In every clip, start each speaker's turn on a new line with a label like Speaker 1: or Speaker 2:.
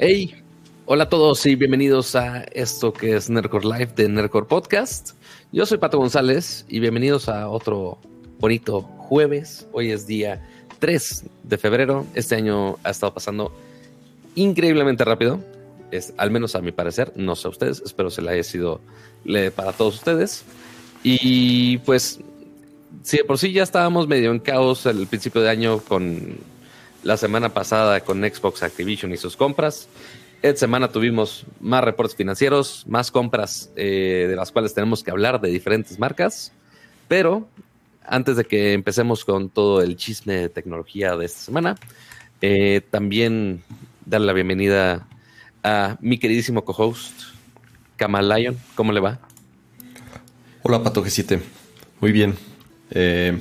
Speaker 1: Hey, hola a todos y bienvenidos a esto que es Nerdcore Live de Nerdcore Podcast. Yo soy Pato González y bienvenidos a otro bonito jueves. Hoy es día 3 de febrero. Este año ha estado pasando increíblemente rápido. Es, al menos a mi parecer, no sé a ustedes, espero se le haya sido para todos ustedes. Y pues, si de por sí ya estábamos medio en caos al principio de año con la semana pasada con Xbox Activision y sus compras. Esta semana tuvimos más reportes financieros, más compras eh, de las cuales tenemos que hablar de diferentes marcas. Pero antes de que empecemos con todo el chisme de tecnología de esta semana, eh, también darle la bienvenida a mi queridísimo co-host, Kamal Lion. ¿Cómo le va?
Speaker 2: Hola, Pato G7. Muy bien. Eh,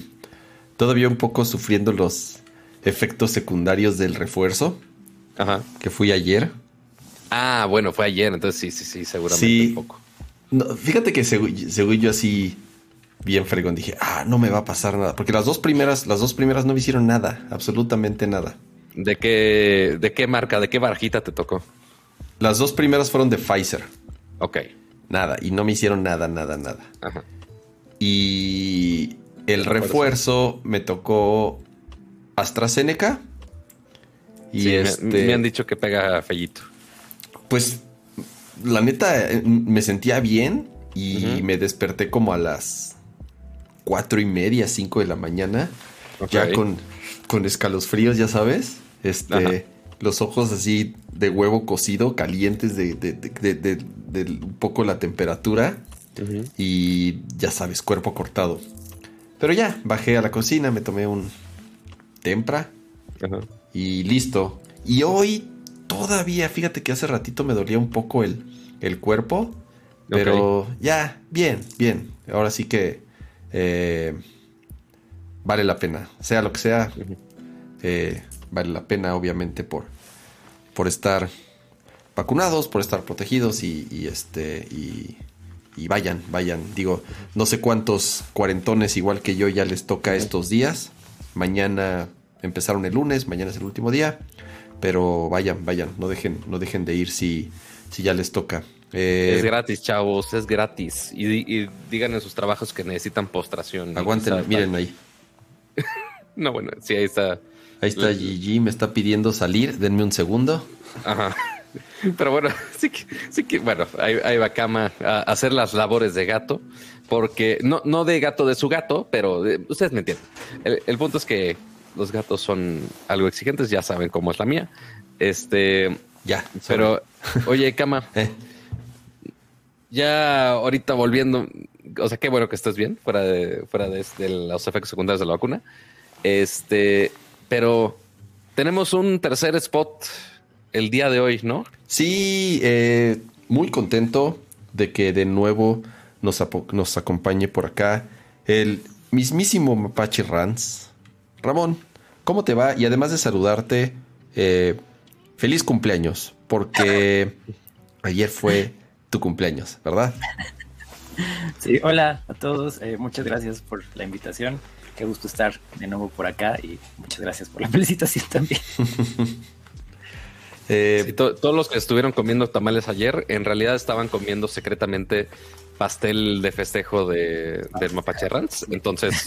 Speaker 2: todavía un poco sufriendo los efectos secundarios del refuerzo. Ajá. Que fui ayer.
Speaker 1: Ah, bueno, fue ayer, entonces sí, sí, sí, seguramente un poco.
Speaker 2: fíjate que según, yo así bien fregón dije, ah, no me va a pasar nada. Porque las dos primeras, las dos primeras no me hicieron nada, absolutamente nada.
Speaker 1: ¿De qué, de qué marca, de qué barjita te tocó?
Speaker 2: Las dos primeras fueron de Pfizer.
Speaker 1: Ok.
Speaker 2: Nada, y no me hicieron nada, nada, nada. Ajá. Y el refuerzo me tocó AstraZeneca.
Speaker 1: Y este, me, han dicho que pega fellito.
Speaker 2: Pues la neta eh, me sentía bien y me desperté como a las cuatro y media, cinco de la maña. Ya con, con escalofríos, ya sabes. Este, los ojos así de huevo cocido, calientes de, de, un poco la temperatura. Y ya sabes, cuerpo cortado. Pero ya, bajé a la cocina, me tomé un, tempra y listo. Y hoy todavía, fíjate que hace ratito me dolía un poco el, el cuerpo, pero ya, bien, bien. Ahora sí que eh, vale la pena, sea lo que sea, eh, vale la pena obviamente por, por estar vacunados, por estar protegidos y, este y, y, vayan, vayan. Digo, no sé cuántos cuarentones igual que yo ya les toca estos días. Mañana empezaron el lunes, mañana es el último día, pero vayan, vayan, no dejen, no dejen de ir si, si ya les toca.
Speaker 1: Eh, es gratis, chavos, es gratis. Y, digan en sus trabajos que necesitan postración.
Speaker 2: Aguanten, miren ahí.
Speaker 1: no, bueno, sí, ahí está.
Speaker 2: Ahí está Gigi, me está pidiendo salir, denme un segundo.
Speaker 1: Ajá. Pero bueno, sí que, sí que bueno, ahí, va Cama a hacer las labores de gato, porque no, no de gato de su gato, pero ustedes me entienden. el punto es que los gatos son algo exigentes, ya saben cómo es la mía. Este, ya, pero oye, Cama, eh. ya ahorita volviendo, o sea, qué bueno que estés bien, fuera de, fuera de, los efectos secundarios de la vacuna. Este, pero tenemos un tercer spot el día de hoy, ¿no?
Speaker 2: Sí, eh, muy contento de que de nuevo nos, nos acompañe por acá el mismísimo Mapache Rans. Ramón, ¿cómo te va? Y además de saludarte, eh, feliz cumpleaños, porque ayer fue tu cumpleaños, ¿verdad?
Speaker 3: Sí, hola a todos, eh, muchas gracias por la invitación. Qué gusto estar de nuevo por acá y muchas gracias por la felicitación también.
Speaker 1: Eh, todos los que estuvieron comiendo tamales ayer, en realidad estaban comiendo secretamente pastel de festejo de, del Mapache Rants. Entonces,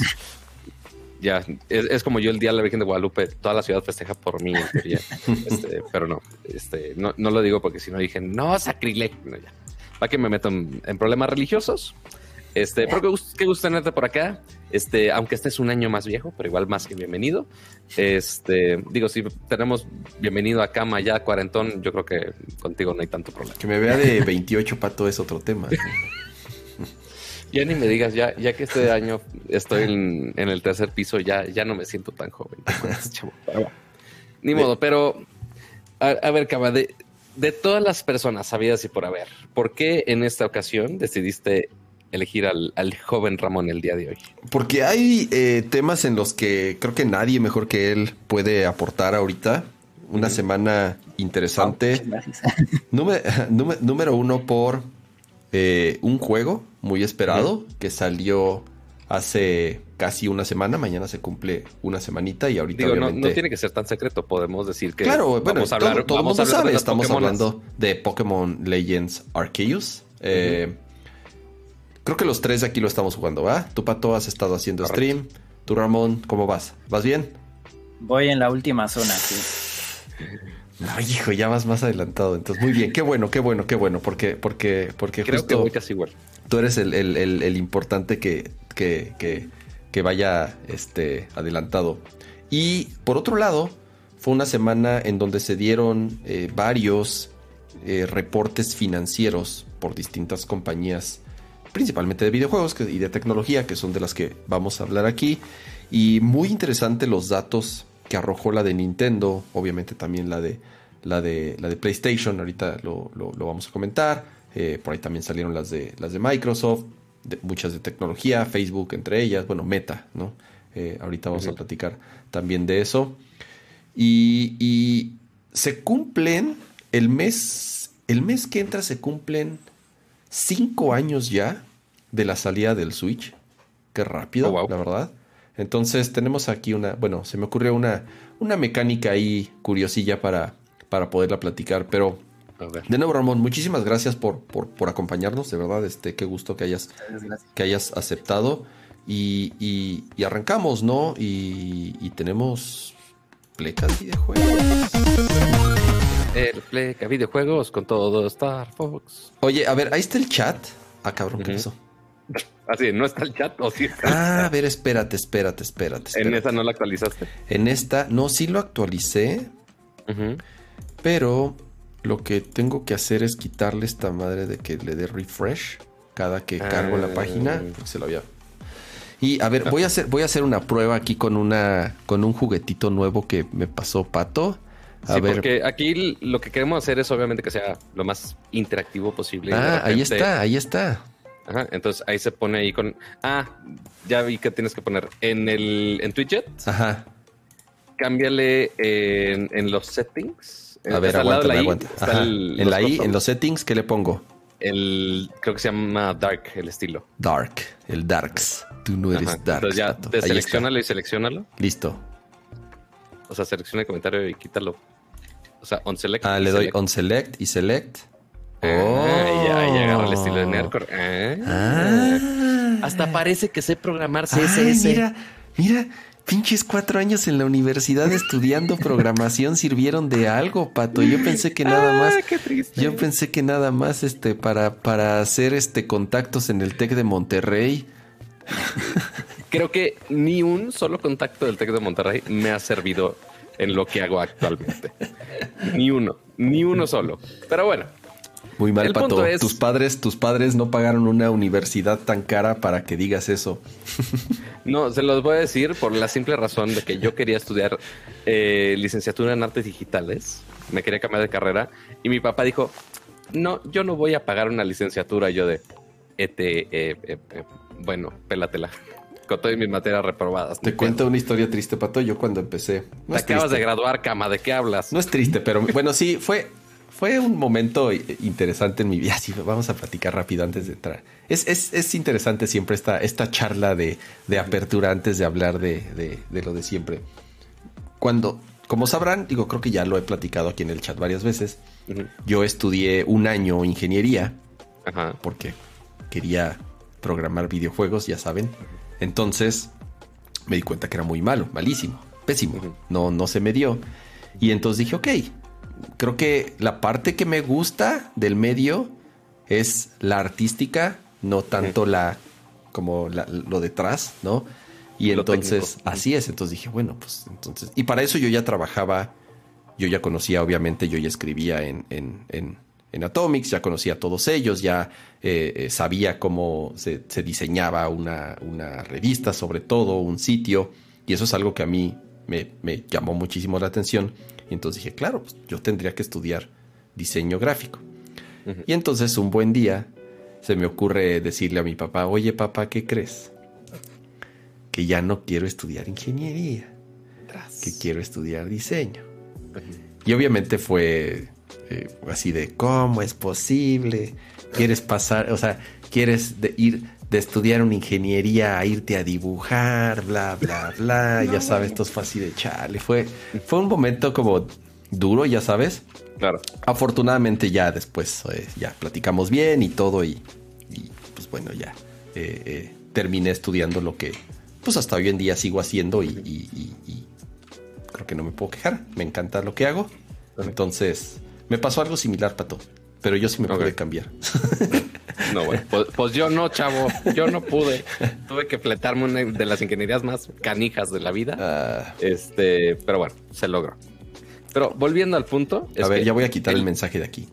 Speaker 1: ya, es, como yo el día de la Virgen de Guadalupe, toda la ciudad festeja por mí, este, pero no, este, no, no, lo digo porque si no dije, no, sacrilegio, no, ya. Para que me meto en, problemas religiosos. Este, pero qué gusto, qué gusto tenerte por acá. Este, aunque este es un año más viejo, pero igual más que bienvenido. Este, digo, si tenemos bienvenido a cama ya cuarentón, yo creo que contigo no hay tanto problema.
Speaker 2: Que me vea de 28 pato es otro tema.
Speaker 1: Ya ni me digas, ya, ya que este año estoy en, el tercer piso, ya, ya no me siento tan joven. ni modo, pero a, ver, Caba, de, todas las personas sabidas y por haber, ¿por qué en esta ocasión decidiste elegir al, joven Ramón el día de hoy?
Speaker 2: Porque hay eh, temas en los que creo que nadie mejor que él puede aportar ahorita. Una semana interesante. número, uno por eh, un juego muy esperado que salió hace casi una semana, mañana se cumple una semanita y ahorita obviamente...
Speaker 1: no, tiene que ser tan secreto, podemos decir que
Speaker 2: claro, bueno, vamos a hablar, todo, mundo sabe, estamos hablando de Pokémon Legends Arceus. Eh, creo que los tres de aquí lo estamos jugando, ¿va? Tú, Pato, has estado haciendo stream. Tú, Ramón, ¿cómo vas? ¿Vas bien?
Speaker 3: Voy en la última zona, sí.
Speaker 2: Ay, hijo, ya vas más adelantado. Entonces, muy bien. Qué bueno, qué bueno, qué bueno. Porque, porque, porque
Speaker 1: Creo que voy casi igual.
Speaker 2: Tú eres el, importante que, que, vaya este, adelantado. Y por otro lado, fue una semana en donde se dieron eh, varios eh, reportes financieros por distintas compañías, principalmente de videojuegos y de tecnología, que son de las que vamos a hablar aquí. Y muy interesante los datos que arrojó la de Nintendo, obviamente también la de, la de, la de PlayStation, ahorita lo, lo vamos a comentar. Eh, por ahí también salieron las de, las de Microsoft, muchas de tecnología, Facebook entre ellas, bueno, Meta, ¿no? Eh, ahorita vamos a platicar también de eso. Y, se cumplen, el mes, el mes que entra se cumplen cinco años ya de la salida del Switch. Qué rápido, oh, la verdad. Entonces tenemos aquí una, bueno, se me ocurrió una, una mecánica ahí curiosilla para, para poderla platicar, pero de nuevo, Ramón, muchísimas gracias por, por, acompañarnos. De verdad, este, qué gusto que hayas, que hayas aceptado. Y, y, arrancamos, ¿no? Y, tenemos plecas videojuegos.
Speaker 1: El pleca videojuegos con todo Star Fox.
Speaker 2: Oye, a ver, ahí está el chat. Ah, cabrón, ¿qué eso?
Speaker 1: Así, ¿no está el chat o sí
Speaker 2: Ah, a ver, espérate, espérate, espérate,
Speaker 1: En esta no la actualizaste.
Speaker 2: En esta, no, sí lo actualicé. Pero lo que tengo que hacer es quitarle esta madre de que le dé refresh cada que cargo la página. Ah. se lo había. Y a ver, voy a hacer, voy a hacer una prueba aquí con una, con un juguetito nuevo que me pasó Pato.
Speaker 1: A sí, ver. porque aquí lo que queremos hacer es obviamente que sea lo más interactivo posible.
Speaker 2: Ah, ahí está, ahí está.
Speaker 1: Ajá, entonces ahí se pone ahí con. Ah, ya vi que tienes que poner en el en Twitch. Ajá. Cámbiale en, en los settings
Speaker 2: a ver, aguanta, aguanta. en la I, en los settings, ¿qué le pongo?
Speaker 1: El, creo que se llama Dark, el estilo.
Speaker 2: Dark, el Darks. Tú no eres Dark.
Speaker 1: Entonces ya, deseleccionalo y seleccionalo.
Speaker 2: Listo.
Speaker 1: O sea, selecciona el comentario y quítalo. O sea, on select.
Speaker 2: Ah, le doy on select y select.
Speaker 1: Ah, oh. ya, ya agarra el estilo de Nerdcore. Ah. ah. Hasta parece que sé programar CSS.
Speaker 2: mira, mira. Pinches cuatro años en la universidad estudiando programación sirvieron de algo, Pato. Yo pensé que nada más. Ah, yo pensé que nada más este para, para hacer este contactos en el TEC de Monterrey.
Speaker 1: Creo que ni un solo contacto del TEC de Monterrey me ha servido en lo que hago actualmente. ni uno, ni uno solo. Pero bueno,
Speaker 2: muy mal, Pato. Tus padres, tus padres no pagaron una universidad tan cara para que digas eso.
Speaker 1: no, se los voy a decir por la simple razón de que yo quería estudiar eh, licenciatura en artes digitales. Me quería cambiar de carrera y mi papá dijo, no, yo no voy a pagar una licenciatura. yo de, este, eh, eh, bueno, pélatela con todas mis materias reprobadas.
Speaker 2: Te cuento una historia triste, Pato. Yo cuando empecé.
Speaker 1: Te acabas de graduar, cama. ¿De qué hablas?
Speaker 2: No es triste, pero bueno, sí, fue fue un momento interesante en mi vida. Sí, vamos a platicar rápido antes de entrar. Es, es, es interesante siempre esta, esta charla de, de apertura antes de hablar de, de, lo de siempre. Cuando, como sabrán, digo, creo que ya lo he platicado aquí en el chat varias veces. Yo estudié un año ingeniería porque quería programar videojuegos, ya saben. Entonces me di cuenta que era muy malo, malísimo, pésimo. No, no se me dio. Y entonces dije, ok, creo que la parte que me gusta del medio es la artística, no tanto la como lo detrás, ¿no? Y entonces, así es. Entonces dije, bueno, pues entonces. Y para eso yo ya trabajaba, yo ya conocía, obviamente, yo ya escribía en, en, en, Atomics, ya conocía a todos ellos, ya eh, eh, sabía cómo se, se diseñaba una, una, revista, sobre todo, un sitio. Y eso es algo que a mí me, me llamó muchísimo la atención. Y entonces dije, claro, pues, yo tendría que estudiar diseño gráfico. Y entonces un buen día se me ocurre decirle a mi papá, oye papá, ¿qué crees? Que ya no quiero estudiar ingeniería, que quiero estudiar diseño. Y obviamente fue eh, así de, ¿cómo es posible? ¿Quieres pasar, o sea, quieres ir de estudiar una ingeniería a irte a dibujar, bla, bla, bla. ya sabes, esto es fácil de echarle. Fue, fue un momento como duro, ya sabes.
Speaker 1: Claro.
Speaker 2: Afortunadamente ya después eh, ya platicamos bien y todo y, pues bueno, ya eh, eh, terminé estudiando lo que pues hasta hoy en día sigo haciendo y, creo que no me puedo quejar. Me encanta lo que hago. Entonces, me pasó algo similar, Pato. Pero yo sí me pude cambiar.
Speaker 1: No, bueno, pues, pues, yo no, chavo. Yo no pude. Tuve que fletarme una de las ingenierías más canijas de la vida. Ah. Este, pero bueno, se logró. Pero volviendo al punto.
Speaker 2: a ver, ya voy a quitar el, mensaje de aquí.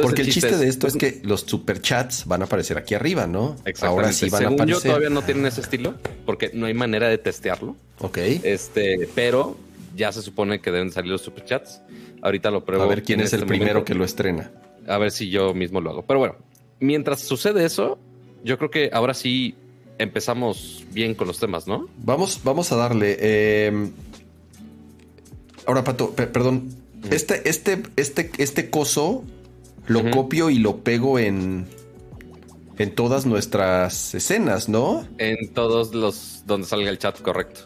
Speaker 2: Porque el chiste, de esto es, que los superchats van a aparecer aquí arriba, ¿no?
Speaker 1: Ahora sí van a aparecer. Yo todavía no tienen ese estilo porque no hay manera de testearlo.
Speaker 2: Ok.
Speaker 1: Este, pero ya se supone que deben salir los superchats. Ahorita lo pruebo.
Speaker 2: A ver quién es el este primero que lo estrena.
Speaker 1: A ver si yo mismo lo hago. Pero bueno, mientras sucede eso, yo creo que ahora sí empezamos bien con los temas, ¿no?
Speaker 2: Vamos, vamos a darle. Eh, Ahora, Pato, perdón. Este, este, este, este coso lo copio y lo pego en. En todas nuestras escenas, ¿no?
Speaker 1: En todos los donde salga el chat, correcto.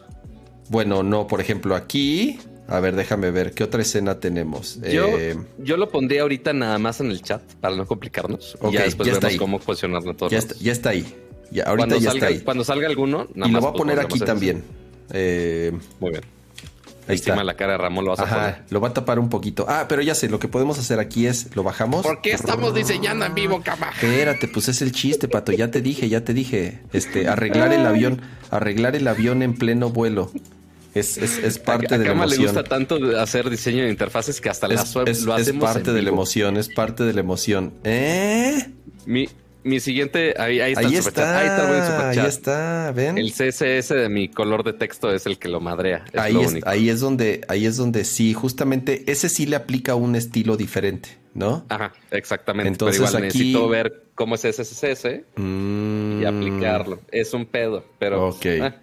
Speaker 2: Bueno, no, por ejemplo, aquí. A ver, déjame ver, ¿qué otra escena tenemos?
Speaker 1: Yo, eh, yo lo pondría ahorita nada más en el chat para no complicarnos. y ya después vemos cómo posicionarlo todo.
Speaker 2: Ya está, ya está ahí. Ya, ahorita ya está ahí.
Speaker 1: Cuando salga alguno,
Speaker 2: nada y lo voy a pues poner aquí también.
Speaker 1: Eh, Muy bien. Ahí está. la cara de Ramón, lo vas a poner.
Speaker 2: Lo va a tapar un poquito. Ah, pero ya sé, lo que podemos hacer aquí es, lo bajamos.
Speaker 1: ¿Por qué estamos diseñando en vivo, cama?
Speaker 2: Espérate, pues es el chiste, pato. Ya te dije, ya te dije. Este, arreglar el avión, arreglar el avión en pleno vuelo. Es, es, es parte de la emoción. le gusta
Speaker 1: tanto hacer diseño de interfaces que hasta las web
Speaker 2: lo hacemos. Es parte de la emoción, es parte de la emoción. ¿Eh?
Speaker 1: Mi, mi siguiente, ahí, ahí está,
Speaker 2: ahí está,
Speaker 1: ahí
Speaker 2: está, ahí está, ven.
Speaker 1: El CSS de mi color de texto es el que lo madrea.
Speaker 2: ahí, es, ahí es donde, ahí es donde sí, justamente ese sí le aplica un estilo diferente, ¿no?
Speaker 1: Ajá, exactamente. Entonces pero igual necesito ver cómo es ese CSS y mm. aplicarlo. Es un pedo, pero.
Speaker 2: Ok. Ah.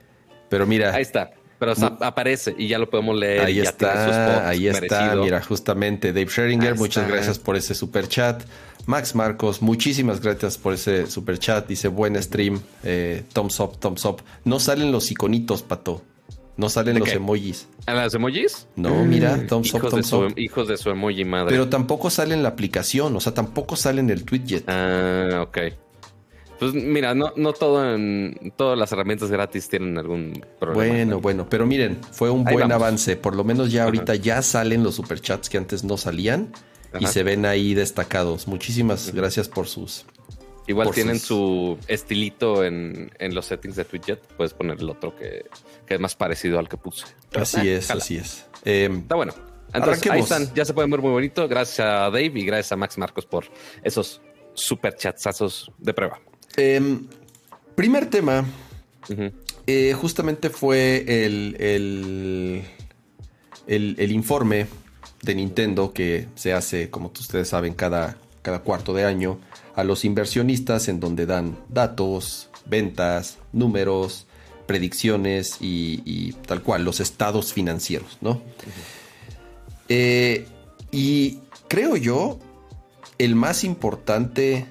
Speaker 2: pero mira.
Speaker 1: Ahí está. Pero aparece y ya lo podemos leer.
Speaker 2: Ahí está, ahí está. Mira, justamente Dave Scheringer, muchas gracias por ese super chat. Max Marcos, muchísimas gracias por ese super chat. Dice buen stream. Eh, thumbs up, thumbs up. No salen los iconitos, pato. No salen los emojis.
Speaker 1: ¿A las emojis?
Speaker 2: No, mira, mm, thumbs
Speaker 1: up,
Speaker 2: thumbs
Speaker 1: up. Hijos de su emoji madre.
Speaker 2: Pero tampoco sale en la aplicación, o sea, tampoco sale en el tweet
Speaker 1: Ah, ok. Pues mira, no, no todo en todas las herramientas gratis tienen algún
Speaker 2: problema. Bueno, bueno, pero miren, fue un buen avance. Por lo menos ya ahorita ya salen los superchats que antes no salían y se ven ahí destacados. Muchísimas gracias por sus.
Speaker 1: Igual tienen su estilito en, los settings de Twitch. Puedes poner el otro que, es más parecido al que puse.
Speaker 2: Así es, así es. Em,
Speaker 1: Está bueno. Entonces, ahí están, ya se pueden ver muy bonito. Gracias a Dave y gracias a Max Marcos por esos super chatsazos de prueba.
Speaker 2: Em, primer tema, eh, justamente fue el, el, el, informe de Nintendo que se hace, como ustedes saben, cada, cada cuarto de año a los inversionistas en donde dan datos, ventas, números, predicciones y, tal cual, los estados financieros, ¿no? Eh, y creo yo, el más importante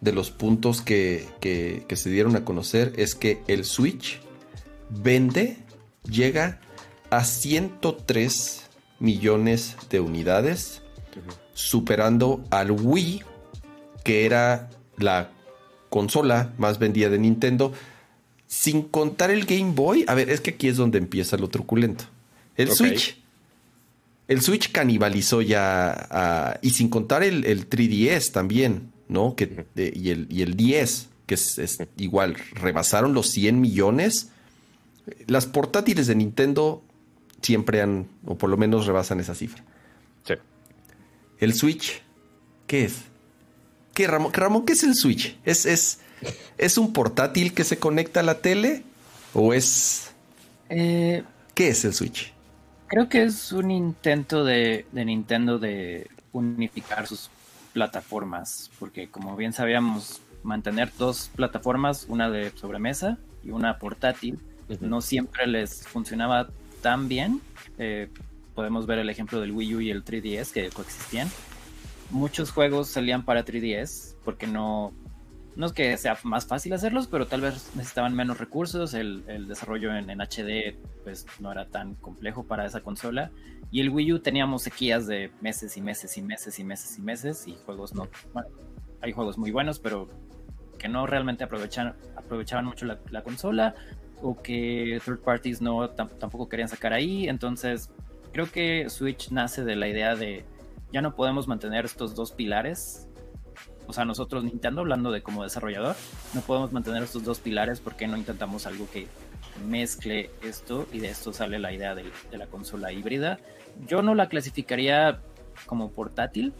Speaker 2: de los puntos que, se dieron a conocer es que el Switch vende, llega a 103 millones de unidades, superando al Wii, que era la consola más vendida de Nintendo, sin contar el Game Boy. A ver, es que aquí es donde empieza lo truculento. El Switch. El Switch canibalizó ya y sin contar el, el 3DS también. ¿No? Que, y, el, y el 10, que es, igual, rebasaron los 100 millones. Las portátiles de Nintendo siempre han, o por lo menos rebasan esa cifra.
Speaker 1: Sí.
Speaker 2: El Switch, ¿qué es? ¿Qué, Ramón? ¿qué es el Switch? ¿Es, es, ¿Es un portátil que se conecta a la tele? ¿O es...
Speaker 3: Eh,
Speaker 2: ¿Qué es el Switch?
Speaker 3: Creo que es un intento de, de Nintendo de unificar sus plataformas, porque como bien sabíamos, mantener dos plataformas, una de sobremesa y una portátil, no siempre les funcionaba tan bien. Eh, podemos ver el ejemplo del Wii U y el 3DS que coexistían. Muchos juegos salían para 3DS porque no, no es que sea más fácil hacerlos, pero tal vez necesitaban menos recursos, el, desarrollo en, HD pues no era tan complejo para esa consola, y el Wii U teníamos sequías de meses y meses y meses y meses y meses, y juegos no, bueno, hay juegos muy buenos, pero que no realmente aprovechan, aprovechaban mucho la, consola, o que third parties no tampoco querían sacar ahí, entonces creo que Switch nace de la idea de ya no podemos mantener estos dos pilares o sea, nosotros Nintendo, hablando de como desarrollador, no podemos mantener estos dos pilares porque no intentamos algo que mezcle esto y de esto sale la idea de, la consola híbrida. Yo no la clasificaría como portátil,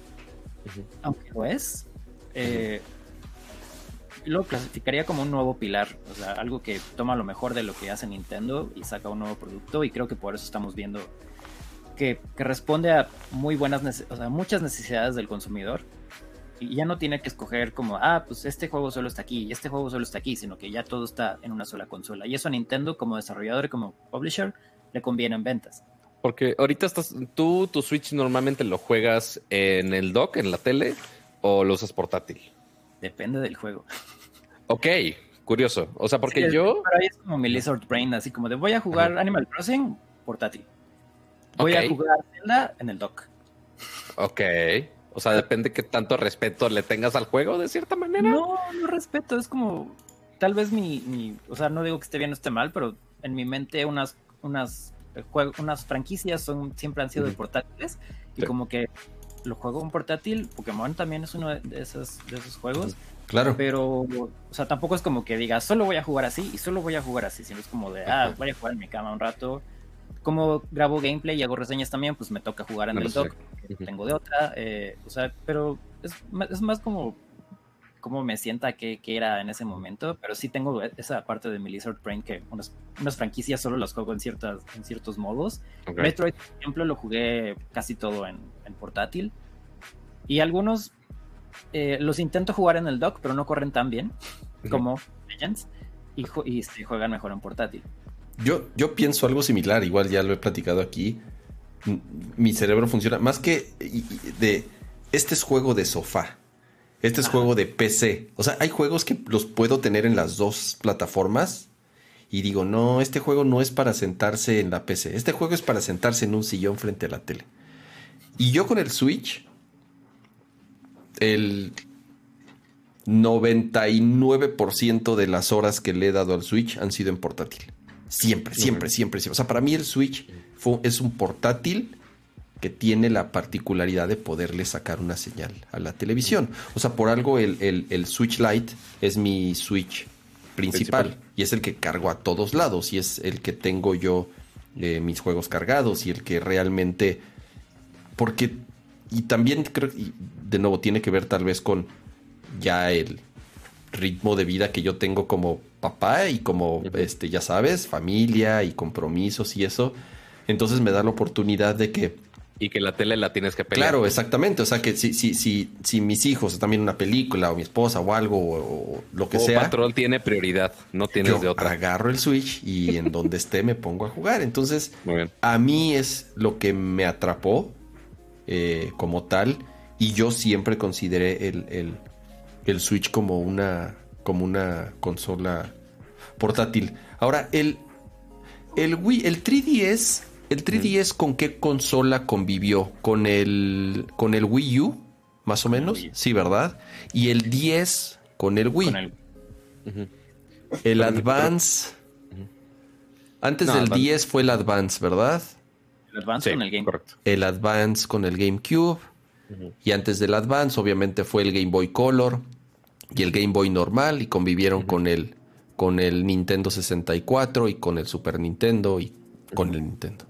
Speaker 3: aunque lo es. Eh, lo clasificaría como un nuevo pilar, o sea, algo que toma lo mejor de lo que hace Nintendo y saca un nuevo producto y creo que por eso estamos viendo que, responde a muy buenas, o sea, muchas necesidades del consumidor y ya no tiene que escoger como, ah, pues este juego solo está aquí y este juego solo está aquí, sino que ya todo está en una sola consola. Y eso a Nintendo como desarrollador y como publisher le conviene en ventas.
Speaker 1: Porque ahorita estás, tú tu Switch normalmente lo juegas en el dock, en la tele, o lo usas portátil.
Speaker 3: Depende del juego.
Speaker 1: Ok, curioso. O sea, porque yo.
Speaker 3: Pero ahí es como mi Lizard Brain, así como de voy a jugar Animal Crossing portátil. Voy a jugar Zelda en el dock.
Speaker 1: Ok. O sea, depende qué tanto respeto le tengas al juego, de cierta manera.
Speaker 3: No, no respeto. Es como, tal vez mi, o sea, no digo que esté bien o esté mal, pero en mi mente unas, unas, eh, unas franquicias son, siempre han sido de portátiles y como que lo juego en portátil. Pokémon también es uno de esos, de esos juegos.
Speaker 2: Claro.
Speaker 3: Pero, o sea, tampoco es como que diga, solo voy a jugar así y solo voy a jugar así, sino es como de, ah, voy a jugar en mi cama un rato como grabo gameplay y hago reseñas también, pues me toca jugar en el dock, tengo de otra, eh, o sea, pero es, es, más como cómo me sienta que, que, era en ese momento, pero sí tengo esa parte de mi Lizard Brain que unas, unas franquicias solo las juego en, ciertas, en ciertos modos. Metroid, por ejemplo, lo jugué casi todo en, en portátil. Y algunos eh, los intento jugar en el dock, pero no corren tan bien como Legends y, y se juegan mejor en portátil.
Speaker 2: Yo, yo pienso algo similar, igual ya lo he platicado aquí. Mi cerebro funciona más que de. Este es juego de sofá. Este es juego de PC. O sea, hay juegos que los puedo tener en las dos plataformas. Y digo, no, este juego no es para sentarse en la PC. Este juego es para sentarse en un sillón frente a la tele. Y yo con el Switch, el 99% de las horas que le he dado al Switch han sido en portátil. Siempre, siempre, siempre, siempre. O sea, para mí el Switch es un portátil que tiene la particularidad de poderle sacar una señal a la televisión. O sea, por algo el, Switch Lite es mi Switch principal, y es el que cargo a todos lados y es el que tengo yo eh, mis juegos cargados y el que realmente... Porque... Y también creo, y de nuevo, tiene que ver tal vez con ya el ritmo de vida que yo tengo como papá y como, este, ya sabes, familia y compromisos y eso. Entonces me da la oportunidad de que...
Speaker 1: Y que la tele la tienes que pelear.
Speaker 2: Claro, exactamente. O sea, que si, si, si, si mis hijos, también una película o mi esposa o algo o, lo que o sea...
Speaker 1: Patrol tiene prioridad, no tienes de otra.
Speaker 2: agarro el Switch y en donde esté me pongo a jugar. Entonces, a mí es lo que me atrapó eh, como tal y yo siempre consideré el, el, el Switch como una como una consola portátil. Ahora, el, el Wii, el 3DS, el 3DS con qué consola convivió? Con el, con el Wii U, más o menos, sí, ¿verdad? Y el 10 con el Wii. el... Advance. Antes del 10 fue el Advance, ¿verdad?
Speaker 3: El Advance con el Game.
Speaker 2: Correcto. El Advance con el GameCube. Y antes del Advance, obviamente, fue el Game Boy Color y el Game Boy normal y convivieron con el con el Nintendo 64 y con el Super Nintendo y con el Nintendo.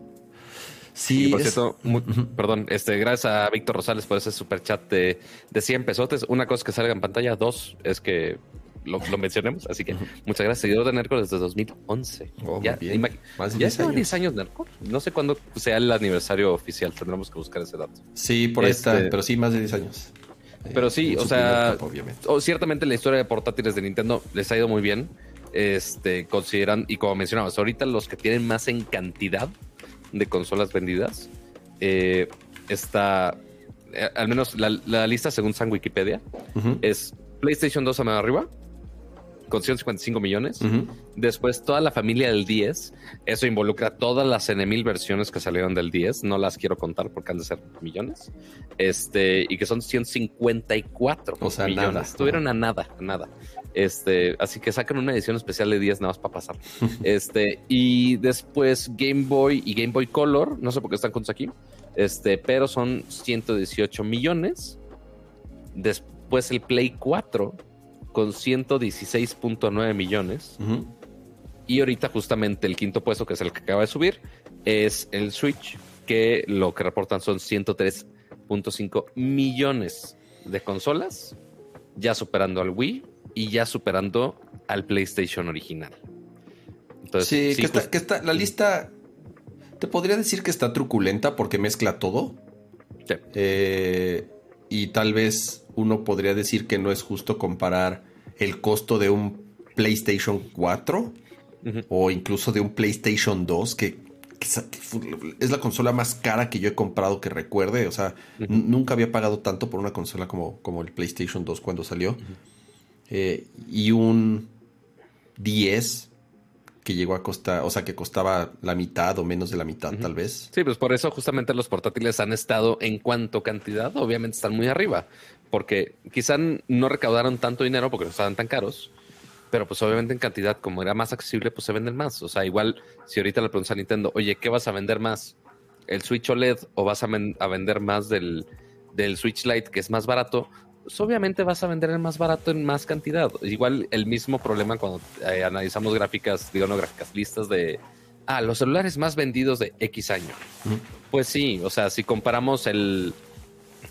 Speaker 1: Sí, por cierto, perdón, este, gracias a Víctor Rosales por ese super chat de, de 100 pesotes. Una cosa que salga en pantalla, dos es que lo, mencionemos. Así que muchas gracias, seguidor de Nerco desde 2011. ya, bien. Más de 10 años. 10 años Nerco. No sé cuándo sea el aniversario oficial, tendremos que buscar ese dato.
Speaker 2: Sí, por esta, este pero sí, más de 10 años.
Speaker 1: Pero sí, o sea, ciertamente la historia de portátiles de Nintendo les ha ido muy bien. Este, consideran, y como mencionabas, ahorita los que tienen más en cantidad de consolas vendidas, eh, está, eh, al menos la, lista según San Wikipedia, es PlayStation 2 a más arriba, con 155 millones. Después toda la familia del 10. Eso involucra todas las N mil versiones que salieron del 10. No las quiero contar porque han de ser millones. Este, y que son 154 o sea, millones. Nada. Estuvieron a nada, a nada. Este, así que sacan una edición especial de 10 nada más para pasar. este, y después Game Boy y Game Boy Color. No sé por qué están juntos aquí. Este, pero son 118 millones. Después el Play 4 con 116.9 millones. Y ahorita justamente el quinto puesto, que es el que acaba de subir, es el Switch, que lo que reportan son 103.5 millones de consolas, ya superando al Wii y ya superando al PlayStation original.
Speaker 2: Entonces, sí, que, está, la lista, te podría decir que está truculenta porque mezcla todo. Eh, y tal vez uno podría decir que no es justo comparar el costo de un PlayStation 4 o incluso de un PlayStation 2, que, es la consola más cara que yo he comprado que recuerde. O sea, nunca había pagado tanto por una consola como, como el PlayStation 2 cuando salió. Eh, y un 10 que llegó a costar, o sea, que costaba la mitad o menos de la mitad, tal vez.
Speaker 1: Sí, pues por eso justamente los portátiles han estado en cuanto cantidad, obviamente están muy arriba, porque quizá no recaudaron tanto dinero porque no estaban tan caros, pero pues obviamente en cantidad, como era más accesible, pues se venden más. O sea, igual si ahorita le preguntas a Nintendo, oye, ¿qué vas a vender más? ¿El Switch OLED o vas a, a vender más del, del Switch Lite que es más barato? pues obviamente vas a vender el más barato en más cantidad. Igual el mismo problema cuando eh, analizamos gráficas, digo, no gráficas, listas de, ah, los celulares más vendidos de X año. Pues sí, o sea, si comparamos el,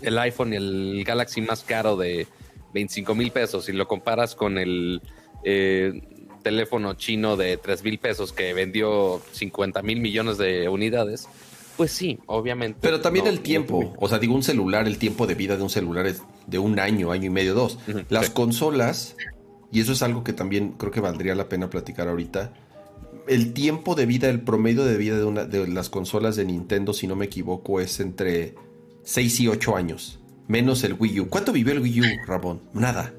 Speaker 1: el iPhone y el Galaxy más caro de 25 mil pesos y lo comparas con el eh, teléfono chino de 3 mil pesos que vendió 50 mil millones de unidades, pues sí, obviamente.
Speaker 2: Pero también el tiempo. o sea, digo, un celular, el tiempo de vida de un celular es de un año, año y medio, dos. Las consolas, y eso es algo que también creo que valdría la pena platicar ahorita. El tiempo de vida, el promedio de vida de, una, de las consolas de Nintendo, si no me equivoco, es entre 6 y 8 años. Menos el Wii U. ¿Cuánto vivió el Wii U, Rabón? Nada.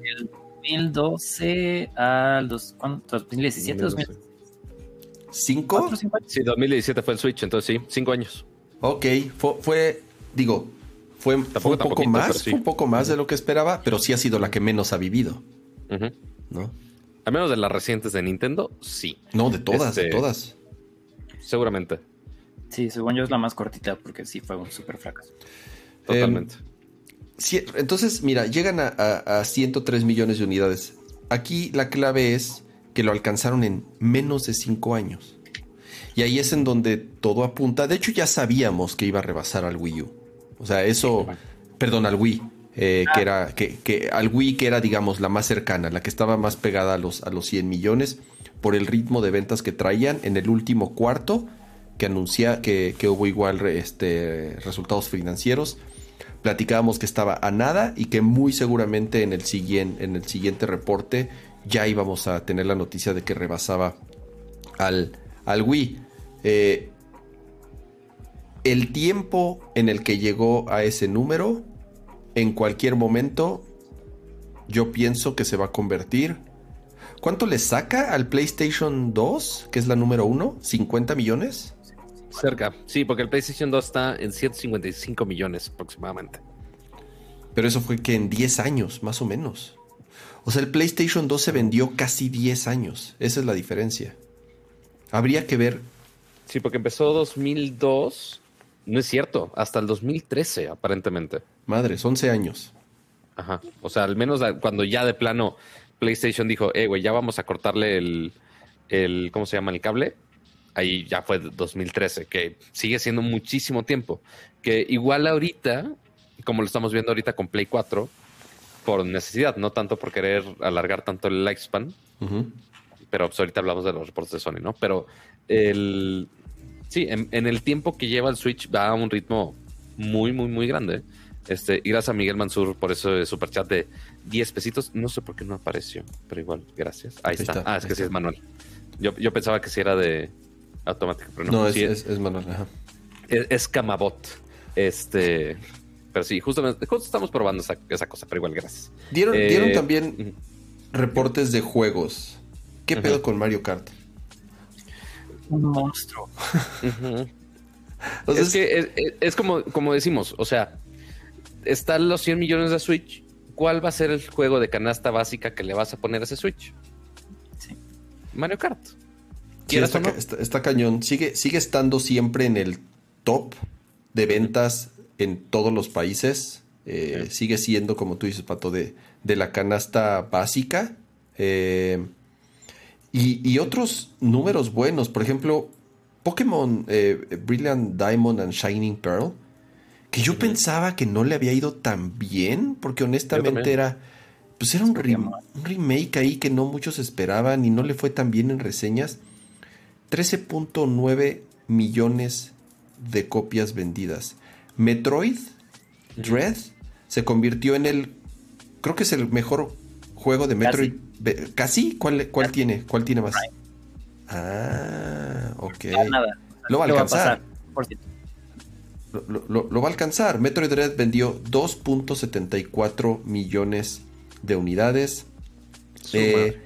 Speaker 3: El 2012 al 2017, 2017.
Speaker 2: ¿Cinco?
Speaker 1: Sí, 2017 fue el Switch, entonces sí, cinco años.
Speaker 2: Ok, fue, digo, fue, un poco más, un poco más de lo que esperaba, pero sí ha sido la que menos ha vivido. ¿No?
Speaker 1: Al menos de las recientes de Nintendo, sí.
Speaker 2: No, de todas, de este, todas.
Speaker 1: Seguramente.
Speaker 3: Sí, según yo es la más cortita porque sí fue un súper fracaso.
Speaker 1: Totalmente.
Speaker 2: Em, entonces, mira, llegan a, a 103 millones de unidades. Aquí la clave es que lo alcanzaron en menos de cinco años. Y ahí es en donde todo apunta. De hecho, ya sabíamos que iba a rebasar al Wii U. O sea, eso, perdón, al Wii, eh, que era, que, al Wii que era, digamos, la más cercana, la que estaba más pegada a los, a los 100 millones por el ritmo de ventas que traían en el último cuarto, que anuncia que, hubo igual este, resultados financieros. Platicábamos que estaba a nada y que muy seguramente en el, siguiente, en el siguiente reporte ya íbamos a tener la noticia de que rebasaba al, al Wii. Eh, el tiempo en el que llegó a ese número, en cualquier momento, yo pienso que se va a convertir. ¿Cuánto le saca al PlayStation 2, que es la número uno? ¿50 millones?
Speaker 1: Cerca, sí, porque el PlayStation 2 está en 155 millones aproximadamente.
Speaker 2: Pero eso fue que en 10 años, más o menos. O sea, el PlayStation 2 se vendió casi 10 años. Esa es la diferencia. Habría que ver.
Speaker 1: Sí, porque empezó 2002. No es cierto, hasta el 2013 aparentemente.
Speaker 2: Madres, 11 años.
Speaker 1: Ajá. O sea, al menos cuando ya de plano PlayStation dijo, eh, güey, ya vamos a cortarle el, el, ¿cómo se llama? El cable. Ahí ya fue 2013, que sigue siendo muchísimo tiempo. Que igual ahorita, como lo estamos viendo ahorita con Play 4, por necesidad, no tanto por querer alargar tanto el lifespan. Pero pues, ahorita hablamos de los reportes de Sony, ¿no? Pero el. Sí, en, el tiempo que lleva el Switch va a un ritmo muy, muy, muy grande. Este, y gracias a Miguel Mansur por eso super chat de 10 pesitos. No sé por qué no apareció, pero igual, gracias. Ahí, está. Ah, es que sí es manual. Yo, yo pensaba que sí era de automático, pero no.
Speaker 2: No, es, es, manual.
Speaker 1: Es, es Camabot. Este, pero sí, justamente, justo estamos probando esa, cosa, pero igual, gracias.
Speaker 2: Dieron, dieron eh, también. reportes de juegos. ¿Qué pedo con Mario Kart?
Speaker 3: Un monstruo.
Speaker 1: es que es, como, como decimos, o sea, están los 100 millones de Switch. ¿Cuál va a ser el juego de canasta básica que le vas a poner a ese Switch? Sí. Mario Kart.
Speaker 2: Está, cañón. Sigue, sigue estando siempre en el top de ventas en todos los países. Eh, sigue siendo, como tú dices, Pato, de, de la canasta básica. Eh, y, otros números buenos. Por ejemplo, Pokémon eh, Brilliant Diamond and Shining Pearl. Que yo pensaba que no le había ido tan bien. Porque honestamente era. Pues era un, un, remake ahí que no muchos esperaban y no le fue tan bien en reseñas. 13.9 millones de copias vendidas. Metroid Dread se convirtió en el. Creo que es el mejor juego de Metroid. ¿Casi? ¿Cuál, cuál tiene? ¿Cuál tiene más? Ah, ok. Lo va a alcanzar. Lo, va a alcanzar. Metroid Dread vendió 2.74 millones de unidades. Eh,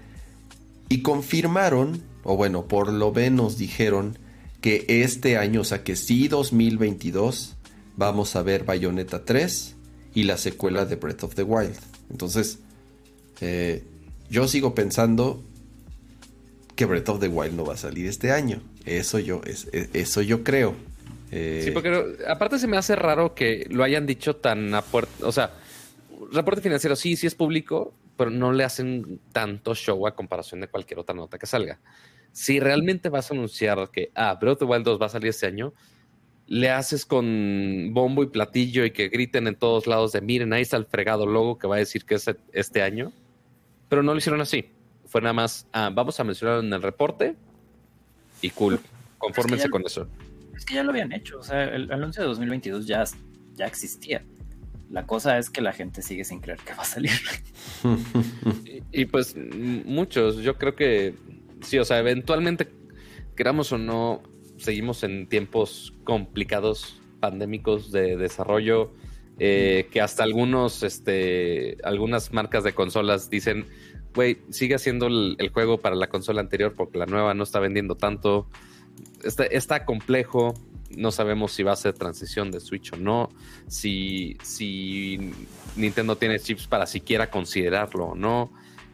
Speaker 2: y confirmaron, o bueno, por lo menos dijeron que este año, o sea que sí 2022, vamos a ver Bayonetta 3 y la secuela de Breath of the Wild. Entonces, eh, yo sigo pensando que Breath of the Wild no va a salir este año. Eso yo, es, eso yo creo.
Speaker 1: Eh, sí, porque aparte se me hace raro que lo hayan dicho tan a puerta. O sea, reporte financiero sí, sí es público, pero no le hacen tanto show a comparación de cualquier otra nota que salga. Si realmente vas a anunciar que ah, Breath of the Wild 2 va a salir este año, le haces con bombo y platillo y que griten en todos lados de miren, ahí está el fregado logo que va a decir que es este año. Pero no lo hicieron así. Fue nada más, ah, vamos a mencionarlo en el reporte y cool. Confórmense con eso.
Speaker 3: Es que ya lo habían hecho. O sea, el anuncio de 2022 ya, ya existía. La cosa es que la gente sigue sin creer que va a salir.
Speaker 1: y, y, pues muchos, yo creo que sí, o sea, eventualmente, queramos o no, seguimos en tiempos complicados, pandémicos de desarrollo, eh, que hasta algunos, este, algunas marcas de consolas dicen, güey, sigue haciendo el, juego para la consola anterior porque la nueva no está vendiendo tanto. Está, está, complejo. No sabemos si va a ser transición de Switch o no. Si, si Nintendo tiene chips para siquiera considerarlo o no.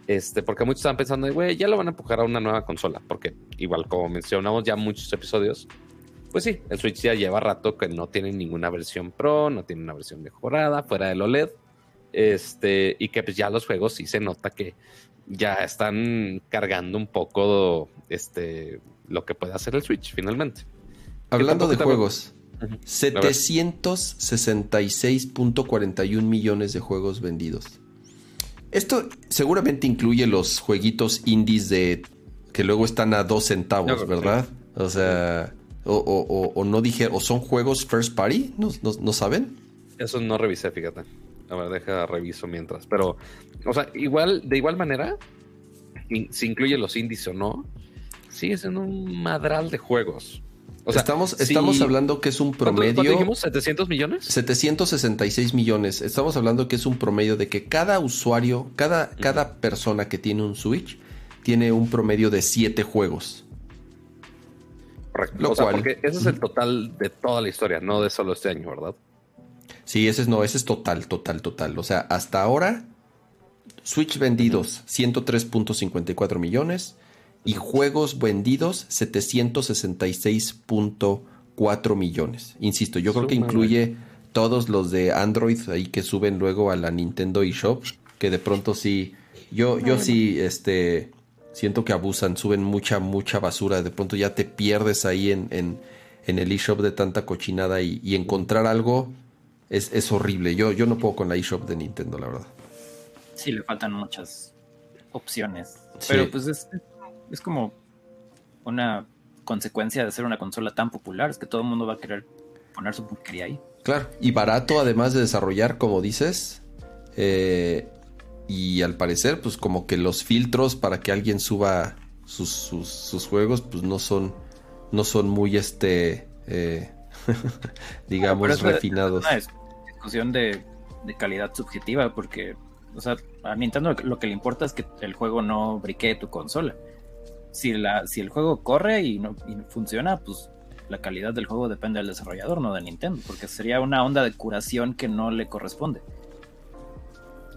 Speaker 1: Este, porque muchos están pensando, güey, ya lo van a empujar a una nueva consola. Porque, igual como mencionamos ya muchos episodios, pues sí, el Switch ya lleva rato que no tiene ninguna versión Pro, no tiene una versión mejorada fuera del OLED. Este, y que pues ya los juegos sí se nota que ya están cargando un poco este, lo que puede hacer el Switch finalmente.
Speaker 2: Hablando de juegos, 766.41 millones de juegos vendidos. Esto seguramente incluye los jueguitos indies de que luego están a dos centavos, ¿verdad? O sea, o, no dije, o son juegos first party, ¿No, saben?
Speaker 1: Eso no revisé, fíjate. A ver, deja reviso mientras. Pero, o sea, igual, de igual manera, si incluye los indies o no, sigue siendo un madral de juegos
Speaker 2: estamos, estamos hablando que es un promedio. ¿Cuánto,
Speaker 1: dijimos? ¿700 millones?
Speaker 2: 766 millones. Estamos hablando que es un promedio de que cada usuario, cada, cada persona que tiene un Switch, tiene un promedio de 7 juegos.
Speaker 1: Correcto. o sea, porque ese es el total de toda la historia, no de solo este año, ¿verdad?
Speaker 2: Sí, ese es no, ese es total, total, total. O sea, hasta ahora, Switch vendidos, 103.54 millones y juegos vendidos 766.4 millones. Insisto, yo creo que incluye todos los de Android ahí que suben luego a la Nintendo eShop, que de pronto sí, yo, yo sí, este, siento que abusan, suben mucha, mucha basura, de pronto ya te pierdes ahí en, en, en el eShop de tanta cochinada y, encontrar algo es, es, horrible. Yo, yo no puedo con la eShop de Nintendo, la verdad.
Speaker 3: Sí, le faltan muchas opciones. Pero pues es, es como una consecuencia de ser una consola tan popular, es que todo el mundo va a querer poner su porquería ahí.
Speaker 2: Claro, y barato además de desarrollar, como dices. Eh, y al parecer, pues como que los filtros para que alguien suba sus, juegos, pues no son, no son muy, este, eh, digamos, refinados.
Speaker 3: Es una discusión de, de calidad subjetiva, porque O sea, a Nintendo lo que le importa es que el juego no briquee tu consola. Si, la, si el juego corre y no, y funciona, pues la calidad del juego depende del desarrollador, no de Nintendo, porque sería una onda de curación que no le corresponde.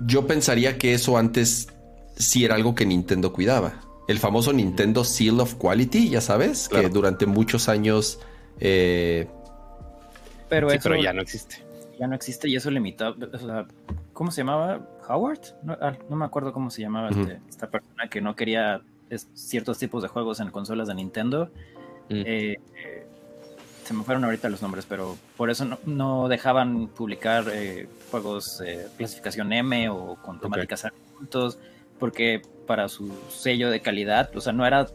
Speaker 2: Yo pensaría que eso antes sí era algo que Nintendo cuidaba. El famoso Nintendo Seal of Quality, ya sabes, que durante muchos años... Eh,
Speaker 3: pero, pero ya no existe. Ya no existe y eso limitaba... ¿Cómo se llamaba? ¿Howard? No, ah, me acuerdo cómo se llamaba este, esta persona que no quería ciertos tipos de juegos en consolas de Nintendo. Mm. Eh, se me fueron ahorita los nombres, pero por eso no, dejaban publicar eh, juegos clasificación M o con temáticas okay. porque para su sello de calidad, o sea, no era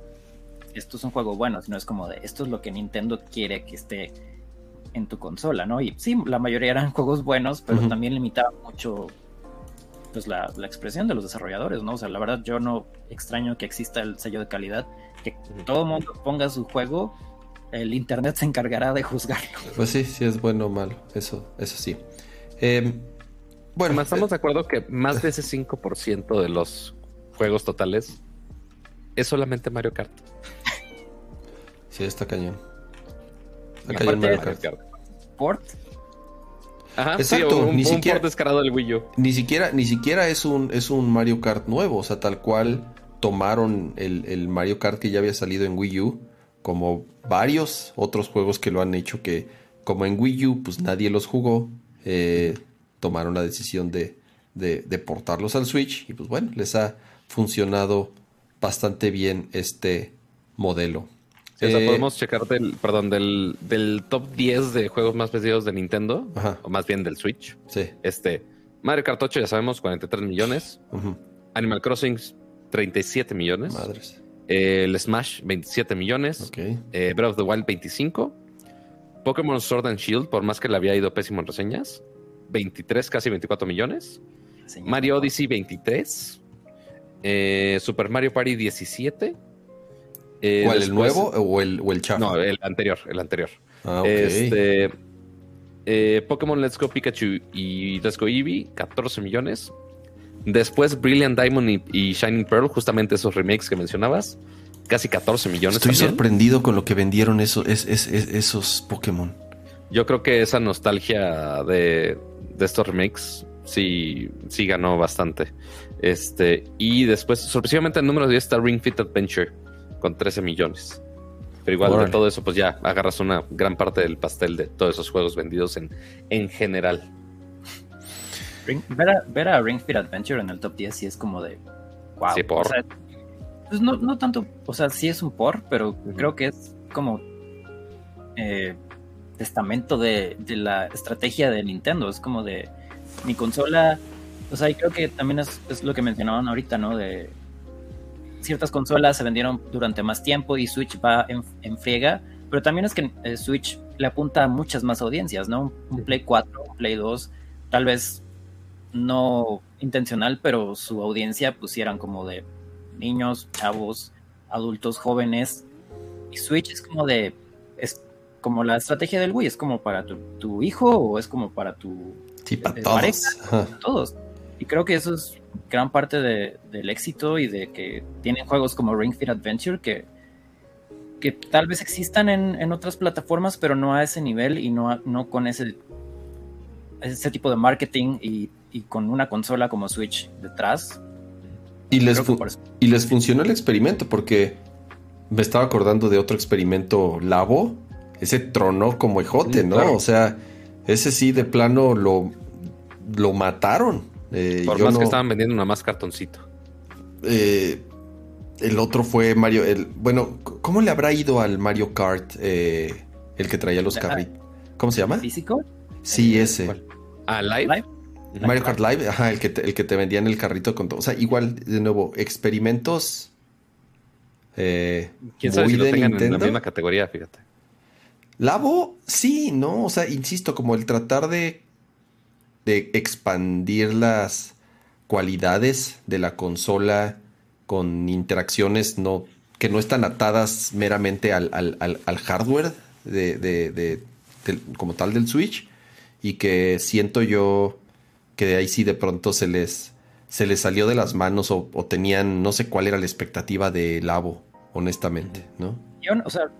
Speaker 3: esto es un juego bueno, sino es como de esto es lo que Nintendo quiere que esté en tu consola, ¿no? Y sí, la mayoría eran juegos buenos, pero también limitaba mucho pues la, expresión de los desarrolladores, ¿no? O sea, la verdad yo no extraño que exista el sello de calidad, que todo el mundo ponga su juego el internet se encargará de juzgarlo.
Speaker 2: Pues sí, sí es bueno o malo, eso, eso sí. Em,
Speaker 1: bueno, estamos eh, de acuerdo que más de ese 5% de los juegos totales es solamente Mario Kart.
Speaker 2: Sí, está cañón.
Speaker 3: Está cañón Mario Kart. ¿Port?
Speaker 1: Ajá, Exacto, ni siquiera descarado del Wii U.
Speaker 2: Ni siquiera, ni siquiera es un, es un Mario Kart nuevo, o sea, tal cual tomaron el, el Mario Kart que ya había salido en Wii U como varios otros juegos que lo han hecho que como en Wii U pues nadie los jugó, eh, tomaron la decisión de, de, portarlos al Switch y pues bueno, les ha funcionado bastante bien este modelo.
Speaker 1: Eh, podemos checar del, perdón, del, del, top 10 de juegos más vendidos de Nintendo, o más bien del Switch.
Speaker 2: Sí.
Speaker 1: Este, Mario Kart 8, ya sabemos, 43 millones. Animal Crossing, 37 millones.
Speaker 2: Madres
Speaker 1: el Smash 27 millones, eh, Breath of the Wild 25, Pokémon Sword and Shield, por más que le había ido pésimo en reseñas, 23, casi 24 millones, Mario Odyssey 23, eh, Super Mario Party 17.
Speaker 2: Eh, ¿Cuál, el nuevo o el, o el
Speaker 1: No, el anterior, el anterior. Ah, este, Pokémon Let's Go Pikachu y Let's Go Eevee, 14 millones. Después Brilliant Diamond y, Shining Pearl, justamente esos remakes que mencionabas, casi 14 millones.
Speaker 2: Estoy sorprendido con lo que vendieron esos, esos Pokémon.
Speaker 1: Yo creo que esa nostalgia de, estos remakes sí, sí ganó bastante. Este, y después, sorpresivamente, el número 10 está Ring Fit Adventure con 13 millones. Pero igual de todo eso, pues ya agarras una gran parte del pastel de todos esos juegos vendidos en, en general
Speaker 3: ver, a, Ring Fit Adventure en el top 10 sí es como de wow. Sí, por. pues no, no tanto, o sea, sí es un por, pero creo que es como eh, testamento de, la estrategia de Nintendo. Es como de mi consola. O sea, y creo que también es, lo que mencionaban ahorita, ¿no? De ciertas consolas se vendieron durante más tiempo y Switch va en, friega, pero también es que eh, Switch le apunta a muchas más audiencias, ¿no? un Play 4, un Play 2, tal vez no intencional, pero su audiencia pusieran como de niños, chavos, adultos, jóvenes. Y Switch es como de, es como la estrategia del Wii, es como para tu, hijo o es como para tu
Speaker 2: sí, para todos.
Speaker 3: todos. Y creo que eso es gran parte del éxito y de que tienen juegos como Ring Fit Adventure que, que tal vez existan en, otras plataformas, pero no a ese nivel y no, no con ese, ese tipo de marketing y y con una consola como Switch detrás.
Speaker 2: Y les, y les funcionó el experimento porque me estaba acordando de otro experimento Labo. Ese tronó como ejote, ¿no? O sea, ese sí de plano lo, lo mataron.
Speaker 1: Eh, Por más que estaban vendiendo una más cartoncito.
Speaker 2: Eh, el otro fue Mario. El, bueno, ¿cómo le habrá ido al Mario Kart eh, el que traía los carritos? ¿Cómo se llama?
Speaker 3: ¿Físico?
Speaker 2: Sí, ese.
Speaker 1: ¿A ¿Ah, live?
Speaker 2: Mario Kart Live, ajá, el que, te, el que te vendían el carrito con todo. O sea, igual, de nuevo, experimentos.
Speaker 1: Eh, ¿Quién sabe si lo tengan en la misma categoría, fíjate?
Speaker 2: Labo, sí, ¿no? O sea, insisto, como el tratar de, de expandir las cualidades de la consola con interacciones no, que no están atadas meramente al, hardware de, de, como tal del Switch y que siento yo que de ahí sí de pronto se les, se les salió de las manos o, tenían, no sé cuál era la expectativa de Labo, honestamente, ¿no?
Speaker 3: Yo, o sea,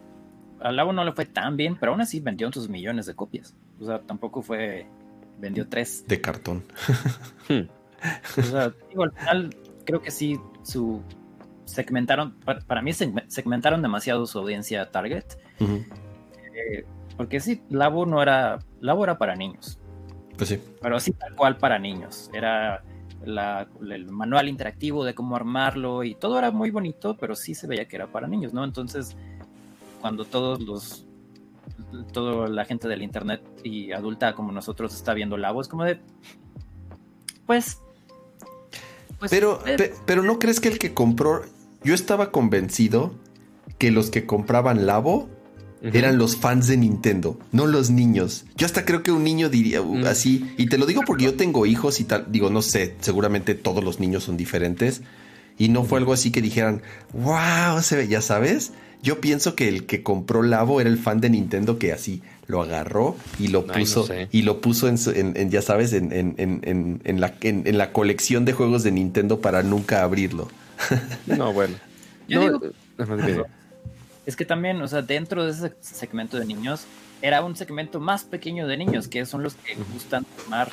Speaker 3: a Labo no le fue tan bien, pero aún así vendió sus millones de copias. O sea, tampoco fue, vendió tres.
Speaker 2: De cartón.
Speaker 3: o sea, al final creo que sí, su segmentaron, para, mí segmentaron demasiado su audiencia target. Eh, porque sí, Labo no era, Labo era para niños.
Speaker 2: Pues sí.
Speaker 3: Pero sí, tal cual para niños. Era el manual interactivo de cómo armarlo y todo era muy bonito, pero sí se veía que era para niños, ¿no? Entonces, cuando todos los toda la gente del internet y adulta como nosotros está viendo Labo, es como de pues,
Speaker 2: pues pero, eh, pero no crees que el que compró yo estaba convencido que los que compraban Labo eran los fans de Nintendo, no los niños. Yo hasta creo que un niño diría uh, mm. así, y te lo digo porque yo tengo hijos y tal, digo, no sé, seguramente todos los niños son diferentes, y no fue algo así que dijeran, wow, se ve, ya sabes. Yo pienso que el que compró Labo era el fan de Nintendo que así lo agarró y lo puso y lo puso en, ya sabes en, en la, en, la colección de juegos de Nintendo para nunca abrirlo.
Speaker 1: no, bueno.
Speaker 3: Es que también, o sea, dentro de ese segmento de niños, era un segmento más pequeño de niños, que son los que gustan armar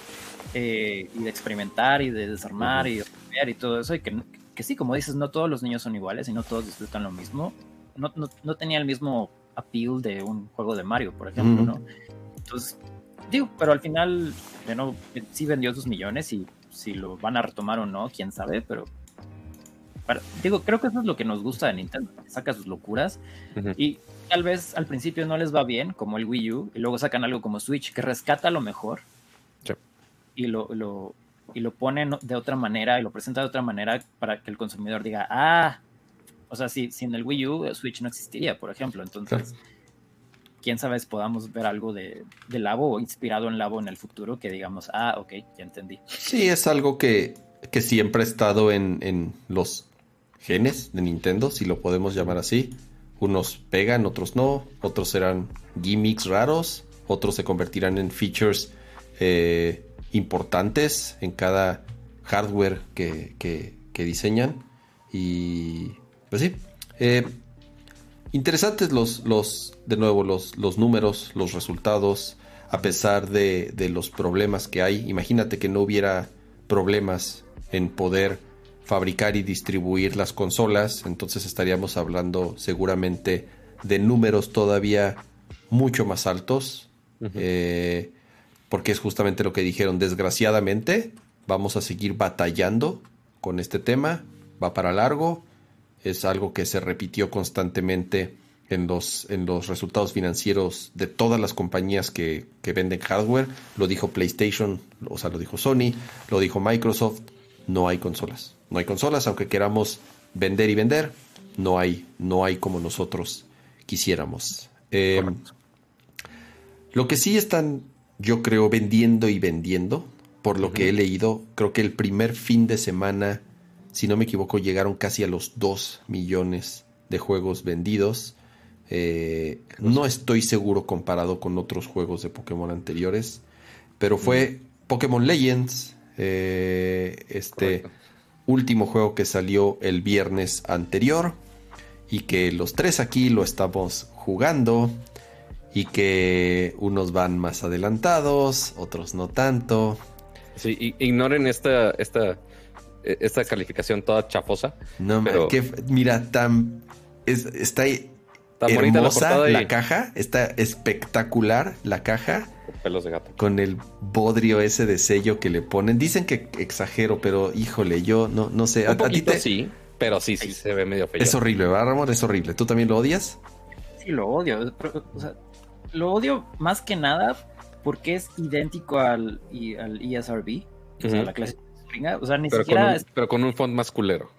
Speaker 3: eh, y de experimentar y de desarmar y de y todo eso, y que, que, sí, como dices, no todos los niños son iguales y no todos disfrutan lo mismo. No, no, no tenía el mismo appeal de un juego de Mario, por ejemplo, ¿no? Entonces, digo, pero al final, bueno, sí vendió sus millones y si lo van a retomar o no, quién sabe, pero digo, creo que eso es lo que nos gusta de Nintendo, saca sus locuras y tal vez al principio no les va bien, como el Wii U, y luego sacan algo como Switch que rescata lo mejor y lo, lo, y lo ponen de otra manera y lo presenta de otra manera para que el consumidor diga, ah, o sea, si sin el Wii U, Switch no existiría, por ejemplo, entonces... quién sabe si podamos ver algo de, de Labo o inspirado en Labo en el futuro que digamos, ah, ok, ya entendí.
Speaker 2: Sí, es algo que, que siempre ha estado en, en los genes de Nintendo, si lo podemos llamar así. Unos pegan, otros no, otros serán gimmicks raros, otros se convertirán en features eh, importantes en cada hardware que, diseñan. Y pues sí, eh, interesantes los, los, de nuevo, los, los números, los resultados, a pesar de, de los problemas que hay. Imagínate que no hubiera problemas en poder fabricar y distribuir las consolas, entonces estaríamos hablando seguramente de números todavía mucho más altos, eh, porque es justamente lo que dijeron, desgraciadamente vamos a seguir batallando con este tema, va para largo, es algo que se repitió constantemente en los, en los resultados financieros de todas las compañías que, que venden hardware, lo dijo PlayStation, o sea, lo dijo Sony, lo dijo Microsoft, no hay consolas. No hay consolas, aunque queramos vender y vender, no hay, no hay como nosotros quisiéramos. Em, lo que sí están, yo creo, vendiendo y vendiendo, por lo que he leído, creo que el primer fin de semana, si no me equivoco, llegaron casi a los 2 millones de juegos vendidos. Eh, no estoy seguro comparado con otros juegos de Pokémon anteriores, pero fue Pokémon Legends, eh, este último juego que salió el viernes anterior y que los tres aquí lo estamos jugando y que unos van más adelantados, otros no tanto.
Speaker 1: Sí, ignoren esta, esta, esta calificación toda chafosa.
Speaker 2: No, pero... que, mira, tan, está hermosa la, la caja, está espectacular la caja
Speaker 1: pelos de gato.
Speaker 2: Con el bodrio ese de sello que le ponen. Dicen que exagero, pero híjole, yo no, no sé.
Speaker 1: a, ti te... sí, pero sí, sí se ve medio feo.
Speaker 2: Es horrible, ¿verdad, Ramón? Es horrible. ¿Tú también lo odias?
Speaker 3: Sí, lo odio. O sea, lo odio más que nada porque es idéntico al, al ESRB, o sea, la clase O sea, ni
Speaker 1: pero
Speaker 3: siquiera.
Speaker 1: Con un, pero con un font más culero.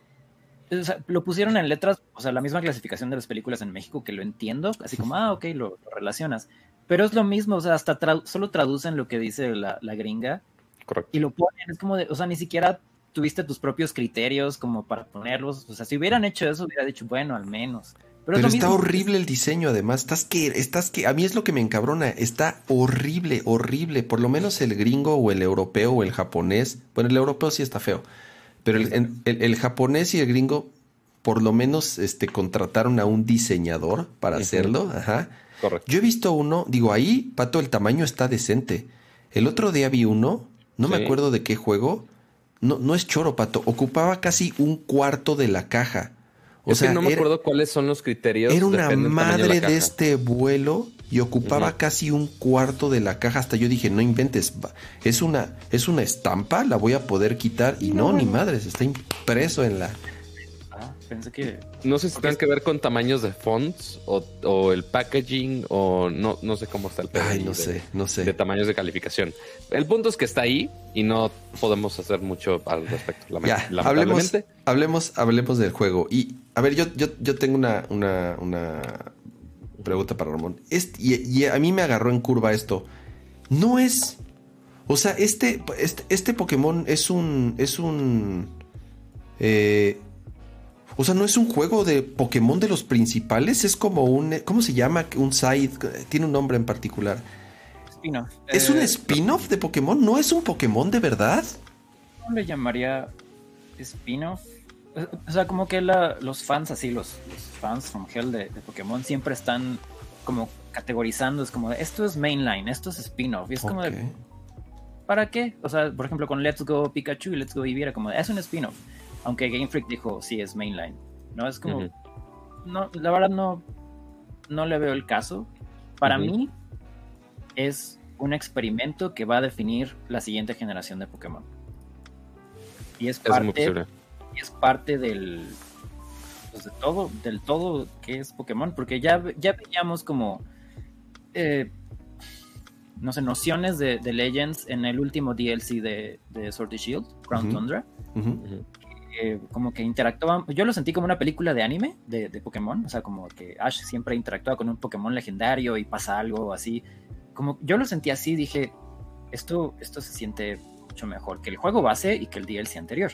Speaker 3: O sea, lo pusieron en letras, o sea, la misma clasificación de las películas en México que lo entiendo, así como, ah, ok, lo relacionas. Pero es lo mismo, o sea, hasta solo traducen lo que dice la, gringa.
Speaker 1: Correcto.
Speaker 3: Y lo ponen, es como de, o sea, ni siquiera tuviste tus propios criterios como para ponerlos. O sea, si hubieran hecho eso, hubiera dicho, bueno, al menos.
Speaker 2: Pero, está horrible el diseño, además. Estás que, estás que, a mí es lo que me encabrona. Está horrible, horrible. Por lo menos el gringo o el europeo o el japonés. Bueno, el europeo sí está feo. Pero el, japonés y el gringo, por lo menos, este, contrataron a un diseñador para hacerlo. Ajá.
Speaker 1: Correcto.
Speaker 2: Yo he visto uno, digo, ahí, Pato, el tamaño está decente. El otro día vi uno, no me acuerdo de qué juego. No, no es choro, Pato. Ocupaba casi un cuarto de la caja.
Speaker 1: O sea, no me acuerdo cuáles son los criterios.
Speaker 2: Era una madre de, este vuelo y ocupaba casi un cuarto de la caja. Hasta yo dije, no inventes, es una, es una estampa, la voy a poder quitar. Y no, ni madres, está impreso en la.
Speaker 3: Pensé que.
Speaker 1: No sé si tienen que ver con tamaños de fonts o, el packaging o no, no sé cómo está el
Speaker 2: Ay, no sé, no sé.
Speaker 1: De tamaños de calificación. El punto es que está ahí y no podemos hacer mucho al respecto.
Speaker 2: Ya, hablemos, hablemos, hablemos del juego. Y a ver, yo, yo, yo tengo una, una, una pregunta para Ramón. Este, y, a mí me agarró en curva esto. No es. O sea, este, este, este Pokémon es un. Es un. Eh, o sea, no es un juego de Pokémon de los principales. Es como un. ¿Cómo se llama? Un side. Tiene un nombre en particular.
Speaker 3: Spin-off.
Speaker 2: ¿Es un eh, spin-off de Pokémon? ¿No es un Pokémon de verdad?
Speaker 3: ¿Cómo le llamaría spin-off? O sea, como que los fans así, los, fans from Hell de, Pokémon siempre están como categorizando, es como, esto es mainline, esto es spin-off, y es como de, ¿para qué? O sea, por ejemplo, con Let's Go Pikachu y Let's Go Eevee era como, es un spin-off, aunque Game Freak dijo, sí, es mainline, ¿no? Es como, no, la verdad no, no le veo el caso. Para mí es un experimento que va a definir la siguiente generación de Pokémon. Y es parte y es parte del pues de todo, del todo que es Pokémon, porque ya, ya veíamos como eh, no sé, nociones de, Legends en el último DLC de, de Sword and Shield, Crown Tundra. Como que interactuaban, yo lo sentí como una película de anime de, de, Pokémon, o sea, como que Ash siempre interactúa con un Pokémon legendario y pasa algo así. Como yo lo sentí así, dije, esto, esto se siente mucho mejor que el juego base y que el DLC anterior.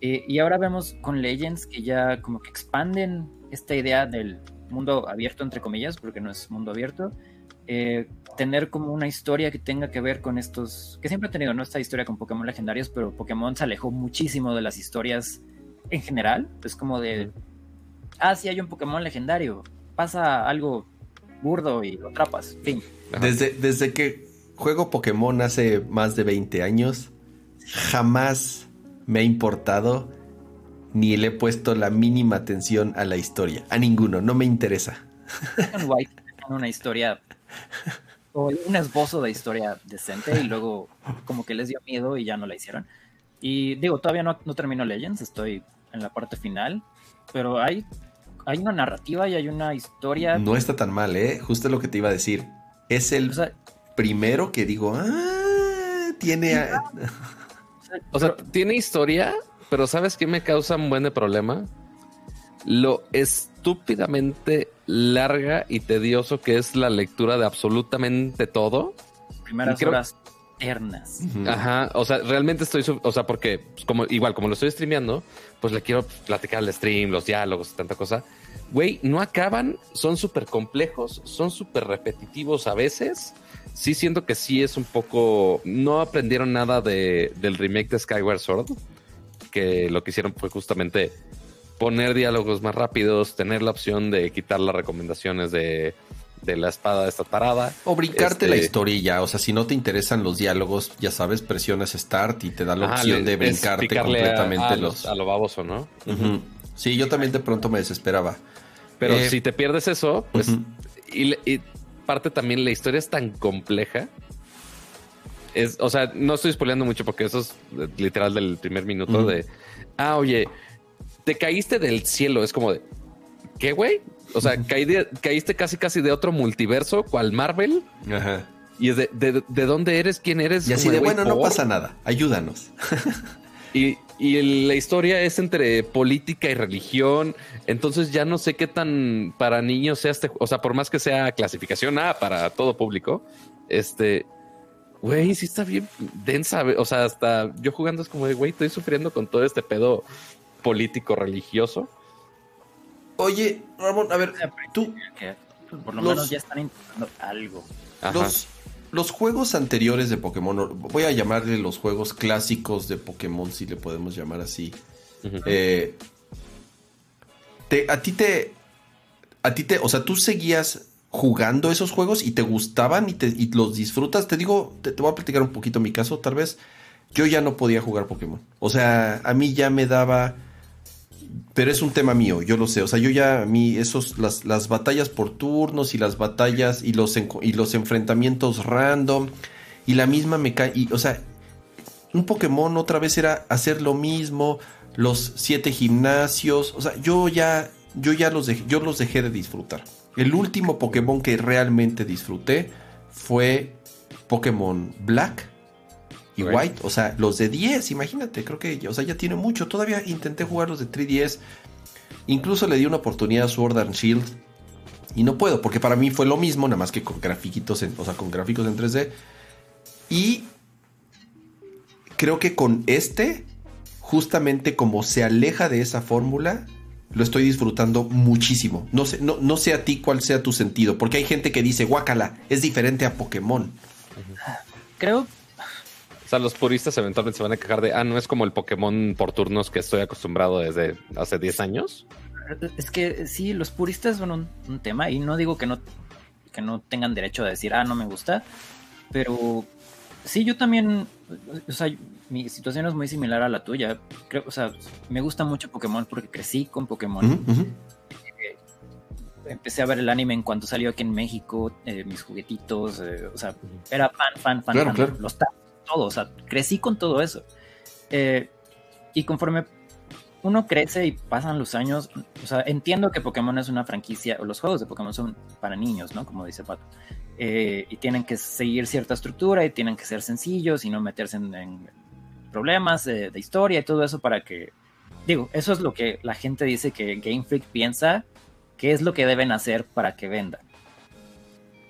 Speaker 3: Eh, y ahora vemos con Legends que ya como que expanden esta idea del mundo abierto, entre comillas, porque no es mundo abierto. Eh, tener como una historia que tenga que ver con estos, que siempre ha tenido, ¿no? Esta historia con Pokémon legendarios, pero Pokémon se alejó muchísimo de las historias en general. Es como de, ah, sí hay un Pokémon legendario, pasa algo burdo y lo atrapas, fin.
Speaker 2: Desde, desde que juego Pokémon hace más de 20 años, jamás me ha importado ni le he puesto la mínima atención a la historia. A ninguno, no me interesa.
Speaker 3: White una historia o un esbozo de historia decente y luego como que les dio miedo y ya no la hicieron. Y digo, todavía no, no termino Legends, estoy en la parte final, pero hay, hay una narrativa y hay una historia.
Speaker 2: No está tan mal, ¿eh? Justo lo que te iba a decir. Es el primero que digo, ah, tiene...
Speaker 1: O sea, tiene historia, pero ¿sabes qué me causa un buen de problema? Lo estúpidamente larga y tedioso que es la lectura de absolutamente todo.
Speaker 3: Primeras horas eternas.
Speaker 1: Ajá, o sea, realmente estoy, o sea, porque pues, como igual como lo estoy streameando, pues le quiero platicar el stream, los diálogos, tanta cosa. Güey, no acaban, son súper complejos, son súper repetitivos a veces sí siento que sí es un poco. No aprendieron nada de, del remake de Skyward Sword. Que lo que hicieron fue justamente poner diálogos más rápidos, tener la opción de quitar las recomendaciones de, de la espada de esta parada.
Speaker 2: O brincarte la este, historia, o sea, si no te interesan los diálogos, ya sabes, presionas Start y te da la opción de brincarte completamente a,
Speaker 1: los, A lo baboso, ¿no?
Speaker 2: Sí, yo también de pronto me desesperaba.
Speaker 1: Pero eh, si te pierdes eso, pues... y, parte también la historia es tan compleja. Es, o sea, no estoy spoileando mucho porque eso es literal del primer minuto de, ah, oye, te caíste del cielo. Es como de, ¿qué, güey? O sea, caíste casi casi de otro multiverso, cual Marvel. Ajá. Y es de, de, dónde eres, quién eres.
Speaker 2: Y así de, bueno, no pasa nada, ayúdanos.
Speaker 1: y, y la historia es entre política y religión. Entonces ya no sé qué tan para niños sea este, o sea, por más que sea clasificación A para todo público, este, güey, sí está bien densa. O sea, hasta yo jugando es como de, güey, estoy sufriendo con todo este pedo político religioso.
Speaker 2: Oye, Ramón, a ver, tú.
Speaker 3: por lo menos ya están intentando algo.
Speaker 2: Los, los juegos anteriores de Pokémon, voy a llamarle los juegos clásicos de Pokémon, si le podemos llamar así. Eh, a ti te. A ti te. O sea, tú seguías jugando esos juegos y te gustaban y, te, y los disfrutas. Te digo, te, voy a platicar un poquito mi caso, tal vez. Yo ya no podía jugar Pokémon. O sea, a mí ya me daba. Pero es un tema mío, yo lo sé. O sea, yo ya a mí, esos, las, las batallas por turnos y las batallas y los, y los enfrentamientos random y la misma mecánica. O sea, un Pokémon otra vez era hacer lo mismo, los siete gimnasios. O sea, yo ya, yo ya los yo los dejé de disfrutar. El último Pokémon que realmente disfruté fue Pokémon Black y White. O sea, los de 10, imagínate, creo que o sea, ya tiene mucho. Todavía intenté jugar los de 3DS. Incluso le di una oportunidad a Sword and Shield. Y no puedo, porque para mí fue lo mismo, nada más que con grafiquitos, en, o sea, con gráficos en 3D. Y creo que con este, justamente como se aleja de esa fórmula, lo estoy disfrutando muchísimo. No sé, no, no sé a ti cuál sea tu sentido, porque hay gente que dice, guácala, es diferente a Pokémon.
Speaker 3: Creo.
Speaker 1: O sea, los puristas eventualmente se van a quejar de, ah, no es como el Pokémon por turnos que estoy acostumbrado desde hace 10 años.
Speaker 3: Es que sí, los puristas son un, un tema y no digo que no, que no tengan derecho a decir, ah, no me gusta, pero sí, yo también, o sea, mi situación es muy similar a la tuya. Creo, o sea, me gusta mucho Pokémon porque crecí con Pokémon. Eh, empecé a ver el anime en cuanto salió aquí en México, eh, mis juguetitos, eh, o sea, era fan, fan, fan,
Speaker 2: claro,
Speaker 3: fan los todo, o sea, crecí con todo eso. y conforme uno crece y pasan los años, o sea, entiendo que Pokémon es una franquicia, o los juegos de Pokémon son para niños, ¿no? Como dice Pato. y tienen que seguir cierta estructura y tienen que ser sencillos y no meterse en problemas de, historia y todo eso para que, digo, eso es lo que la gente dice que Game Freak piensa que es lo que deben hacer para que venda.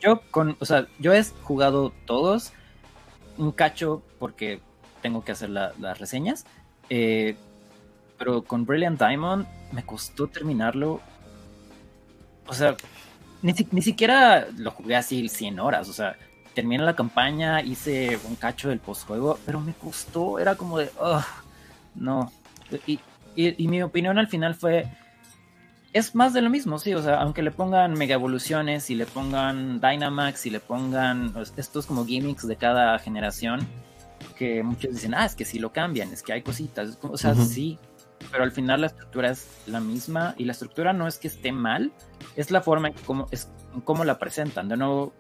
Speaker 3: Yo con, o sea, yo he jugado todos, un cacho porque tengo que hacer las reseñas, eh, pero con Brilliant Diamond me costó terminarlo. O sea, ni, siquiera lo jugué así 100 horas, o sea, terminé la campaña, hice un cacho del postjuego, pero me costó, era como de, no. Y, mi opinión al final fue, es más de lo mismo, sí, o sea, aunque le pongan mega evoluciones y le pongan Dynamax y le pongan estos como gimmicks de cada generación, que muchos dicen, ah, es que si lo cambian, es que hay cositas, o sea, sí, pero al final la estructura es la misma y la estructura no es que esté mal, es la forma en cómo, es, en cómo la presentan. De nuevo,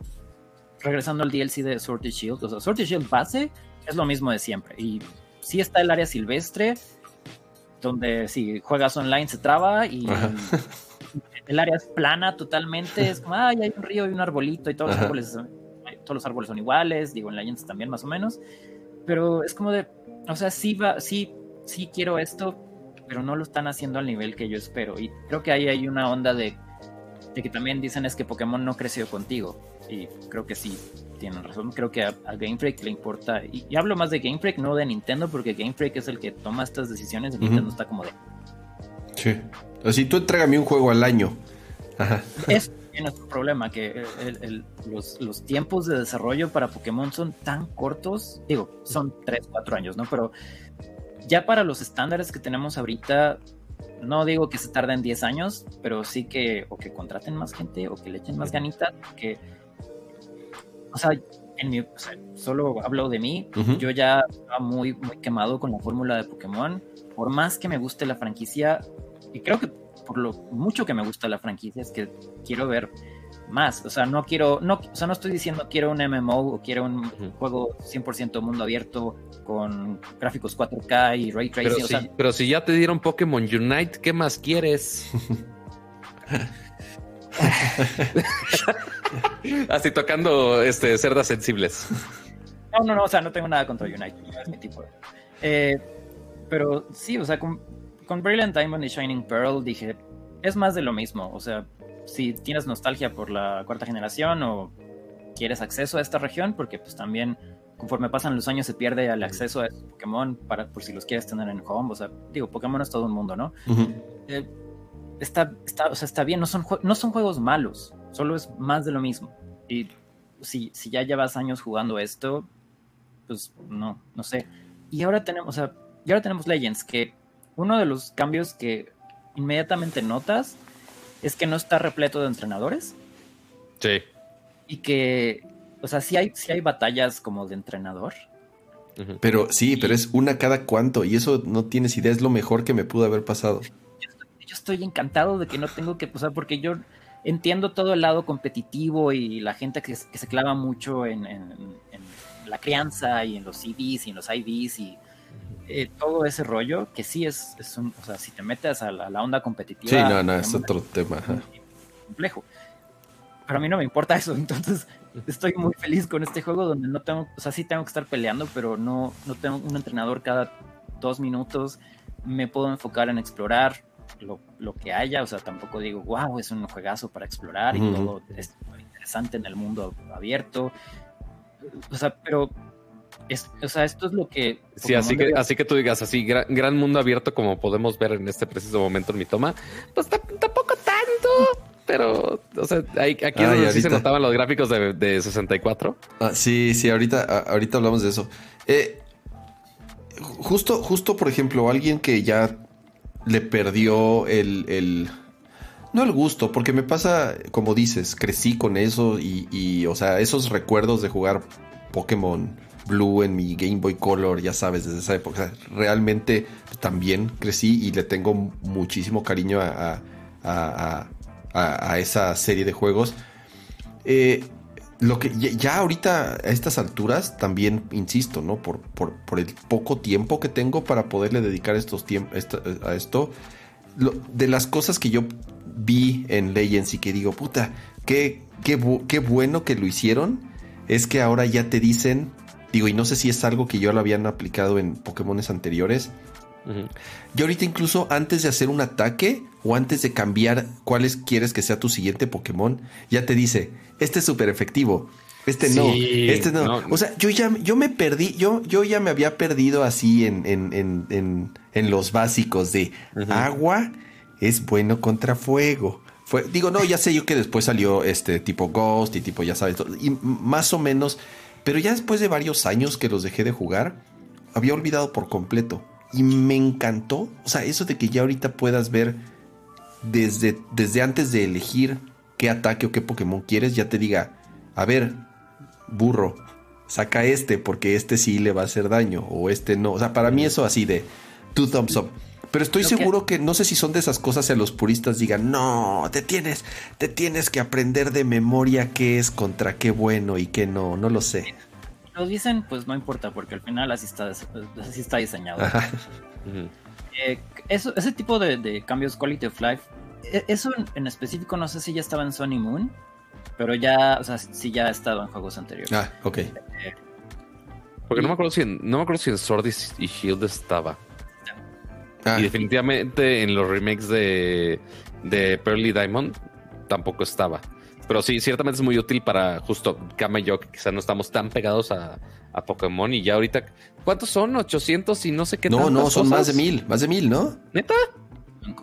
Speaker 3: regresando al DLC de Sword and Shield, o sea, Sword and Shield base es lo mismo de siempre. Y sí está el área silvestre, donde si juegas online se traba y el área es plana totalmente. Es como, ay, hay un río y un arbolito y todos los árboles, todos los árboles son iguales. Digo, en Legends también más o menos. Pero es como de, o sea, sí va, sí, sí quiero esto, pero no lo están haciendo al nivel que yo espero. Y creo que ahí hay una onda de, de que también dicen es que Pokémon no creció contigo. Y creo que sí, tienen razón. Creo que a, Game Freak le importa. Y, hablo más de Game Freak, no de Nintendo, porque Game Freak es el que toma estas decisiones y Nintendo está como de.
Speaker 2: Sí. Así tú entrégame un juego al año.
Speaker 3: Ajá. Es nuestro problema, que los, los, tiempos de desarrollo para Pokémon son tan cortos. Digo, son 3, 4 años, ¿no? Pero ya para los estándares que tenemos ahorita, no digo que se tarden 10 años, pero sí que o que contraten más gente o que le echen más ganitas, que o sea, en mi, solo hablo de mí, yo ya estaba muy, muy quemado con la fórmula de Pokémon. Por más que me guste la franquicia, y creo que por lo mucho que me gusta la franquicia es que quiero ver más. O sea, no quiero, no, o sea, no estoy diciendo quiero un MMO o quiero un juego 100% mundo abierto con gráficos 4K y ray tracing.
Speaker 1: Pero, si, pero si ya te dieron Pokémon Unite, ¿qué más quieres? Así tocando este, cerdas sensibles.
Speaker 3: No, no, no, o sea, no tengo nada contra United, es mi tipo. Eh, pero sí, o sea, con, con Brilliant Diamond y Shining Pearl dije, es más de lo mismo. O sea, si tienes nostalgia por la cuarta generación o quieres acceso a esta región, porque pues también conforme pasan los años se pierde el acceso a Pokémon para, por si los quieres tener en home. O sea, digo, Pokémon es todo un mundo, ¿no? está, está, o sea, está bien, no son, no son juegos malos, solo es más de lo mismo. Y si, si ya llevas años jugando esto, pues no, no sé. Y ahora tenemos, o sea, y ahora tenemos Legends, que uno de los cambios que inmediatamente notas es que no está repleto de entrenadores.
Speaker 1: Sí.
Speaker 3: Y que, o sea, sí hay, sí hay batallas como de entrenador.
Speaker 2: Pero sí, pero es una cada cuánto y eso no tienes idea, es lo mejor que me pudo haber pasado.
Speaker 3: Yo estoy, encantado de que no tengo que, pasar porque yo entiendo todo el lado competitivo y la gente que, se clava mucho en, la crianza y en los CVs y en los IVs y eh, todo ese rollo, que sí es, es un, o sea, si te metes a la, onda competitiva.
Speaker 2: Sí, no, no, es otro tema.
Speaker 3: Complejo. Pero a mí no me importa eso, entonces estoy muy feliz con este juego donde no tengo, o sea, sí tengo que estar peleando, pero no, no tengo un entrenador cada dos minutos. Me puedo enfocar en explorar lo, lo que haya, o sea, tampoco digo, wow, es un juegazo para explorar y todo es muy interesante en el mundo abierto. O sea, pero o sea, esto es lo que.
Speaker 1: Sí, así que, así que tú digas así, gran, mundo abierto como podemos ver en este preciso momento en mi toma, pues tampoco tanto. Pero, o sea, aquí sí se notaban los gráficos de, 64.
Speaker 2: Ah, sí, sí, ahorita, ahorita hablamos de eso. Eh, justo, justo, por ejemplo, alguien que ya le perdió el, el, no el gusto, porque me pasa, como dices, crecí con eso y, y, o sea, esos recuerdos de jugar Pokémon Blue en mi Game Boy Color, ya sabes, desde esa época. realmente también crecí y le tengo muchísimo cariño a, a, esa serie de juegos. Eh, lo que ya, ahorita a estas alturas también insisto, ¿no? Por, por, el poco tiempo que tengo para poderle dedicar estos tiempos a esto. de las cosas que yo vi en Legends y que digo, puta, qué, qué, qué bueno que lo hicieron. Es que ahora ya te dicen Digo, y no sé si es algo que yo lo habían aplicado en Pokémones anteriores. Yo ahorita incluso antes de hacer un ataque o antes de cambiar cuáles quieres que sea tu siguiente Pokémon, ya te dice, este es súper efectivo, este no, este no. O sea, yo ya yo me perdí, yo, yo ya me había perdido así en, en, en, en los básicos de agua es bueno contra fuego. Fue, digo, no, ya sé yo que después salió este tipo Ghost y tipo, ya sabes, y más o menos pero ya después de varios años que los dejé de jugar, había olvidado por completo. Y me encantó. O sea, eso de que ya ahorita puedas ver desde, desde antes de elegir qué ataque o qué Pokémon quieres, ya te diga, a ver, burro, saca este porque este sí le va a hacer daño o este no. O sea, para mí eso así de two thumbs up. Pero estoy seguro que... no sé si son de esas cosas que los puristas digan, no, te tienes, te tienes que aprender de memoria qué es contra qué bueno y qué no, no lo sé.
Speaker 3: Lo dicen, pues no importa, porque al final así está, así está diseñado. Eh, eso, ese tipo de, cambios quality of life, e, eso en, específico no sé si ya estaba en Sony Moon, pero ya, o sea, sí ya ha estado en juegos anteriores.
Speaker 2: Ah, ok. Eh,
Speaker 1: porque no me acuerdo si en, no me acuerdo si en Sword y Shield estaba. Ah. Y definitivamente en los remakes de, de Pearly Diamond tampoco estaba. Pero sí, ciertamente es muy útil para justo Kama y yo, que quizás no estamos tan pegados a, Pokémon. Y ya ahorita, ¿cuántos son? 800 y no sé qué.
Speaker 2: No, no, son más de mil, más de mil, ¿no?
Speaker 1: ¿Neta?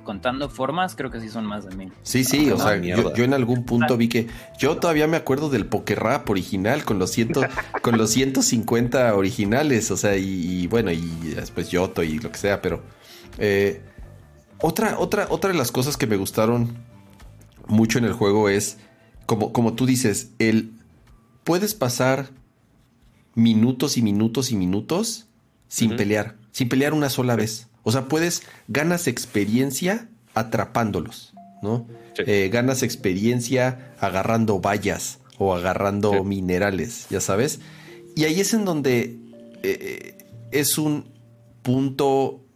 Speaker 3: Contando formas, creo que sí son más de mil.
Speaker 2: Sí, sí, o sea, yo, en algún punto vi que yo todavía me acuerdo del Rap original con los ciento, con los 150 originales, o sea, y, y bueno, y después Yoto y lo que sea, pero eh, otra, otra, otra de las cosas que me gustaron mucho en el juego es, como, como tú dices, el puedes pasar minutos y minutos y minutos sin pelear, sin pelear una sola vez. O sea, puedes, ganas experiencia atrapándolos, ¿no? Eh, ganas experiencia agarrando vallas o agarrando minerales, ya sabes. Y ahí es en donde eh, es un punto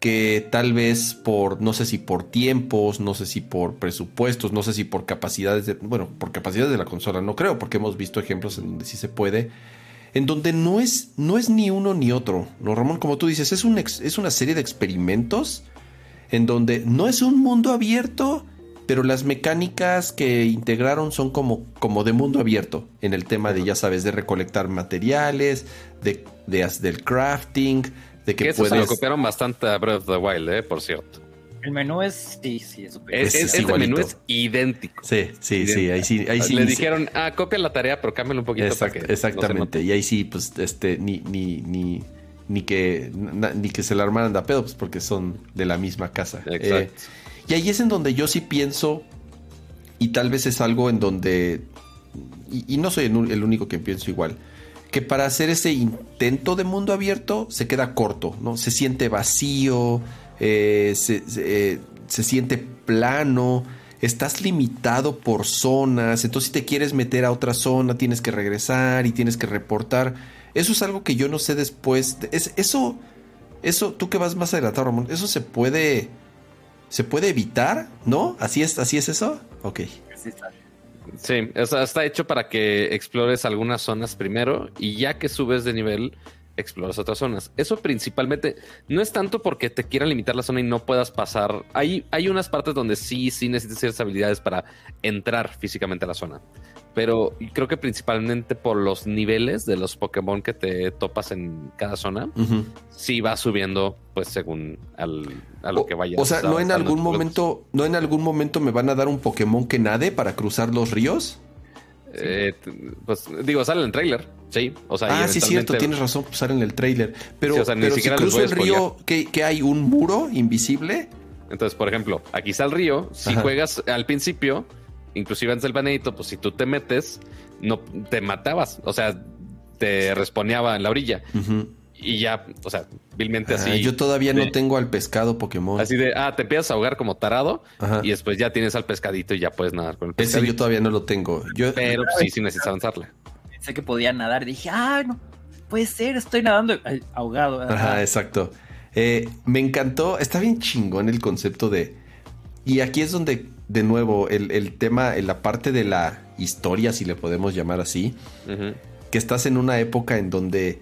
Speaker 2: que tal vez por, no sé si por tiempos, no sé si por presupuestos, no sé si por capacidades de, bueno, por capacidades de la consola, no creo, porque hemos visto ejemplos en donde sí se puede, en donde no es, no es ni uno ni otro, ¿no, Ramón? Como tú dices, es, un es una serie de experimentos en donde no es un mundo abierto, pero las mecánicas que integraron son como, como de mundo abierto, en el tema de, ya sabes, de recolectar materiales, de, de del crafting, de que,
Speaker 1: eso se lo copiaron bastante a Breath of the Wild, eh, por cierto.
Speaker 3: El menú es, sí, sí,
Speaker 1: es súper. Es, es, este menú es idéntico.
Speaker 2: Sí, sí, sí, ahí sí, ahí sí.
Speaker 1: Le dijeron, ah, copia la tarea, pero cámbialo un poquito para que
Speaker 2: Exactamente, y ahí sí, pues, este, ni, ni, ni, ni que, ni que se la armaran de pedo, pues porque son de la misma casa. Exacto. Eh, y ahí es en donde yo sí pienso, y tal vez es algo en donde, y, no soy el único que pienso igual, que para hacer ese intento de mundo abierto se queda corto, ¿no? Se siente vacío, eh, eh, se, siente plano, estás limitado por zonas, entonces si te quieres meter a otra zona tienes que regresar y tienes que reportar. Eso es algo que yo no sé después. Es, eso, eso, tú que vas más adelantado, Ramón, eso se puede, se puede evitar, ¿no? Así es, así es eso. Ok.
Speaker 1: Sí, está hecho para que explores algunas zonas primero y ya que subes de nivel, exploras otras zonas. Eso principalmente no es tanto porque te quieran limitar la zona y no puedas pasar. Hay, hay unas partes donde sí, sí necesitas ciertas habilidades para entrar físicamente a la zona. Pero creo que principalmente por los niveles de los Pokémon que te topas en cada zona, sí va subiendo pues según al, a lo que vayas.
Speaker 2: O sea, no en algún momento, no en algún momento me van a dar un Pokémon que nade para cruzar los ríos.
Speaker 1: Eh, pues digo, sale en el trailer, sí. O sea,
Speaker 2: ah, sí, cierto, tienes razón, pues, sale en el trailer. Pero, si cruzo el río, ¿qué, hay? ¿Un muro invisible?
Speaker 1: Entonces, por ejemplo, aquí está el río. Si juegas al principio, inclusive antes del baneito, pues si tú te metes, no te matabas. O sea, te responeaba en la orilla y ya, o sea, vilmente así. Ah,
Speaker 2: yo todavía no tengo al pescado Pokémon.
Speaker 1: Así de, ah, te empiezas a ahogar como tarado y después ya tienes al pescadito y ya puedes nadar con el pescado.
Speaker 2: Ese yo todavía no lo tengo. Yo...
Speaker 1: Pero sí, sí necesitas avanzarle.
Speaker 3: Pensé que podía nadar. Dije, ah, no, puede ser, estoy nadando ahogado.
Speaker 2: Ajá, exacto. Eh, me encantó, está bien chingón el concepto de... Y aquí es donde, de nuevo, el, el tema, en la parte de la historia, si le podemos llamar así, que estás en una época en donde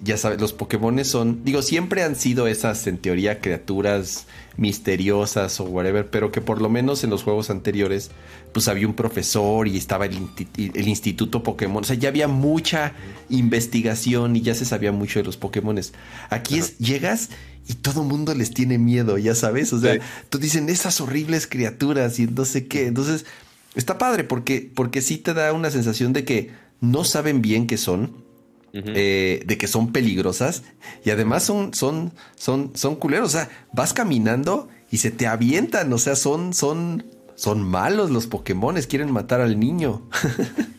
Speaker 2: ya sabes, los Pokémon son, digo, siempre han sido esas, en teoría, criaturas misteriosas o whatever, pero que por lo menos en los juegos anteriores, pues había un profesor y estaba el, Instituto Pokémon, o sea, ya había mucha investigación y ya se sabía mucho de los Pokémon. Aquí es, llegas y todo el mundo les tiene miedo, ya sabes, o sea, tú dicen esas horribles criaturas y no sé qué, entonces, está padre porque, porque sí te da una sensación de que no saben bien qué son eh, de que son peligrosas y además son, son, son, son culeros. O sea, vas caminando y se te avientan. O sea, son, son, son malos los Pokémones, quieren matar al niño.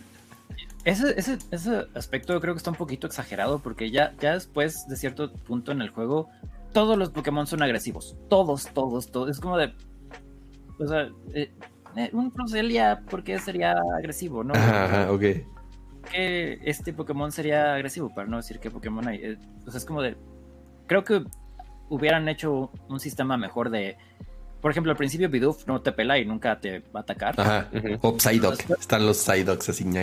Speaker 3: ese, ese, ese, aspecto yo creo que está un poquito exagerado porque ya, ya después de cierto punto en el juego, todos los Pokémon son agresivos. Todos, todos, todos. Es como de. O sea, eh, eh, un Procelia, ¿por qué sería agresivo? ¿no?
Speaker 2: Ajá, ok
Speaker 3: que este Pokémon sería agresivo, para no decir qué Pokémon hay. Eh, o sea, es como de. Creo que hubieran hecho un sistema mejor de. Por ejemplo, al principio Bidoof no te pela y nunca te va a atacar.
Speaker 2: Ajá. O Psyduck. Están los Psyducks así. Ña,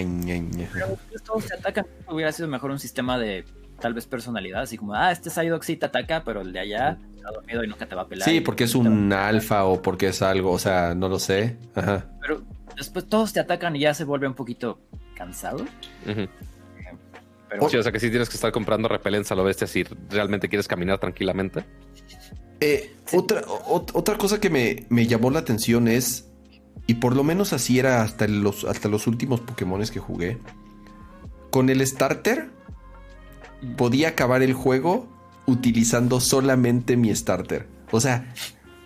Speaker 3: Pero todos se atacan. Hubiera sido mejor un sistema de tal vez personalidad. Así como, ah, este Psyduck sí te ataca, pero el de allá está dormido y nunca te va a pelar.
Speaker 2: Sí, porque es un alfa o porque es algo. O sea, no lo sé. Ajá.
Speaker 3: Pero después todos te atacan y ya se vuelve un poquito cansado.
Speaker 1: Pero... Sí, o sea que sí tienes que estar comprando repelencia a lo bestia si realmente quieres caminar tranquilamente.
Speaker 2: Eh, otra, otra cosa que me, llamó la atención es, y por lo menos así era hasta los, hasta los últimos Pokémon que jugué, con el starter. Podía acabar el juego utilizando solamente mi starter. O sea,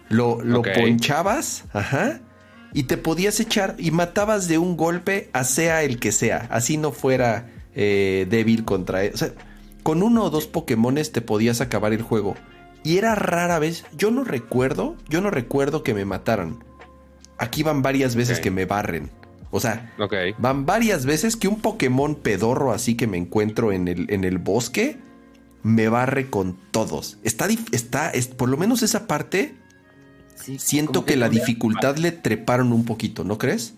Speaker 2: lo, lo ponchabas, ajá, y te podías echar y matabas de un golpe a sea el que sea, así no fuera eh, débil contra él. O sea, con uno o dos Pokémones te podías acabar el juego. Y era rara vez, yo no recuerdo, yo no recuerdo que me mataran. Aquí van varias veces que me barren. O sea, van varias veces que un Pokémon pedorro así que me encuentro en el, en el bosque me barre con todos. Está, está, es, por lo menos esa parte Siento que, la dificultad le treparon un poquito, ¿no crees?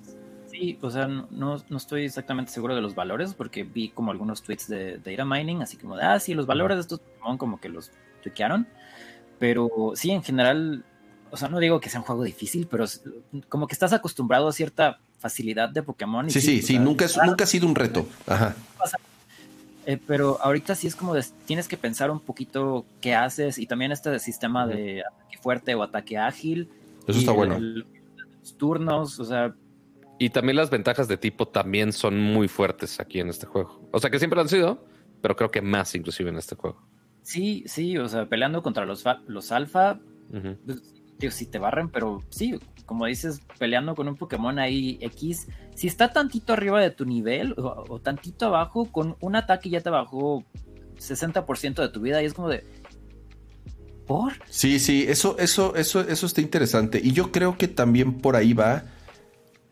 Speaker 3: Sí, o sea, no, estoy exactamente seguro de los valores porque vi como algunos tweets de data mining, así como de, ah, sí, los valores de estos Pokémon como que los tweakearon. Pero sí, en general, o sea, no digo que sea un juego difícil, pero como que estás acostumbrado a cierta facilidad de Pokémon.
Speaker 2: sí, sí, sí, nunca, nunca ha sido un reto. Ajá.
Speaker 3: Eh, pero ahorita sí es como tienes que pensar un poquito qué haces y también este sistema de ataque fuerte o ataque ágil.
Speaker 2: Eso está bueno.
Speaker 3: los turnos, o sea.
Speaker 1: Y también las ventajas de tipo también son muy fuertes aquí en este juego. O sea que siempre han sido, pero creo que más inclusive en este juego.
Speaker 3: Sí, sí, o sea, peleando contra los, los alfa, pues, si te barren, pero sí, como dices, peleando con un Pokémon ahí X, si está tantito arriba de tu nivel o, tantito abajo, con un ataque ya te bajó 60% de tu vida y es como de... ¿Por?
Speaker 2: Sí, sí, eso, eso, eso, eso está interesante. Y yo creo que también por ahí va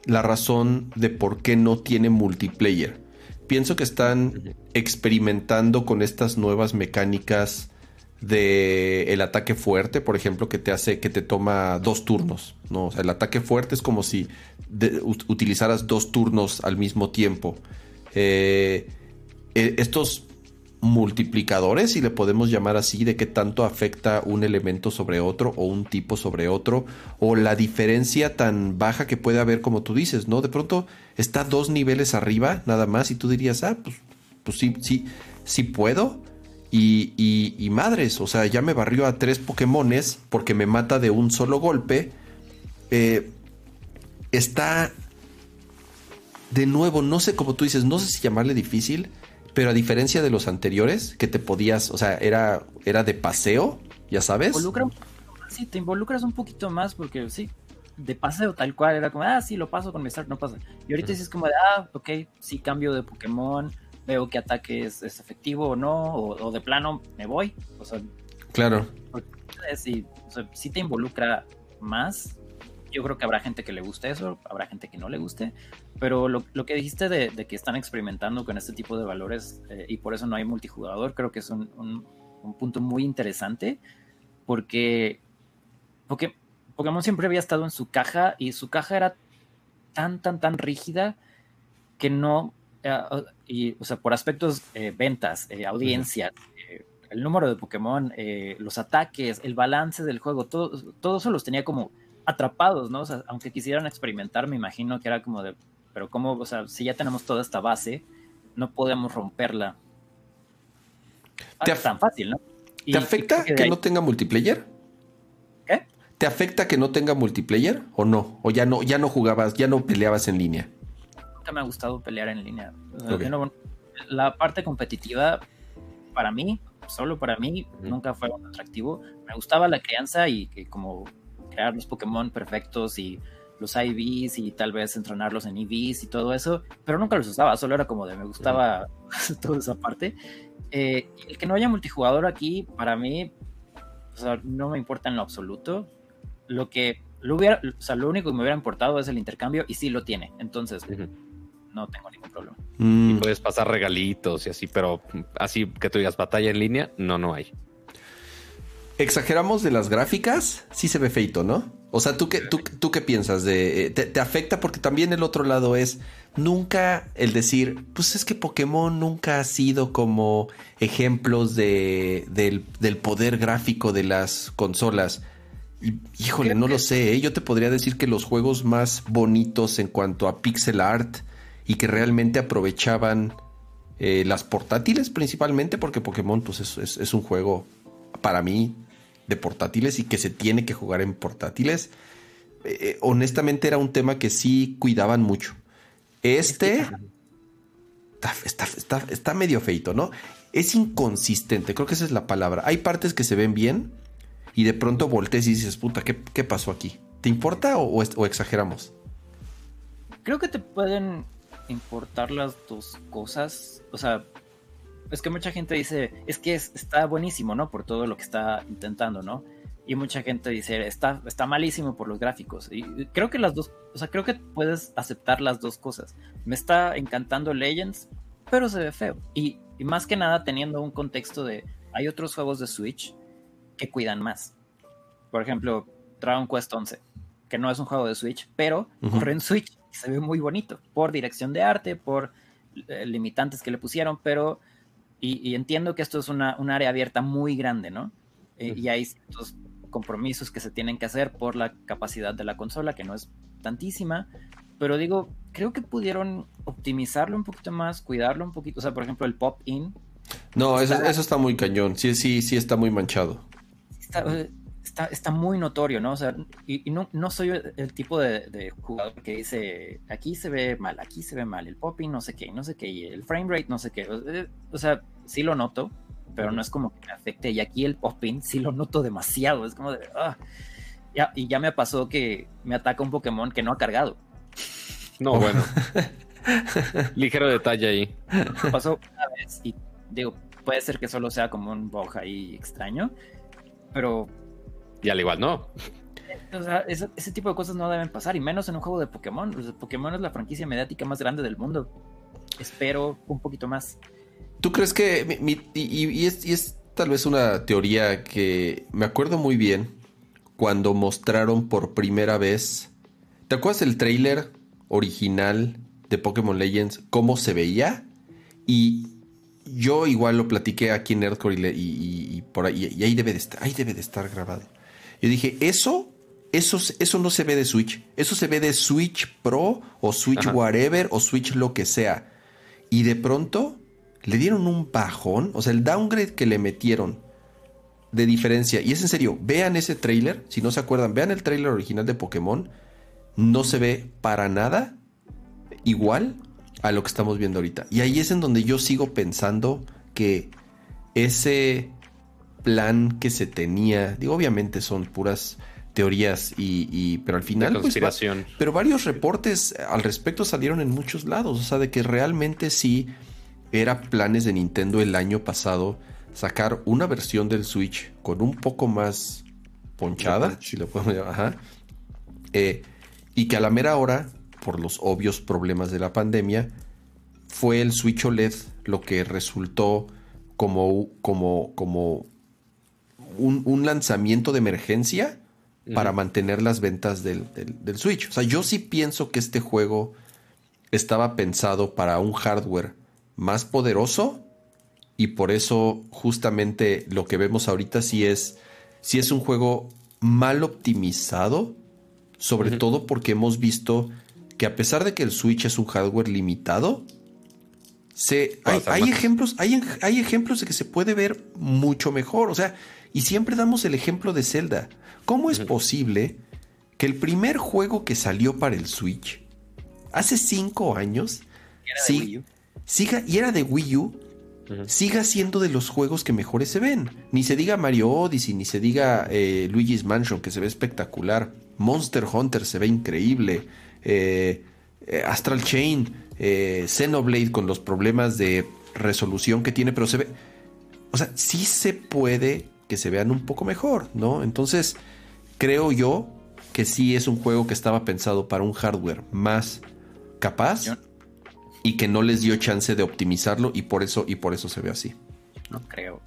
Speaker 2: la razón de por qué no tiene multiplayer. Pienso que están experimentando con estas nuevas mecánicas de el ataque fuerte, por ejemplo, que te hace que te toma dos turnos, ¿no? El ataque fuerte es como si utilizaras dos turnos al mismo tiempo. Eh, e, estos multiplicadores, si le podemos llamar así, de qué tanto afecta un elemento sobre otro o un tipo sobre otro, o la diferencia tan baja que puede haber, como tú dices, ¿no? De pronto está dos niveles arriba, nada más, y tú dirías, ah, pues, pues sí, sí, sí puedo y, madres, o sea, ya me barrió a tres Pokémones porque me mata de un solo golpe. Eh, está de nuevo, no sé cómo tú dices, no sé si llamarle difícil, pero a diferencia de los anteriores, que te podías, o sea, era, era de paseo, ya sabes.
Speaker 3: sí, te involucras un poquito más porque sí, de paseo tal cual, era como, ah, sí, lo paso con mi start, no pasa. Y ahorita sí es como de, ah, ok, sí, cambio de Pokémon, veo qué ataque es, efectivo o no, o, de plano me voy. O sea,
Speaker 2: claro.
Speaker 3: Si, si te involucra más, yo creo que habrá gente que le guste eso, habrá gente que no le guste, pero lo, que dijiste de, que están experimentando con este tipo de valores eh, y por eso no hay multijugador, creo que es un, un, punto muy interesante, porque, porque Pokémon siempre había estado en su caja y su caja era tan, tan, tan rígida que no eh, y, o sea, por aspectos eh, ventas, eh, audiencia, el número de Pokémon, los ataques, el balance del juego, todo, todo eso los tenía como atrapados, ¿no? O sea, aunque quisieran experimentar, me imagino que era como de, pero como, o sea, si ya tenemos toda esta base, no podemos romperla.
Speaker 2: Te tan fácil, ¿no? ¿Te afecta que, no tenga multiplayer?
Speaker 3: ¿Qué?
Speaker 2: ¿Te afecta que no tenga multiplayer o no? ¿O ya no, ya no jugabas, ya no peleabas en línea?
Speaker 3: Me ha gustado pelear en línea. la parte competitiva, para mí, solo para mí, nunca fue un atractivo. Me gustaba la crianza y que como crear los Pokémon perfectos y los IVs y tal vez entrenarlos en EVs y todo eso, pero nunca los usaba, solo era como de me gustaba toda esa parte. Eh, el que no haya multijugador aquí, para mí, no me importa en lo absoluto. Lo que lo hubiera, o sea, lo único que me hubiera importado es el intercambio y sí lo tiene. Entonces, no tengo ningún problema.
Speaker 1: Mm. Y puedes pasar regalitos y así, pero así que tú digas batalla en línea, no, no hay.
Speaker 2: Exageramos de las gráficas, sí se ve feito, ¿no? O sea, ¿tú qué, tú, qué piensas? De, eh, te, afecta? Porque también el otro lado es nunca el decir, pues es que Pokémon nunca ha sido como ejemplos de, del, del poder gráfico de las consolas. Y, híjole, no lo sé. ¿eh? Yo te podría decir que los juegos más bonitos en cuanto a pixel art y que realmente aprovechaban eh, las portátiles principalmente, porque Pokémon pues, es, un juego para mí de portátiles y que se tiene que jugar en portátiles. Eh, eh, honestamente era un tema que sí cuidaban mucho. Este está, medio feito, ¿no? Es inconsistente, creo que esa es la palabra. Hay partes que se ven bien y de pronto voltees y dices, puta, ¿qué, pasó aquí? ¿Te importa o, o exageramos?
Speaker 3: Creo que te pueden importar las dos cosas. O sea, es que mucha gente dice, es que está buenísimo, ¿no? Por todo lo que está intentando, ¿no? Y mucha gente dice, está, está malísimo por los gráficos. Y creo que las dos, o sea, creo que puedes aceptar las dos cosas. Me está encantando Legends, pero se ve feo. Y, más que nada teniendo un contexto de, hay otros juegos de Switch que cuidan más. Por ejemplo, Dragon Quest 11, que no es un juego de Switch, pero corre en Switch se ve muy bonito por dirección de arte, por eh, limitantes que le pusieron, pero y, entiendo que esto es una, un área abierta muy grande, ¿no? Eh, y hay ciertos compromisos que se tienen que hacer por la capacidad de la consola, que no es tantísima, pero digo, creo que pudieron optimizarlo un poquito más, cuidarlo un poquito. O sea, por ejemplo, el pop-in.
Speaker 2: No, eso, eso, está muy cañón. Sí, sí, sí está muy manchado.
Speaker 3: Está, está, muy notorio, ¿no? O sea, y, no, no soy el, tipo de, jugador que dice, aquí se ve mal, aquí se ve mal, el pop-in no sé qué, no sé qué, y el frame rate no sé qué. O sea, sí lo noto, pero no es como que me afecte. Y aquí el pop-in sí lo noto demasiado. Es como de... Ah. Ya, y ya me pasó que me ataca un Pokémon que no ha cargado.
Speaker 1: No, bueno. Ligero detalle ahí.
Speaker 3: Pasó una vez y digo, puede ser que solo sea como un bug ahí extraño, pero...
Speaker 1: Y al igual no.
Speaker 3: O sea, ese, tipo de cosas no deben pasar, y menos en un juego de Pokémon. Pokémon es la franquicia mediática más grande del mundo. Espero un poquito más.
Speaker 2: ¿Tú crees que... y, es, y es tal vez una teoría que me acuerdo muy bien cuando mostraron por primera vez... ¿Te acuerdas del trailer original de Pokémon Legends, cómo se veía. Y yo igual lo platiqué aquí en Nerdcore y, por ahí, y ahí debe de estar, ahí debe de estar grabado. Yo dije, eso, eso, eso no se ve de Switch. Eso se ve de Switch Pro o Switch whatever o Switch lo que sea. Y de pronto le dieron un bajón, o sea, el downgrade que le metieron de diferencia. Y es en serio, vean ese trailer, si no se acuerdan, vean el trailer original de Pokémon no se ve para nada igual a lo que estamos viendo ahorita. Y ahí es en donde yo sigo pensando que ese plan que se tenía, digo, obviamente son puras teorías y, pero al final
Speaker 1: pues, conspiración.
Speaker 2: pero varios reportes al respecto salieron en muchos lados, o sea, de que realmente sí era planes de Nintendo el año pasado sacar una versión del Switch con un poco más ponchada, si lo podemos llamar, ajá, eh, y que a la mera hora, por los obvios problemas de la pandemia, fue el Switch OLED lo que resultó como, como, como un, lanzamiento de emergencia para mantener las ventas del, del, Switch. O sea, yo sí pienso que este juego estaba pensado para un hardware más poderoso y por eso justamente lo que vemos ahorita sí es, sí es un juego mal optimizado sobre todo porque hemos visto que a pesar de que el Switch es un hardware limitado, se, hay, ejemplos, hay, hay, ejemplos de que se puede ver mucho mejor. O sea, y siempre damos el ejemplo de Zelda. ¿Cómo es posible que el primer juego que salió para el Switch hace cinco años siga y era de Wii U siga siendo de los juegos que mejores se ven. Ni se diga Mario Odyssey, ni se diga eh, Luigi's Mansion, que se ve espectacular. Monster Hunter se ve increíble. Eh, eh, Astral Chain, Xenoblade con los problemas de resolución que tiene, pero se ve. O sea, sí se puede que se vean un poco mejor, ¿no? Entonces, creo yo que sí es un juego que estaba pensado para un hardware más capaz y que no les dio chance de optimizarlo y por eso, y por eso se ve así.
Speaker 3: No creo.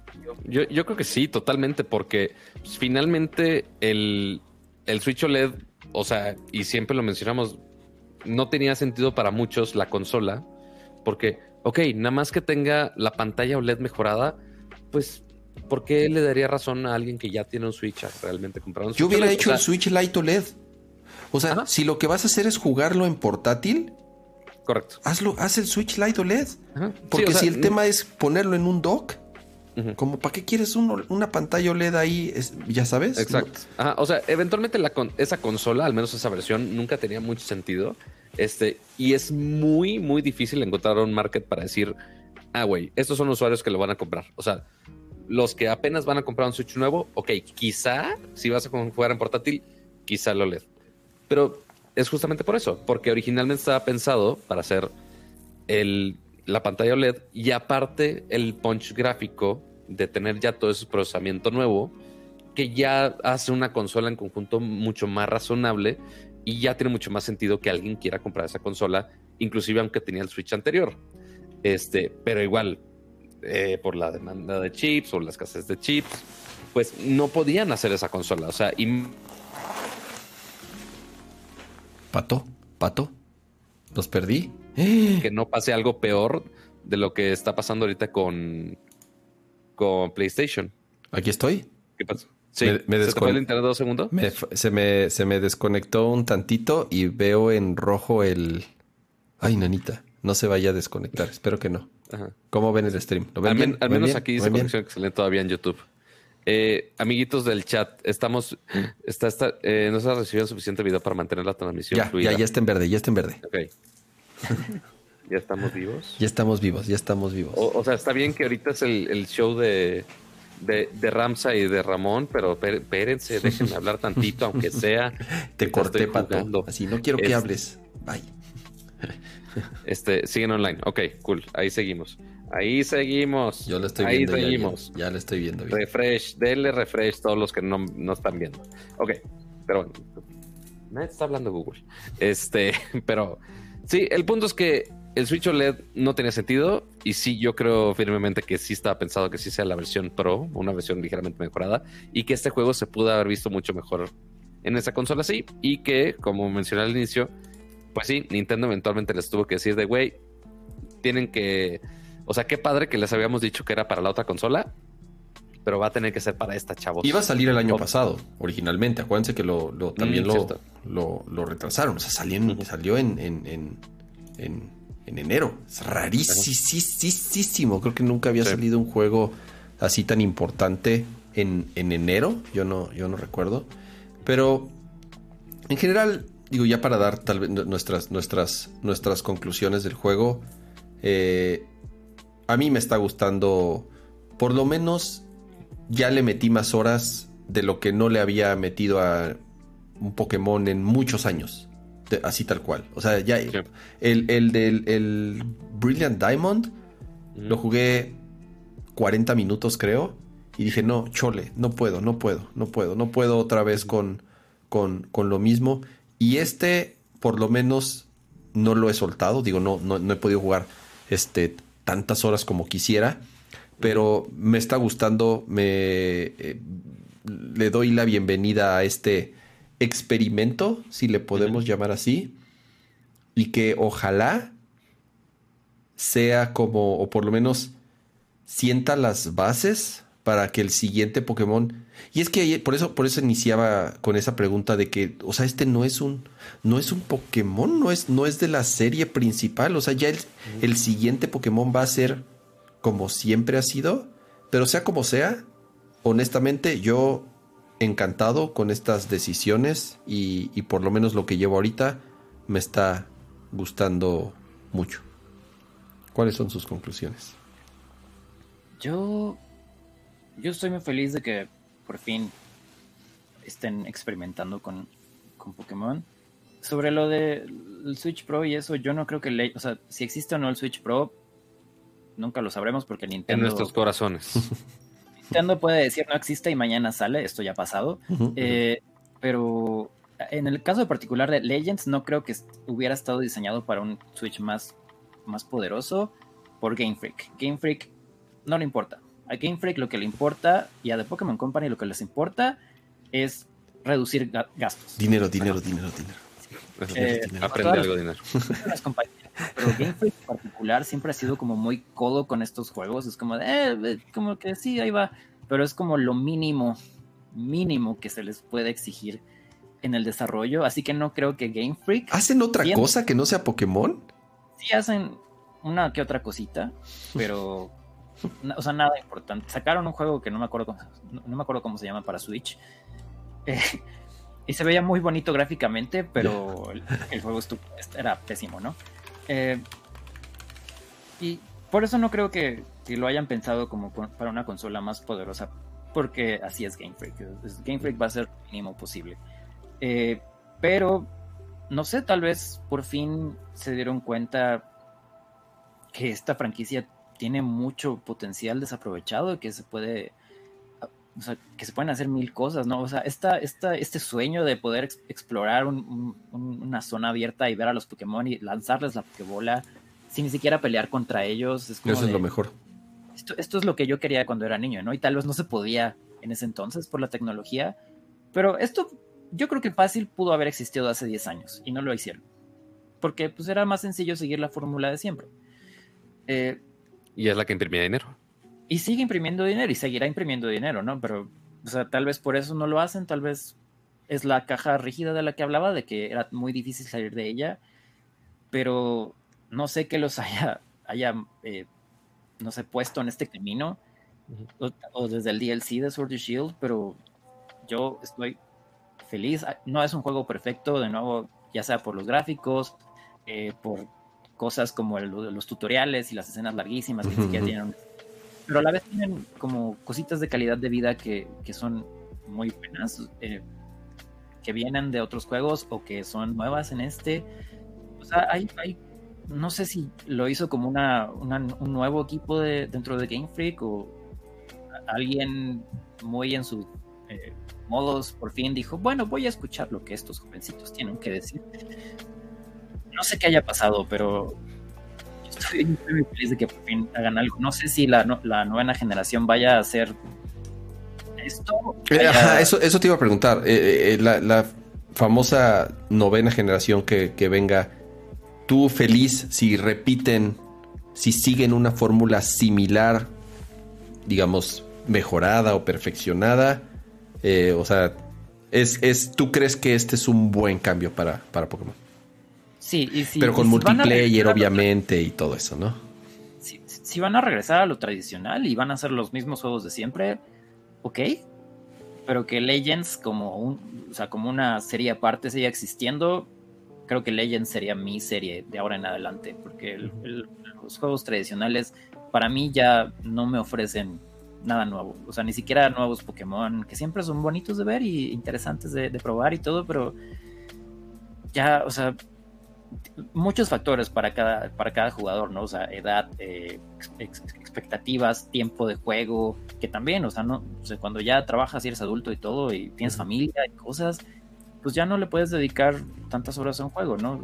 Speaker 1: Yo, yo creo que sí, totalmente, porque finalmente el, el Switch OLED, o sea, y siempre lo mencionamos, no tenía sentido para muchos la consola, porque, ok, nada más que tenga la pantalla OLED mejorada, pues, ¿por qué le daría razón a alguien que ya tiene un Switch a realmente comprar un
Speaker 2: Switch? Yo hubiera hecho el Switch Lite OLED. O sea, si lo que vas a hacer es jugarlo en portátil,
Speaker 1: Correcto.
Speaker 2: Hazlo, haz el Switch Lite OLED. Porque si el tema es ponerlo en un dock, como para qué quieres una pantalla OLED ahí, ya sabes.
Speaker 1: Exacto. O sea, eventualmente la esa consola, al menos esa versión, nunca tenía mucho sentido. Este, y es muy, muy difícil encontrar un market para decir, ah, güey, estos son usuarios que lo van a comprar. O sea, los que apenas van a comprar un Switch nuevo, ok, quizá si vas a jugar en portátil, quizá lo OLED. Pero es justamente por eso, porque originalmente estaba pensado para hacer el, la pantalla OLED y aparte el punch gráfico de tener ya todo ese procesamiento nuevo que ya hace una consola en conjunto mucho más razonable y ya tiene mucho más sentido que alguien quiera comprar esa consola, inclusive aunque tenía el Switch anterior. Este, pero igual, eh, por la demanda de chips o la escasez de chips, pues no podían hacer esa consola. O sea, y
Speaker 2: Pato, pato, los perdí.
Speaker 1: Que no pase algo peor de lo que está pasando ahorita con, con PlayStation.
Speaker 2: Aquí estoy.
Speaker 1: ¿Qué pasó? Sí, me, ¿Se el internet dos segundos?
Speaker 2: se, me, se me desconectó un tantito y veo en rojo el, Ay, nanita, no se vaya a desconectar. Espero que no. ¿Cómo ven el stream? ¿Lo ven
Speaker 1: al, menos aquí dice conexión excelente todavía en YouTube. Eh, amiguitos del chat, estamos, está, está eh, no se ha recibido suficiente video para mantener la transmisión
Speaker 2: ya, Ya, ya está en verde, ya está en verde.
Speaker 1: Ok. ¿Ya estamos vivos?
Speaker 2: Ya estamos vivos, ya estamos vivos.
Speaker 1: O, sea, está bien que ahorita es el, show de, de, de, Ramsa y de Ramón, pero espérense, déjenme hablar tantito, aunque sea.
Speaker 2: Te corté, Pato. Así, no quiero que hables. Bye.
Speaker 1: Este, siguen online. Ok, cool. Ahí seguimos. Ahí seguimos.
Speaker 2: Yo lo estoy viendo. Ahí seguimos. Ya, lo estoy viendo.
Speaker 1: Refresh, denle refresh todos los que no, no están viendo. Ok, pero bueno. está hablando Google. Este, pero sí, el punto es que el Switch OLED no tenía sentido y sí, yo creo firmemente que sí estaba pensado que sí sea la versión Pro, una versión ligeramente mejorada y que este juego se pudo haber visto mucho mejor en esa consola así y que, como mencioné al inicio, pues sí, Nintendo eventualmente les tuvo que decir de, güey, tienen que, o sea, qué padre que les habíamos dicho que era para la otra consola, pero va a tener que ser para esta, chavos.
Speaker 2: Iba a salir el año pasado, originalmente. Acuérdense que lo, también mm, lo, lo, retrasaron. O sea, salió en, salió en, en, enero. Es rarísimo. Creo que nunca había salido un juego así tan importante en, enero. Yo no, yo no recuerdo. Pero en general, digo, ya para dar tal vez nuestras, nuestras, nuestras conclusiones del juego, eh, a mí me está gustando, por lo menos ya le metí más horas de lo que no le había metido a un Pokémon en muchos años. así tal cual. O sea, ya el, el del el Brilliant Diamond lo jugué 40 minutos, creo. Y dije, no, chole, no puedo, no puedo, no puedo, no puedo otra vez con, con, con lo mismo. Y este, por lo menos, no lo he soltado. Digo, no, no, he podido jugar este, tantas horas como quisiera. Pero me está gustando. Me eh, le doy la bienvenida a este experimento, si le podemos llamar así. Y que ojalá sea como, o por lo menos sienta las bases para que el siguiente Pokémon y es que por eso, por eso iniciaba con esa pregunta de que, o sea, este no es un, no es un Pokémon, no es, no es de la serie principal. O sea, ya el, el siguiente Pokémon va a ser como siempre ha sido. Pero sea como sea, honestamente, yo encantado con estas decisiones y, y por lo menos lo que llevo ahorita me está gustando mucho. ¿Cuáles son sus conclusiones?
Speaker 3: Yo, yo estoy muy feliz de que por fin estén experimentando con, Pokémon. Sobre lo del Switch Pro y eso, yo no creo que, le, o sea, si existe o no el Switch Pro, nunca lo sabremos porque Nintendo...
Speaker 1: En nuestros corazones.
Speaker 3: Nintendo puede decir no existe y mañana sale, esto ya ha pasado. Eh, pero en el caso particular de Legends, no creo que hubiera estado diseñado para un Switch más, más poderoso por Game Freak. Game Freak no le importa. A Game Freak lo que le importa y a The Pokémon Company lo que les importa es reducir gastos.
Speaker 2: Dinero, dinero, dinero, dinero.
Speaker 1: Eh, Aprende algo dinero.
Speaker 3: pero Game Freak en particular siempre ha sido como muy codo con estos juegos. Es como de, eh, eh, como que sí, ahí va. Pero es como lo mínimo, mínimo que se les puede exigir en el desarrollo. Así que no creo que Game Freak.
Speaker 2: ¿Hacen otra cosa que no sea Pokémon?
Speaker 3: Sí, hacen una que otra cosita, pero o sea, nada importante. Sacaron un juego que no me acuerdo, no, me acuerdo cómo se llama para Switch. Eh, y se veía muy bonito gráficamente, pero el, juego era pésimo, ¿no? Eh, y por eso no creo que, lo hayan pensado como para una consola más poderosa, porque así es Game Freak. Game Freak va a ser lo mínimo posible. Eh, pero, no sé, tal vez por fin se dieron cuenta que esta franquicia tiene mucho potencial desaprovechado, que se puede, o sea, que se pueden hacer mil cosas, ¿no? O sea, esta, esta, este sueño de poder explorar una zona abierta y ver a los Pokémon y lanzarles la Pokébola sin ni siquiera pelear contra ellos.
Speaker 2: Es Eso es lo mejor.
Speaker 3: Esto, esto es lo que yo quería cuando era niño, ¿no? Y tal vez no se podía en ese entonces por la tecnología, pero esto yo creo que fácil pudo haber existido hace 10 años y no lo hicieron. Porque pues era más sencillo seguir la fórmula de siempre.
Speaker 1: Eh, y es la que imprimía dinero.
Speaker 3: Y sigue imprimiendo dinero y seguirá imprimiendo dinero, ¿no? Pero, o sea, tal vez por eso no lo hacen, tal vez es la caja rígida de la que hablaba, de que era muy difícil salir de ella. Pero no sé qué los haya, haya eh, no sé, puesto en este camino, o, desde el DLC de Sword and Shield, pero yo estoy feliz. Ah, no es un juego perfecto, de nuevo, ya sea por los gráficos, eh, por cosas como los tutoriales y las escenas larguísimas que tienen. Pero a la vez tienen como cositas de calidad de vida que, son muy buenas, eh, que vienen de otros juegos o que son nuevas en este. O sea, hay, hay no sé si lo hizo como una, un nuevo equipo de, dentro de Game Freak o alguien muy en sus eh, modos por fin dijo, bueno, voy a escuchar lo que estos jovencitos tienen que decir. No sé qué haya pasado, pero estoy muy feliz de que por fin hagan algo. No sé si la, la novena generación vaya a hacer esto.
Speaker 2: Eh, eso, eso te iba a preguntar. Eh, la, famosa novena generación que, que venga tú feliz si repiten, si siguen una fórmula similar, digamos, mejorada o perfeccionada. Eh, o sea, es, es, ¿tú crees que este es un buen cambio para, para Pokémon?
Speaker 3: Sí, y
Speaker 2: Pero con multiplayer, obviamente, y todo eso, ¿no?
Speaker 3: Si, si, van a regresar a lo tradicional y van a hacer los mismos juegos de siempre, ok. Pero que Legends, como, un, o sea, como una serie aparte, siga existiendo, creo que Legends sería mi serie de ahora en adelante, porque los juegos tradicionales para mí ya no me ofrecen nada nuevo, o sea, ni siquiera nuevos Pokémon, que siempre son bonitos de ver y interesantes de, probar y todo, pero ya, o sea, muchos factores para cada, para cada jugador, ¿no? O sea, edad, eh, expectativas, tiempo de juego, que también, o sea, no, cuando ya trabajas y eres adulto y todo, y tienes familia y cosas, pues ya no le puedes dedicar tantas horas a un juego, ¿no?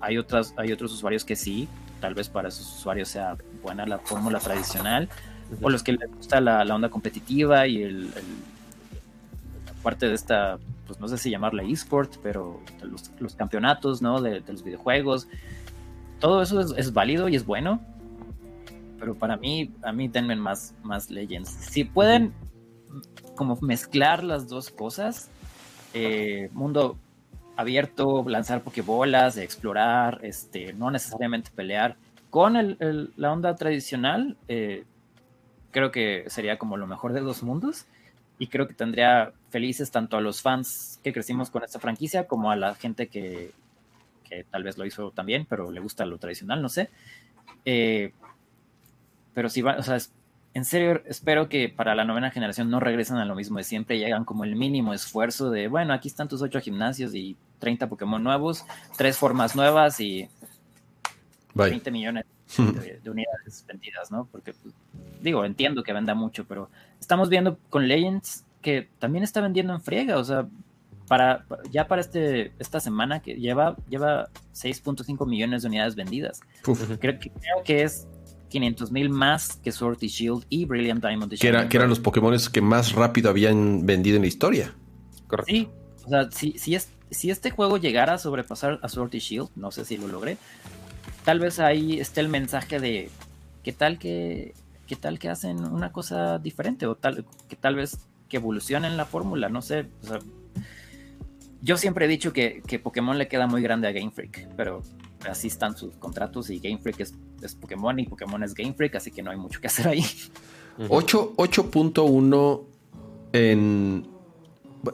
Speaker 3: Hay, otras, hay otros usuarios que sí, tal vez para esos usuarios sea buena la fórmula tradicional, o los que les gusta la, onda competitiva y el, parte de esta, pues no sé si llamarla eSport, pero los, campeonatos, ¿no? De, los videojuegos. Todo eso es, válido y es bueno. Pero para mí, a mí denme más, más Legends. Si pueden como mezclar las dos cosas, eh, mundo abierto, lanzar pokebolas, explorar, este, no necesariamente pelear. Con la onda tradicional, eh, creo que sería como lo mejor de dos mundos y creo que tendría felices tanto a los fans que crecimos con esta franquicia como a la gente que, que tal vez lo hizo también, pero le gusta lo tradicional, no sé. Eh, pero si va, o sea, en serio, espero que para la novena generación no regresen a lo mismo de siempre y hagan como el mínimo esfuerzo de, bueno, aquí están tus ocho gimnasios y 30 Pokémon nuevos, tres formas nuevas y 20 millones de, unidades vendidas, ¿no? Porque, pues, digo, entiendo que venda mucho, pero estamos viendo con Legends que también está vendiendo en friega, o sea, para, ya para este, esta semana que lleva, lleva 6.5 millones de unidades vendidas. Creo que, creo que es 500 mil más que Sword y Shield y Brilliant Diamond.
Speaker 2: que, era, que eran los Pokémon que más rápido habían vendido en la historia.
Speaker 3: Correcto. Sí, o sea, si, si, es, si este juego llegara a sobrepasar a Sword y Shield, no sé si lo logré, tal vez ahí esté el mensaje de qué tal que, qué tal que hacen una cosa diferente o tal que tal vez que evolucionen la fórmula, no sé. O sea, yo siempre he dicho que, que Pokémon le queda muy grande a Game Freak, pero así están sus contratos y Game Freak es, Pokémon y Pokémon es Game Freak, así que no hay mucho que hacer ahí.
Speaker 2: 8.1 en...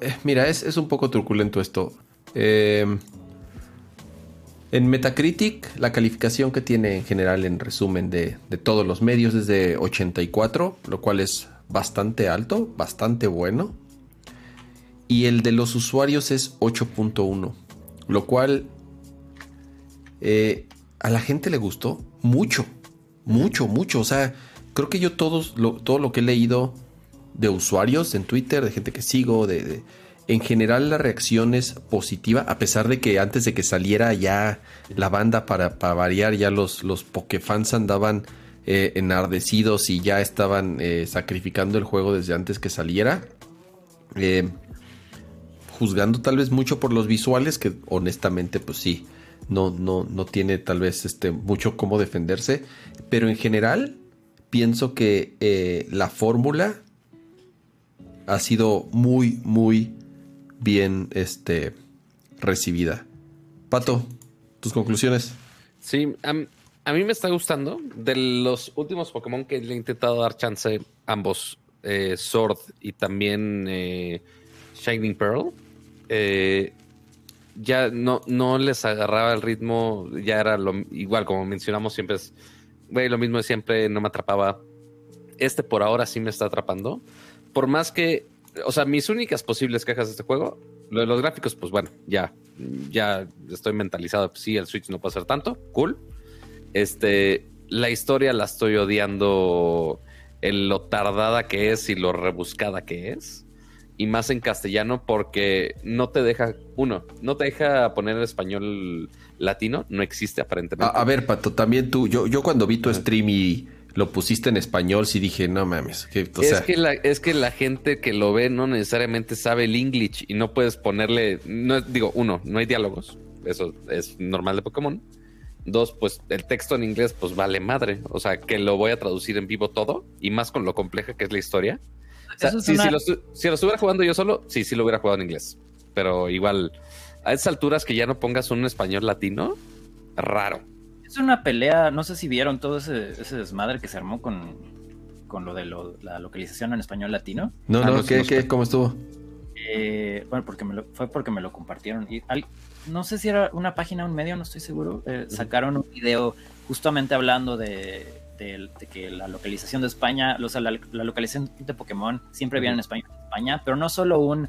Speaker 2: Eh, mira, es, un poco truculento esto. Em, en Metacritic, la calificación que tiene en general en resumen de, de, todos los medios es de 84, lo cual es bastante alto, bastante bueno. Y el de los usuarios es 8.1, lo cual eh, a la gente le gustó mucho, mucho, mucho. O sea, creo que yo todos, todo lo que he leído de usuarios en Twitter, de gente que sigo, de, en general la reacción es positiva, a pesar de que antes de que saliera ya la banda para, variar, ya los, los Pokefans andaban eh, enardecidos y ya estaban eh, sacrificando el juego desde antes que saliera. juzgando tal vez mucho por los visuales, que honestamente pues sí, no, no, no tiene tal vez este, mucho cómo defenderse. Pero en general, pienso que eh, la fórmula ha sido muy, muy bien este, recibida. Pato, tus conclusiones.
Speaker 1: Sí, a mí me está gustando. De los últimos Pokémon que le he intentado dar chance, ambos, eh, Sword y también eh, Shining Pearl, eh, ya no, no les agarraba el ritmo, ya era lo igual, como mencionamos, siempre es, lo mismo de siempre, no me atrapaba. Este por ahora sí me está atrapando. Por más que, o sea, mis únicas posibles quejas de este juego, lo de los gráficos, pues bueno, ya, ya estoy mentalizado, pues sí, el Switch no puede ser tanto, cool. Este, la historia la estoy odiando en lo tardada que es y lo rebuscada que es y más en castellano porque no te deja, uno, no te deja poner el español latino, no existe aparentemente.
Speaker 2: A, ver, Pato, también tú, yo, yo cuando vi tu stream y lo pusiste en español, sí dije, no mames. Que,
Speaker 1: es, que la, es que la gente que lo ve no necesariamente sabe el English y no puedes ponerle, no digo, uno, no hay diálogos, eso es normal de Pokémon. Dos, pues el texto en inglés, pues vale madre. O sea, que lo voy a traducir en vivo todo y más con lo compleja que es la historia si, lo, estuviera jugando yo solo, sí, sí lo hubiera jugado en inglés. Pero igual, a esas alturas que ya no pongas un español latino, raro.
Speaker 3: Es una pelea, no sé si vieron todo ese, desmadre que se armó con, con lo de la localización en español latino.
Speaker 2: No, no, ¿qué, cómo estuvo?
Speaker 3: Eh, bueno, porque me fue porque me lo compartieron. Y no sé si era una página o un medio, no estoy seguro. Eh, sacaron un video justamente hablando de, de, que la localización de España, o sea, la, localización de Pokémon siempre viene en español España, pero no solo un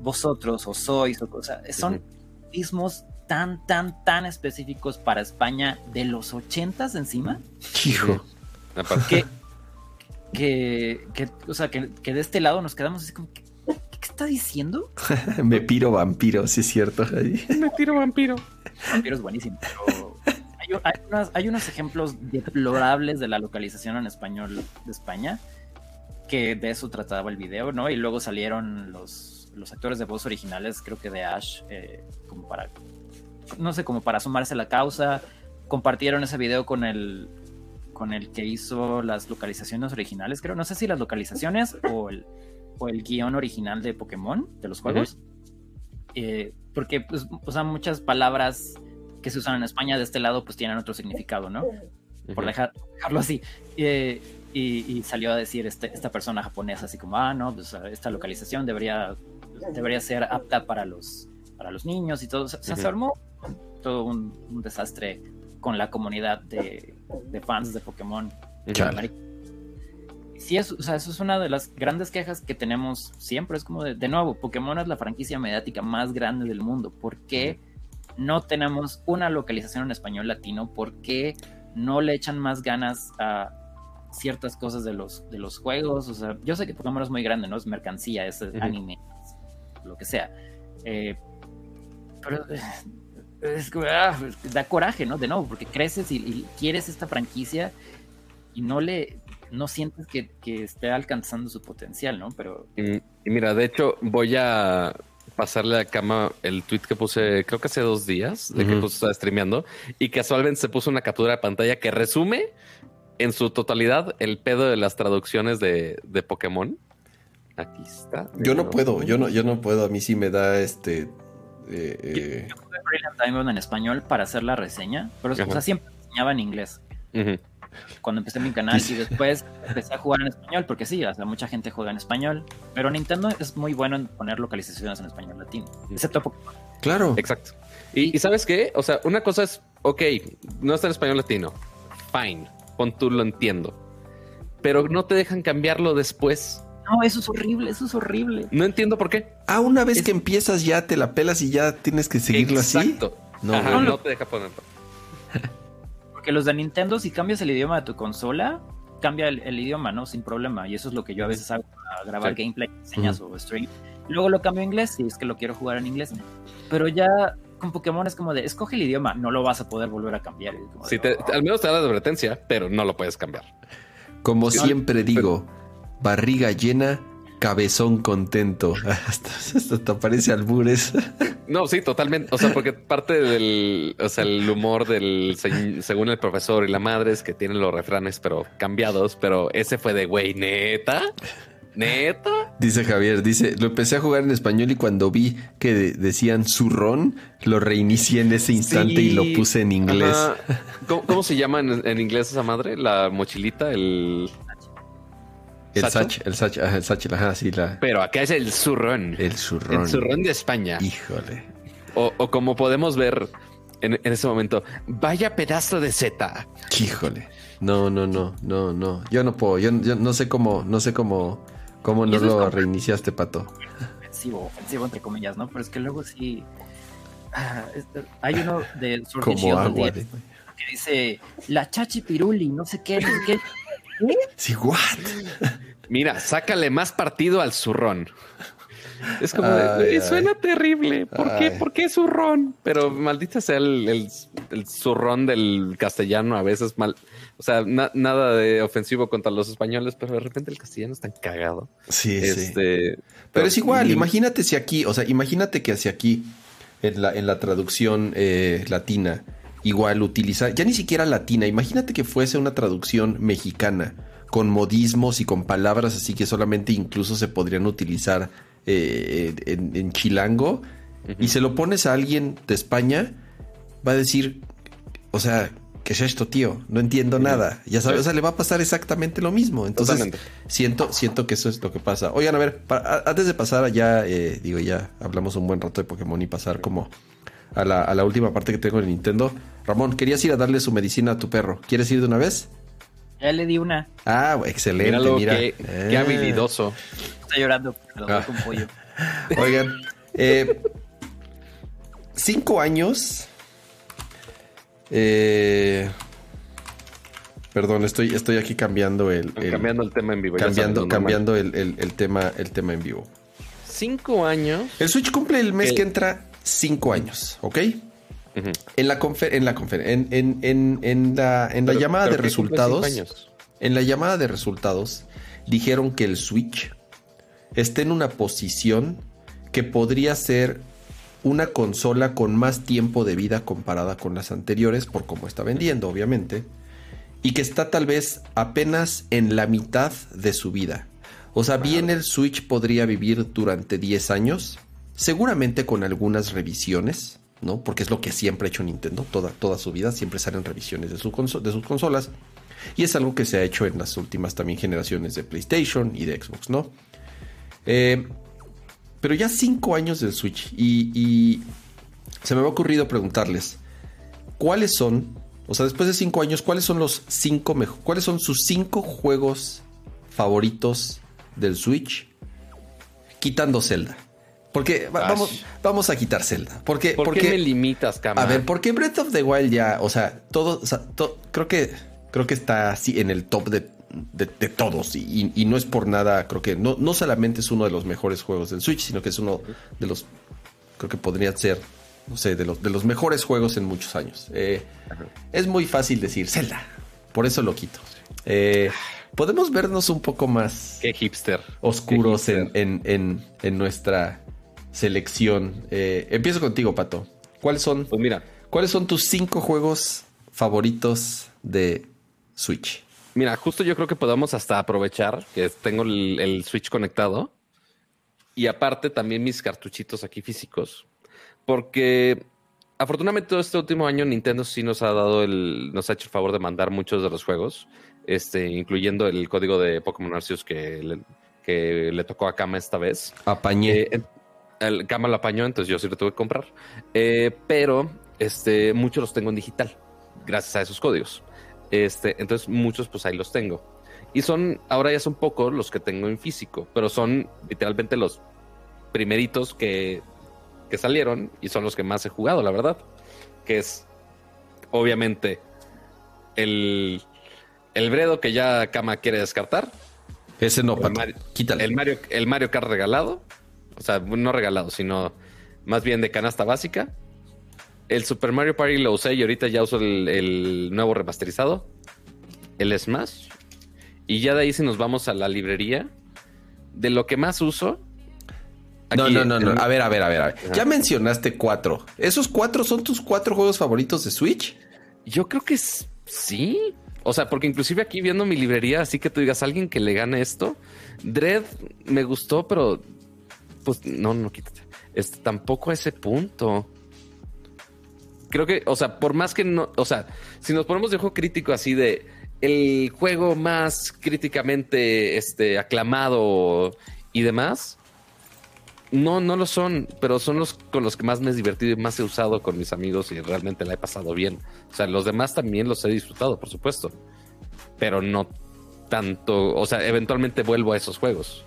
Speaker 3: vosotros o sois, o, sea, son mismos tan, tan, tan específicos para España de los ochentas encima.
Speaker 2: Hijo.
Speaker 3: Que, que, que, o sea, que, que, de este lado nos quedamos así como, ¿qué, qué está diciendo?
Speaker 2: Me piro vampiro, sí es cierto.
Speaker 1: Me tiro vampiro.
Speaker 3: Vampiro es buenísimo, pero hay, unos ejemplos deplorables de la localización en español de España, que de eso trataba el video, ¿no? Y luego salieron los, los actores de voz originales, creo que de Ash, eh, como para, no sé, como para sumarse a la causa. Compartieron ese video con el, con el que hizo las localizaciones originales, creo. No sé si las localizaciones o el, o el guion original de Pokémon, de los juegos. Eh, porque, pues, o sea, muchas palabras que se usan en España de este lado pues tienen otro significado, ¿no? Por dejarlo así. y, salió a decir este, esta persona japonesa así como, ah, no, pues esta localización debería, debería ser apta para los, para los niños y todo. Se, armó todo un, desastre con la comunidad de, fans de Pokémon. Sí, es, o sea, eso es una de las grandes quejas que tenemos siempre. Es como, de, de nuevo, Pokémon es la franquicia mediática más grande del mundo. ¿Por qué? no tenemos una localización en español latino, ¿por qué no le echan más ganas a ciertas cosas de los, de los juegos? O sea, yo sé que Pokémon es muy grande, ¿no? Es mercancía, es anime, lo que sea. Eh, pero eh, es que ah, da coraje, ¿no? De nuevo, porque creces y, quieres esta franquicia y no le no sientes que, esté alcanzando su potencial, ¿no? Pero.
Speaker 1: y, mira, de hecho, voy a pasarle a cama el tweet que puse, creo que hace dos días, de que puse estaba streameando, y casualmente se puso una captura de pantalla que resume en su totalidad el pedo de las traducciones de, de Pokémon. Aquí está.
Speaker 2: Yo no puedo, yo no, yo no puedo. A mí sí me da este. Eh,
Speaker 3: eh... Yo, en español para hacer la reseña, pero o sea, siempre enseñaba en inglés cuando empecé mi canal y después empecé a jugar en español, porque sí, o sea, mucha gente juega en español, pero Nintendo es muy bueno en poner localizaciones en español latino, excepto Pokémon.
Speaker 2: Claro.
Speaker 1: Exacto. Y, ¿sabes qué? O sea, una cosa es, ok, no está en español latino, fine, con tú lo entiendo, pero no te dejan cambiarlo después.
Speaker 3: No, eso es horrible, eso es horrible.
Speaker 1: No entiendo por qué.
Speaker 2: Ah, una vez que empiezas ya te la pelas y ya tienes que seguirlo así.
Speaker 1: Exacto. No, no, no te deja ponerlo
Speaker 3: los de Nintendo, si cambias el idioma de tu consola, cambia el, idioma, ¿no? Sin problema. Y eso es lo que yo a veces hago para grabar gameplay, enseñas o stream. Luego lo cambio a inglés si es que lo quiero jugar en inglés. Pero ya con Pokémon es como de, escoge el idioma, no lo vas a poder volver a cambiar.
Speaker 1: Al menos te da la advertencia, pero no lo puedes cambiar.
Speaker 2: Como siempre digo, barriga llena, cabezón contento. Hasta, te parece albures.
Speaker 1: No, sí, totalmente. O sea, porque parte del, o sea, el humor del, según el profesor y la madre es que tienen los refranes, pero cambiados, pero ese fue de güey, neta. ¿Neta?
Speaker 2: Dice Javier, dice, lo empecé a jugar en español y cuando vi que decían zurrón, lo reinicié en ese instante y lo puse en inglés.
Speaker 1: ¿Cómo, se llama en, inglés esa madre? La mochilita, el...
Speaker 2: El Sach, el Sach, el Sach, ajá, sí, la...
Speaker 1: Pero acá es el zurrón.
Speaker 2: El zurrón.
Speaker 1: El zurrón de España.
Speaker 2: Híjole.
Speaker 1: O, como podemos ver en, en ese momento, vaya pedazo de Z.
Speaker 2: Híjole. No, no, no, no, no. Yo no puedo. Yo, no sé cómo, no sé cómo, cómo no lo reiniciaste, pato.
Speaker 3: Ofensivo, ofensivo entre comillas, ¿no? Pero es que luego sí. Ah, este, hay uno de
Speaker 2: Como agua que
Speaker 3: dice la chachi piruli, no sé qué, no sé qué.
Speaker 2: Sí, what?
Speaker 1: Mira, sácale más partido al zurrón. Es como, suena terrible. ¿Por qué? ¿Por qué zurrón? Pero maldita sea el, el, zurrón del castellano a veces mal. O sea, nada de ofensivo contra los españoles, pero de repente el castellano es tan cagado.
Speaker 2: Sí, sí. Este, pero, es igual, imagínate si aquí, o sea, imagínate que hacia aquí, en la, en la traducción eh, latina, igual utiliza, ya ni siquiera latina, imagínate que fuese una traducción mexicana con modismos y con palabras así que solamente incluso se podrían utilizar eh, en, chilango y se lo pones a alguien de España, va a decir, o sea, ¿qué es esto, tío? No entiendo nada. Ya sabes, o sea, le va a pasar exactamente lo mismo. Entonces, siento, siento que eso es lo que pasa. Oigan, a ver, antes de pasar allá, eh, digo, ya hablamos un buen rato de Pokémon y pasar como a la, a la última parte que tengo en Nintendo. Ramón, querías ir a darle su medicina a tu perro. ¿Quieres ir de una vez?
Speaker 3: Ya le di una.
Speaker 2: Ah, excelente, mira.
Speaker 1: Qué, qué, eh. habilidoso.
Speaker 3: Está llorando, pero ah. con pollo.
Speaker 2: Oigan, eh, cinco años. Eh, perdón, estoy, estoy aquí cambiando el,
Speaker 1: cambiando el tema en vivo.
Speaker 2: Cambiando, cambiando el, tema, el tema en vivo.
Speaker 1: Cinco años.
Speaker 2: El Switch cumple el mes que entra cinco años, ¿ok? En la en la en, en, en, en, la, en la llamada de resultados. En la llamada de resultados dijeron que el Switch está en una posición que podría ser una consola con más tiempo de vida comparada con las anteriores, por cómo está vendiendo, obviamente, y que está tal vez apenas en la mitad de su vida. O sea, bien el Switch podría vivir durante 10 años, seguramente con algunas revisiones, ¿no? Porque es lo que siempre ha hecho Nintendo, toda, toda su vida, siempre salen revisiones de, sus consolas. Y es algo que se ha hecho en las últimas también generaciones de PlayStation y de Xbox, ¿no? Eh, pero ya cinco años del Switch y, se me ha ocurrido preguntarles, ¿cuáles son, o sea, después de cinco años, cuáles son los cinco mejores, cuáles son sus cinco juegos favoritos del Switch? Quitando Zelda. Porque vamos, vamos a quitar Zelda. Porque,
Speaker 1: ¿Por qué me limitas,
Speaker 2: A ver, porque Breath of the Wild ya, o sea, todo, creo que creo que está así en el top de de, todos y, no es por nada, creo que no, no solamente es uno de los mejores juegos del Switch, sino que es uno de los, creo que podría ser, no sé, de los, de los mejores juegos en muchos años. Eh, es muy fácil decir Zelda, por eso lo quito. Eh, podemos vernos un poco más...
Speaker 1: Qué hipster.
Speaker 2: Oscuros En, en, en, nuestra selección. Eh, empiezo contigo, Pato. ¿Cuáles son?
Speaker 1: Pues mira.
Speaker 2: ¿Cuáles son tus cinco juegos favoritos de Switch?
Speaker 1: Mira, justo yo creo que podemos hasta aprovechar que tengo el, Switch conectado y aparte también mis cartuchitos aquí físicos, porque afortunadamente todo este último año Nintendo sí nos ha dado el, nos ha hecho el favor de mandar muchos de los juegos, este, incluyendo el código de Pokémon Arceus que le, que le tocó a Kama esta vez.
Speaker 2: Apañé.
Speaker 1: Eh, el Kama lo apañó, entonces yo sí lo tuve que comprar. Eh, pero este, muchos los tengo en digital, gracias a esos códigos. Este, entonces muchos pues ahí los tengo. Y son, ahora ya son pocos los que tengo en físico, pero son literalmente los primeritos que, que salieron y son los que más he jugado, la verdad. Que es obviamente el, el Bredo que ya Kama quiere descartar.
Speaker 2: Ese no,
Speaker 1: el Mario, quítale. El Mario, el Mario Kart regalado. O sea, no regalado, sino más bien de canasta básica. El Super Mario Party lo usé y ahorita ya uso el, nuevo remasterizado. El Smash. Y ya de ahí si nos vamos a la librería. De lo que más uso.
Speaker 2: no, no, no, no. A ver, a ver, a ver. Ya mencionaste cuatro. ¿Esos cuatro son tus cuatro juegos favoritos de Switch?
Speaker 1: Yo creo que sí. O sea, porque inclusive aquí viendo mi librería, así que tú digas, alguien que le gane esto, Dread me gustó, pero pues no, no quítate. Este, tampoco a ese punto. Creo que, o sea, por más que no, o sea, si nos ponemos de juego crítico así de el juego más críticamente este, aclamado y demás, no, no lo son, pero son los con los que más me he divertido y más he usado con mis amigos y realmente la he pasado bien. O sea, los demás también los he disfrutado, por supuesto, pero no tanto, o sea, eventualmente vuelvo a esos juegos.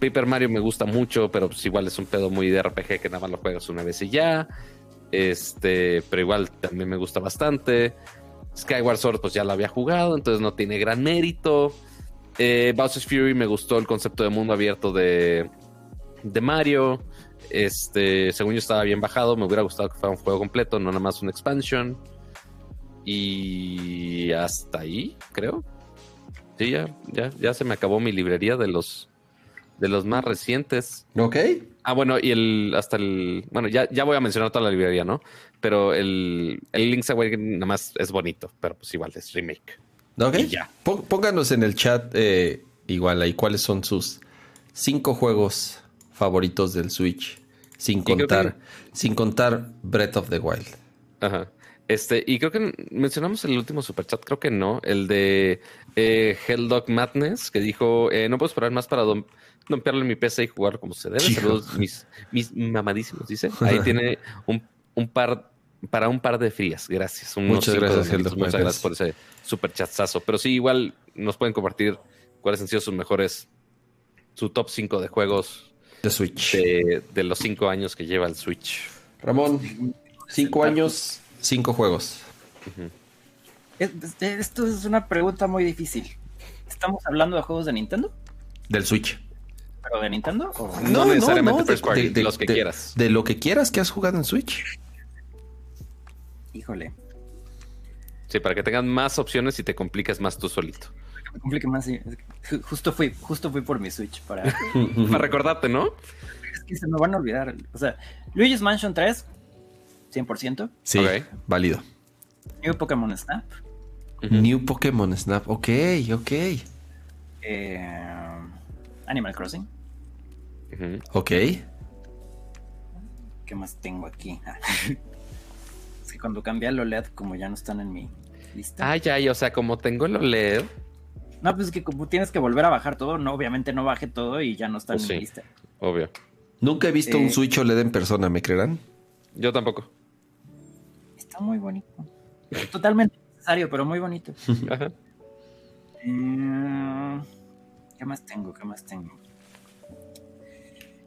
Speaker 1: Paper Mario me gusta mucho, pero pues igual es un pedo muy de RPG que nada más lo juegas una vez y ya. Este, pero igual también me gusta bastante. Skyward Sword, pues ya lo había jugado, entonces no tiene gran mérito. Eh, Bowser's Fury me gustó el concepto de mundo abierto de, de Mario. Este, según yo estaba bien bajado, me hubiera gustado que fuera un juego completo, no nada más una expansion. Y hasta ahí, creo. Sí, ya, ya, ya se me acabó mi librería de los de los más recientes.
Speaker 2: Ok.
Speaker 1: Ah, bueno, y el hasta el. Bueno, ya, ya voy a mencionar toda la librería, ¿no? Pero el, el Link's Awakening nada más es bonito, pero pues igual es remake.
Speaker 2: Ok. ya. Pónganos en el chat eh, igual ahí cuáles son sus cinco juegos favoritos del Switch. Sin contar, sin contar Breath of the Wild.
Speaker 1: Ajá. Este, y creo que mencionamos el último superchat, creo que no, el de eh, Helldog Madness, que dijo, eh, no puedo esperar más para dompearle mi PC y jugar como se debe. Saludos, mis, mis mamadísimos, dice. Ahí tiene un, un, par para un par de frías. Gracias.
Speaker 2: Muchas gracias, Muchas
Speaker 1: gracias por ese super chatzazo. Pero sí, igual nos pueden compartir cuáles han sido sus mejores, su top 5 de juegos
Speaker 2: de Switch.
Speaker 1: De, los 5 años que lleva el Switch.
Speaker 2: Ramón, 5 años, 5 juegos.
Speaker 3: Esto es una pregunta muy difícil. ¿Estamos hablando de juegos de Nintendo?
Speaker 2: Del Switch.
Speaker 3: ¿Pero de Nintendo?
Speaker 1: No, necesariamente de, los que quieras.
Speaker 2: De lo que quieras que has jugado en Switch.
Speaker 3: Híjole.
Speaker 1: Sí, para que tengas más opciones y te compliques más tú solito.
Speaker 3: Me complique más, sí. Justo fui, justo fui por mi Switch para...
Speaker 1: para recordarte, ¿no?
Speaker 3: Es que se me van a olvidar. O sea, Luigi's Mansion 3, 100%.
Speaker 2: Sí, válido.
Speaker 3: New Pokémon Snap.
Speaker 2: New Pokémon Snap, ok, ok.
Speaker 3: Eh, Animal Crossing.
Speaker 2: Ok.
Speaker 3: ¿Qué más tengo aquí? es que cuando cambia el OLED, como ya no están en mi lista.
Speaker 1: Ah, ya, o sea, como tengo el OLED.
Speaker 3: No, pues es que como tienes que volver a bajar todo, no, obviamente no baje todo y ya no está en pues mi lista.
Speaker 1: Obvio.
Speaker 2: Nunca he visto un eh, Switch OLED en persona, ¿me creerán?
Speaker 1: Yo tampoco.
Speaker 3: Está muy bonito. Totalmente necesario, pero muy bonito. Ajá. Eh, ¿Qué más tengo? ¿Qué más tengo?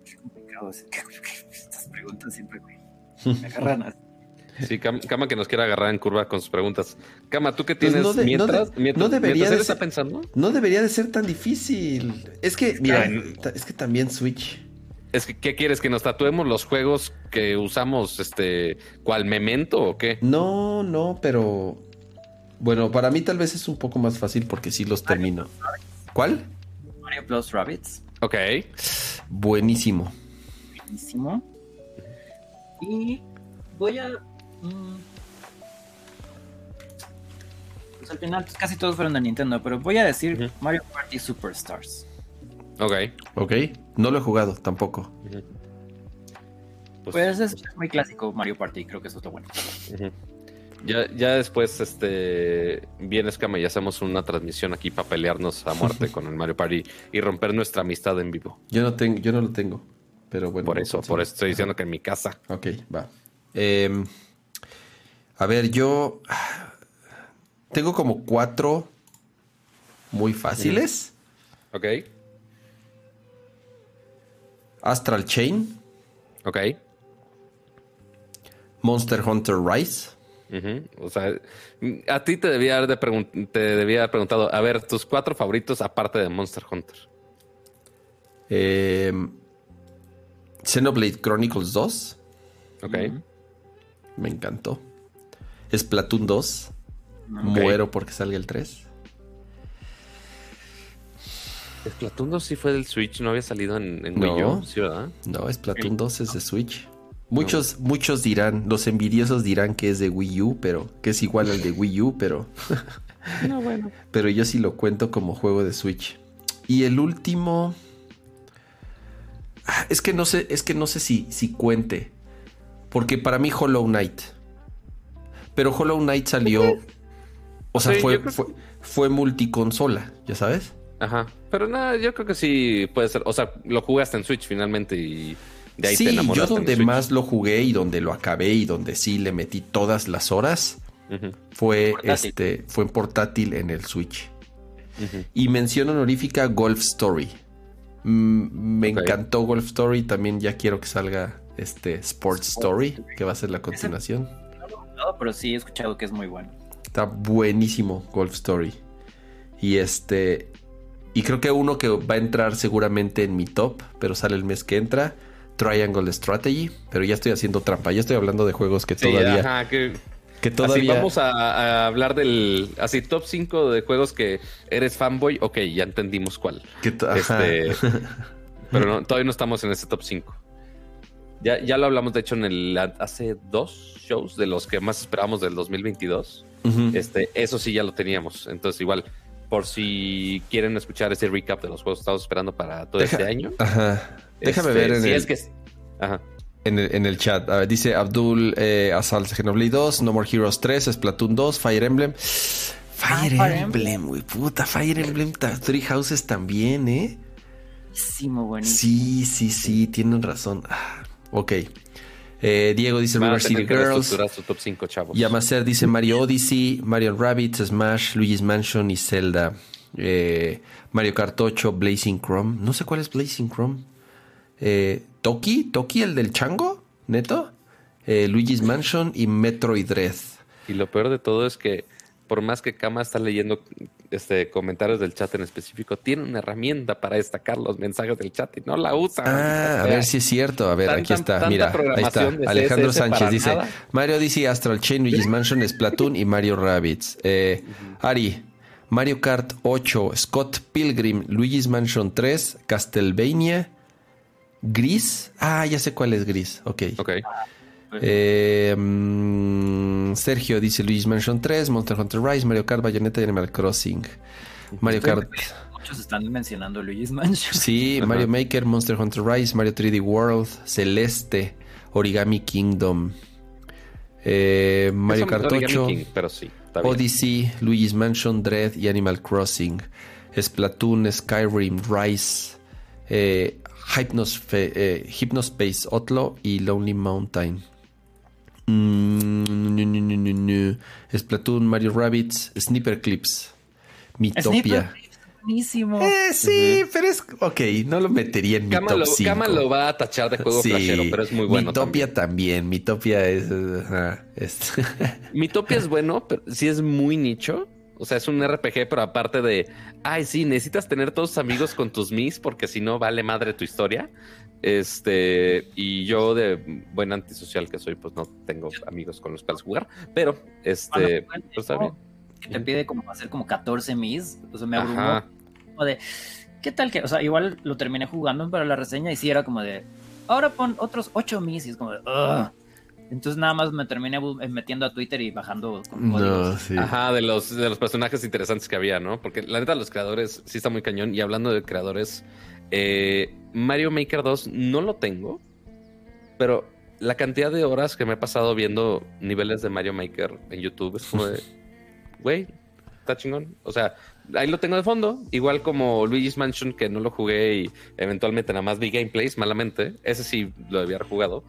Speaker 3: Qué complicado es. Estas preguntas siempre me agarran
Speaker 1: Sí, Cama que nos quiere agarrar en curva con sus preguntas. Cama, ¿tú qué pues tienes
Speaker 2: no
Speaker 1: mientras,
Speaker 2: no, debería de
Speaker 1: ser, pensando?
Speaker 2: No debería de ser tan difícil. Es que, mira, es que también Switch.
Speaker 1: Es que, ¿qué quieres? ¿Que nos tatuemos los juegos que usamos, este, cual memento o qué?
Speaker 2: No, no, pero... Bueno, para mí tal vez es un poco más fácil porque sí los termino. ¿Cuál?
Speaker 3: Mario Plus Rabbits.
Speaker 1: Ok.
Speaker 2: Buenísimo.
Speaker 3: Buenísimo. Y voy a. Mm, pues al final pues, casi todos fueron de Nintendo, pero voy a decir Mario Party Superstars.
Speaker 1: Ok.
Speaker 2: Ok. No lo he jugado tampoco.
Speaker 3: Pues, pues, es muy clásico Mario Party, creo que eso está bueno.
Speaker 1: Ya, ya después este vienes Cama y hacemos una transmisión aquí para pelearnos a muerte con el Mario Party y romper nuestra amistad en vivo.
Speaker 2: Yo no tengo, yo no lo tengo. Pero bueno.
Speaker 1: Por eso, por eso estoy diciendo que en mi casa.
Speaker 2: Ok, va. Em, a ver, yo tengo como cuatro muy fáciles.
Speaker 1: Ok.
Speaker 2: Astral Chain.
Speaker 1: Ok.
Speaker 2: Monster Hunter Rise.
Speaker 1: O sea, a ti te debía, haber te debía haber preguntado, a ver, tus cuatro favoritos aparte de Monster Hunter.
Speaker 2: Eh, Xenoblade Chronicles 2.
Speaker 1: Ok.
Speaker 2: Me encantó. Splatoon 2. Muero porque salga el 3.
Speaker 1: Splatoon 2 sí fue del Switch, no había salido en, Wii U, ¿sí, verdad?
Speaker 2: No, Splatoon 2 es de Switch. Muchos, muchos dirán, los envidiosos dirán que es de Wii U, pero que es igual al de Wii U, pero No, bueno. Pero yo sí lo cuento como juego de Switch. Y el último. Ah, es que no sé, es que no sé si, si cuente. Porque para mí Hollow Knight. Pero Hollow Knight salió. O sea, fue, fue, fue multiconsola, ¿ya sabes?
Speaker 1: Ajá. Pero nada, yo creo que sí puede ser. O sea, lo jugaste en Switch finalmente y de ahí
Speaker 2: sí, Yo donde más lo jugué y donde lo acabé y donde sí le metí todas las horas fue este fue en portátil en el Switch. Y mención honorífica Golf Story. Mm, me encantó Golf Story. También ya quiero que salga este Sports Story, que va a ser la continuación.
Speaker 3: No, pero sí he escuchado que es muy bueno.
Speaker 2: Está buenísimo Golf Story. Y este. Y creo que uno que va a entrar seguramente en mi top, pero sale el mes que entra. Triangle Strategy, pero ya estoy haciendo trampa. Ya estoy hablando de juegos que todavía. Ajá, que, todavía.
Speaker 1: vamos a, hablar del. Así, top 5 de juegos que eres fanboy. Ok, ya entendimos cuál. Este, pero todavía no estamos en ese top 5. Ya, ya lo hablamos, de hecho, en el hace dos shows de los que más esperábamos del 2022. este, eso sí ya lo teníamos. Entonces, igual, por si quieren escuchar ese recap de los juegos que estamos esperando para todo este año.
Speaker 2: Ajá. Déjame este, ver en el, es que... Ajá. En el, en el chat. dice Abdul eh, Xenoblade 2, No More Heroes 3, Splatoon 2, Fire Emblem. Fire, ah, Emblem, güey, puta, Fire Emblem, Three Houses también, ¿eh?
Speaker 3: Buenísimo, buenísimo.
Speaker 2: Sí, sí, sí, tienen razón. Ah, ok. Eh, Diego dice River City Girls.
Speaker 1: top 5, chavos.
Speaker 2: Yamaser dice Mario Odyssey, Mario Rabbit, Smash, Luigi's Mansion y Zelda. Eh, Mario Kart 8, Blazing Chrome. No sé cuál es Blazing Chrome. Eh, Toki, Toki, el del chango, neto. Eh, Luigi's Mansion y Metroid Dread.
Speaker 1: Y lo peor de todo es que por más que Kama está leyendo este, comentarios del chat en específico, tiene una herramienta para destacar los mensajes del chat y no la usa.
Speaker 2: Ah, a ver si es cierto. A ver, aquí está. Mira, ahí está. Alejandro Sánchez dice: Mario Odyssey, Astral Chain, Luigi's Mansion, Splatoon y Mario Rabbits. Eh, Ari, Mario Kart 8, Scott Pilgrim, Luigi's Mansion 3, Castlevania, Gris. Ah, ya sé cuál es Gris. Ok.
Speaker 1: Ok.
Speaker 2: Eh, mm, Sergio dice Luigi's Mansion 3, Monster Hunter Rise, Mario Kart, Bayonetta y Animal Crossing. Mario Kart.
Speaker 3: Muchos están mencionando Luigi's Mansion.
Speaker 2: Sí, Mario Maker, Monster Hunter Rise, Mario 3D World, Celeste, Origami Kingdom. Eh, Mario Kart 8,
Speaker 1: pero sí,
Speaker 2: Odyssey, Luigi's Mansion, Dread y Animal Crossing. Splatoon, Skyrim, Rise. Eh, eh, Hypnospace Otlo y Lonely Mountain. Mm, Splatoon, Mario Rabbits, Sniper Clips, Mitopia.
Speaker 3: Buenísimo.
Speaker 2: Eh, sí, pero es. Ok, no lo metería en mi top
Speaker 1: lo, 5. lo va a tachar de juego flashero, pero es muy bueno.
Speaker 2: Mitopia también. Mitopia es. es...
Speaker 1: Mitopia es bueno, pero sí es muy nicho. O sea, es un RPG, pero aparte de, ay, sí, necesitas tener todos amigos con tus mis, porque si no vale madre tu historia. Este, y yo de buen antisocial que soy, pues no tengo amigos con los cuales jugar, pero este, pues está bien.
Speaker 3: te pide como hacer como 14 mis, o sea, me abrumó como de, ¿qué tal que? O sea, igual lo terminé jugando para la reseña y sí era como de, ahora pon otros 8 mis y es como de, Ugh. Entonces nada más me terminé eh, metiendo a Twitter y bajando con códigos.
Speaker 1: Ajá, de los, de los personajes interesantes que había, ¿no? Porque la neta, los creadores sí está muy cañón. Y hablando de creadores, eh, Mario Maker 2 no lo tengo, pero la cantidad de horas que me he pasado viendo niveles de Mario Maker en YouTube es como de, güey, está chingón. O sea, ahí lo tengo de fondo, igual como Luigi's Mansion, que no lo jugué y eventualmente nada más vi gameplays malamente. Ese sí lo debía haber jugado.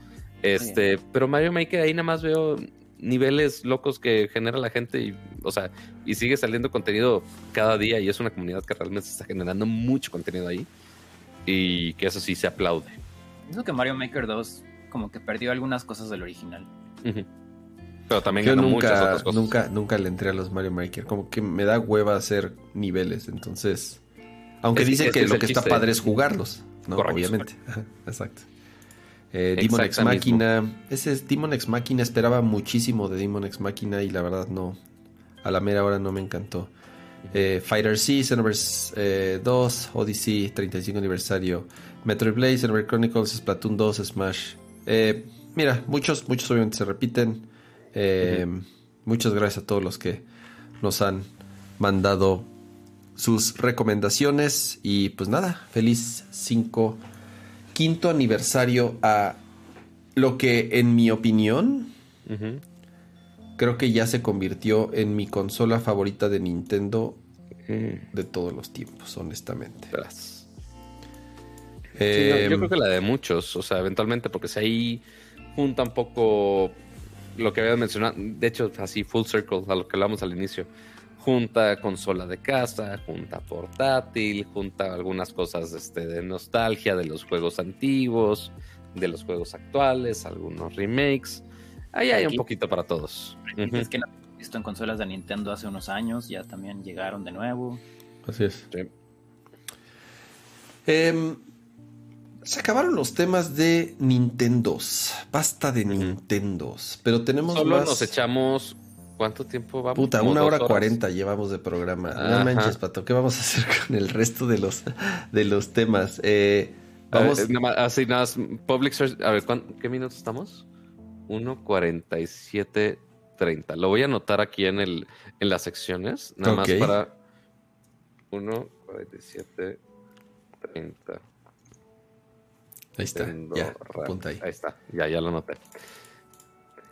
Speaker 1: Este, pero Mario Maker ahí nada más veo niveles locos que genera la gente y, o sea, y sigue saliendo contenido cada día y es una comunidad que realmente está generando mucho contenido ahí y que eso sí se aplaude.
Speaker 3: Pienso que Mario Maker 2 como que perdió algunas cosas del original.
Speaker 1: Pero también
Speaker 2: Yo nunca, nunca, nunca le entré a los Mario Maker. Como que me da hueva hacer niveles. Entonces, aunque dicen que, lo que está padre es jugarlos, ¿no? Obviamente. Exacto. Eh, Demon X Máquina. Ese es Demon X Máquina. Esperaba muchísimo de Demon X Máquina y la verdad no. A la mera hora no me encantó. Eh, Fighter C, Xenoverse 2, eh, Odyssey, 35 aniversario. Metroid Blade, Xenoverse Chronicles, Splatoon 2, Smash. mira, muchos, muchos obviamente se repiten. Muchas gracias a todos los que nos han mandado sus recomendaciones y pues nada, feliz 5 quinto aniversario a lo que en mi opinión creo que ya se convirtió en mi consola favorita de Nintendo de todos los tiempos, honestamente.
Speaker 1: Eh, yo creo que la de muchos, o sea, eventualmente, porque si ahí junta un poco lo que había mencionado, de hecho, así full circle a lo que hablamos al inicio. Junta consola de casa, junta portátil, junta algunas cosas este, de nostalgia de los juegos antiguos, de los juegos actuales, algunos remakes. Ahí hay un poquito para todos.
Speaker 3: Es que no visto en consolas de Nintendo hace unos años, ya también llegaron de nuevo.
Speaker 2: Así es. Em, se acabaron los temas de Nintendos. Basta de Nintendos. Pero tenemos
Speaker 1: Solo nos echamos. ¿Cuánto tiempo vamos?
Speaker 2: Puta, una hora cuarenta llevamos de programa. No manches, Pato. ¿Qué vamos a hacer con el resto de los, de los temas? Eh, vamos.
Speaker 1: así nada más. Public Search. A ver, ¿qué minutos estamos? 1.47.30. Lo voy a anotar aquí en, el, en las secciones. Nada más para. 1.47.30.
Speaker 2: Ahí está. Ya, ahí.
Speaker 1: Ahí está. Ya, ya lo noté.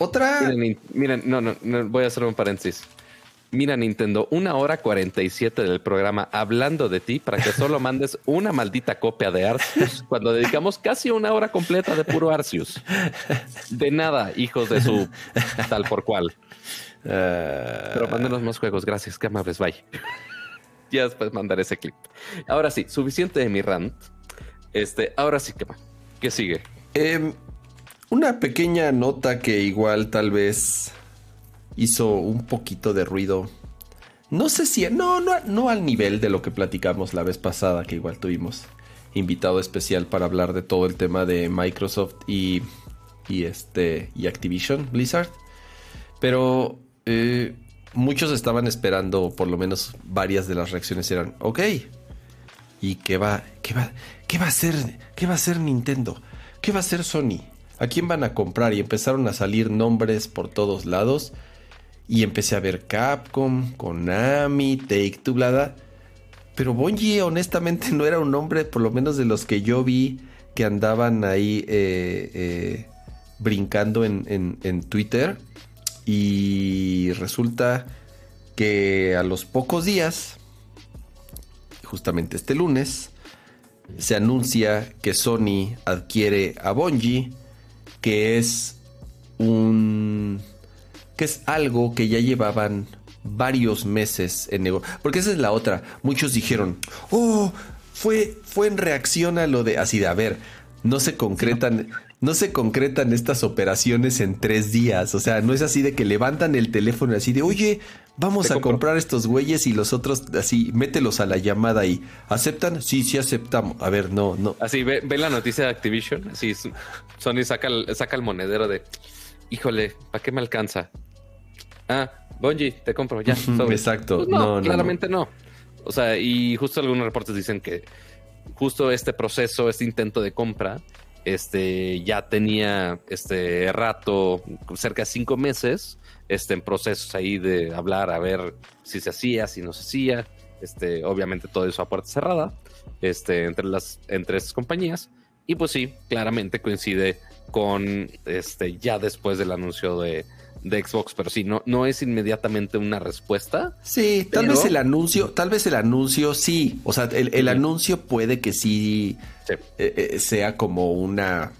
Speaker 2: Otra.
Speaker 1: Miren, no, no, voy a hacer un paréntesis. Mira, Nintendo, una hora 47 del programa hablando de ti para que solo mandes una maldita copia de Arceus cuando dedicamos casi una hora completa de puro Arceus. De nada, hijos de su tal por cual. Ah. Pero mándenos más juegos. Gracias, qué amables. Bye. ya después mandaré ese clip. Ahora sí, suficiente de mi rant. Este, ahora sí va. ¿Qué sigue?
Speaker 2: Em, una pequeña nota que igual tal vez hizo un poquito de ruido. No sé si, no, no, no al nivel de lo que platicamos la vez pasada, que igual tuvimos invitado especial para hablar de todo el tema de Microsoft y, y este, y Activision Blizzard. Pero eh, muchos estaban esperando, por lo menos varias de las reacciones eran, ok, ¿y qué va, qué va, qué va a hacer, qué va a hacer Nintendo? ¿Qué va a hacer Sony? ¿A quién van a comprar? Y empezaron a salir nombres por todos lados. Y empecé a ver Capcom, Konami, Take Two, bla, Pero Bungie honestamente no era un nombre, por lo menos de los que yo vi que andaban ahí eh, eh, brincando en, en Twitter. Y resulta que a los pocos días, justamente este lunes, se anuncia que Sony adquiere a Bungie, que es un que es algo que ya llevaban varios meses en negocio. Porque esa es la otra. Muchos dijeron, oh, fue, fue en reacción a lo de así de, a ver, no se concretan, no se concretan estas operaciones en tres días. O sea, no es así de que levantan el teléfono así de, oye, vamos a comprar estos güeyes y los otros así, mételos a la llamada y ¿aceptan? Sí, sí aceptamos. A ver, no, no.
Speaker 1: Así, ve, la noticia de Activision, así Sony saca el, saca el monedero de, híjole, ¿para qué me alcanza? Ah, Bungie, te compro, ya.
Speaker 2: Exacto.
Speaker 1: Pues no, claramente no. O sea, y justo algunos reportes dicen que justo este proceso, este intento de compra, este ya tenía este rato, cerca de cinco meses, este, en procesos ahí de hablar a ver si se hacía, si no se hacía, este, obviamente todo eso a puerta cerrada, este, entre las, entre esas compañías. Y pues sí, claramente coincide con este, ya después del anuncio de, de Xbox, pero sí, no, no es inmediatamente una respuesta.
Speaker 2: Sí, tal vez el anuncio, tal vez el anuncio sí, o sea, el, anuncio puede que sí, eh, eh, sea como una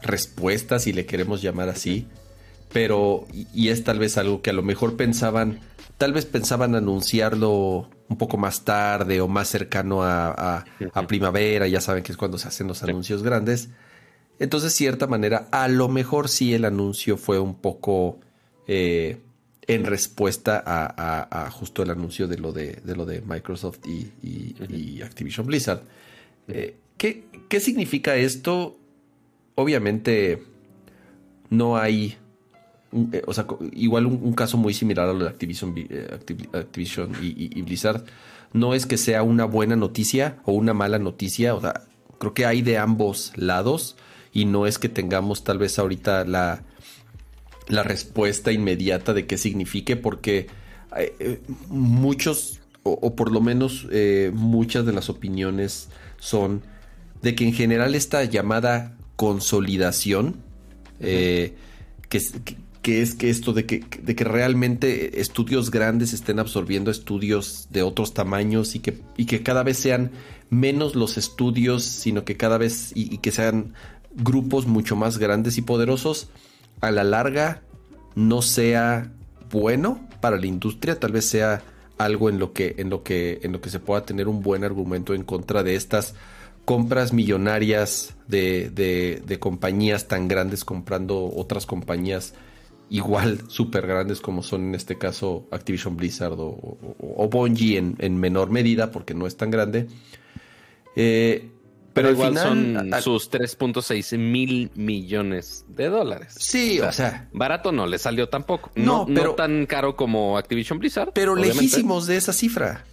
Speaker 2: respuesta, si le queremos llamar así, pero y es tal vez algo que a lo mejor pensaban, tal vez pensaban anunciarlo un poco más tarde o más cercano a, primavera, ya saben que es cuando se hacen los anuncios grandes. Entonces, de cierta manera, a lo mejor sí el anuncio fue un poco eh, en respuesta a, justo el anuncio de lo de, lo de Microsoft y, Activision Blizzard. Eh, ¿qué, ¿Qué significa esto? Obviamente no hay o sea, igual un, caso muy similar a lo de Activision, eh, Activision y, Blizzard, no es que sea una buena noticia o una mala noticia, o sea, creo que hay de ambos lados y no es que tengamos tal vez ahorita la, la respuesta inmediata de qué signifique, porque eh, muchos o, por lo menos eh, muchas de las opiniones son de que en general esta llamada consolidación, eh, que, que, es que esto de que, de que realmente estudios grandes estén absorbiendo estudios de otros tamaños y que, y que cada vez sean menos los estudios, sino que cada vez y, que sean grupos mucho más grandes y poderosos, a la larga no sea bueno para la industria, tal vez sea algo en lo que en lo que en lo que se pueda tener un buen argumento en contra de estas compras millonarias de, de, compañías tan grandes comprando otras compañías igual súper grandes como son en este caso Activision Blizzard o, o, Bungie en, en, menor medida porque no es tan grande.
Speaker 1: Eh, pero, igual son sus 3.6 mil millones de dólares.
Speaker 2: Sí, o sea,
Speaker 1: Barato no le salió tampoco. No, pero, no tan caro como Activision Blizzard.
Speaker 2: Pero lejísimos de esa cifra.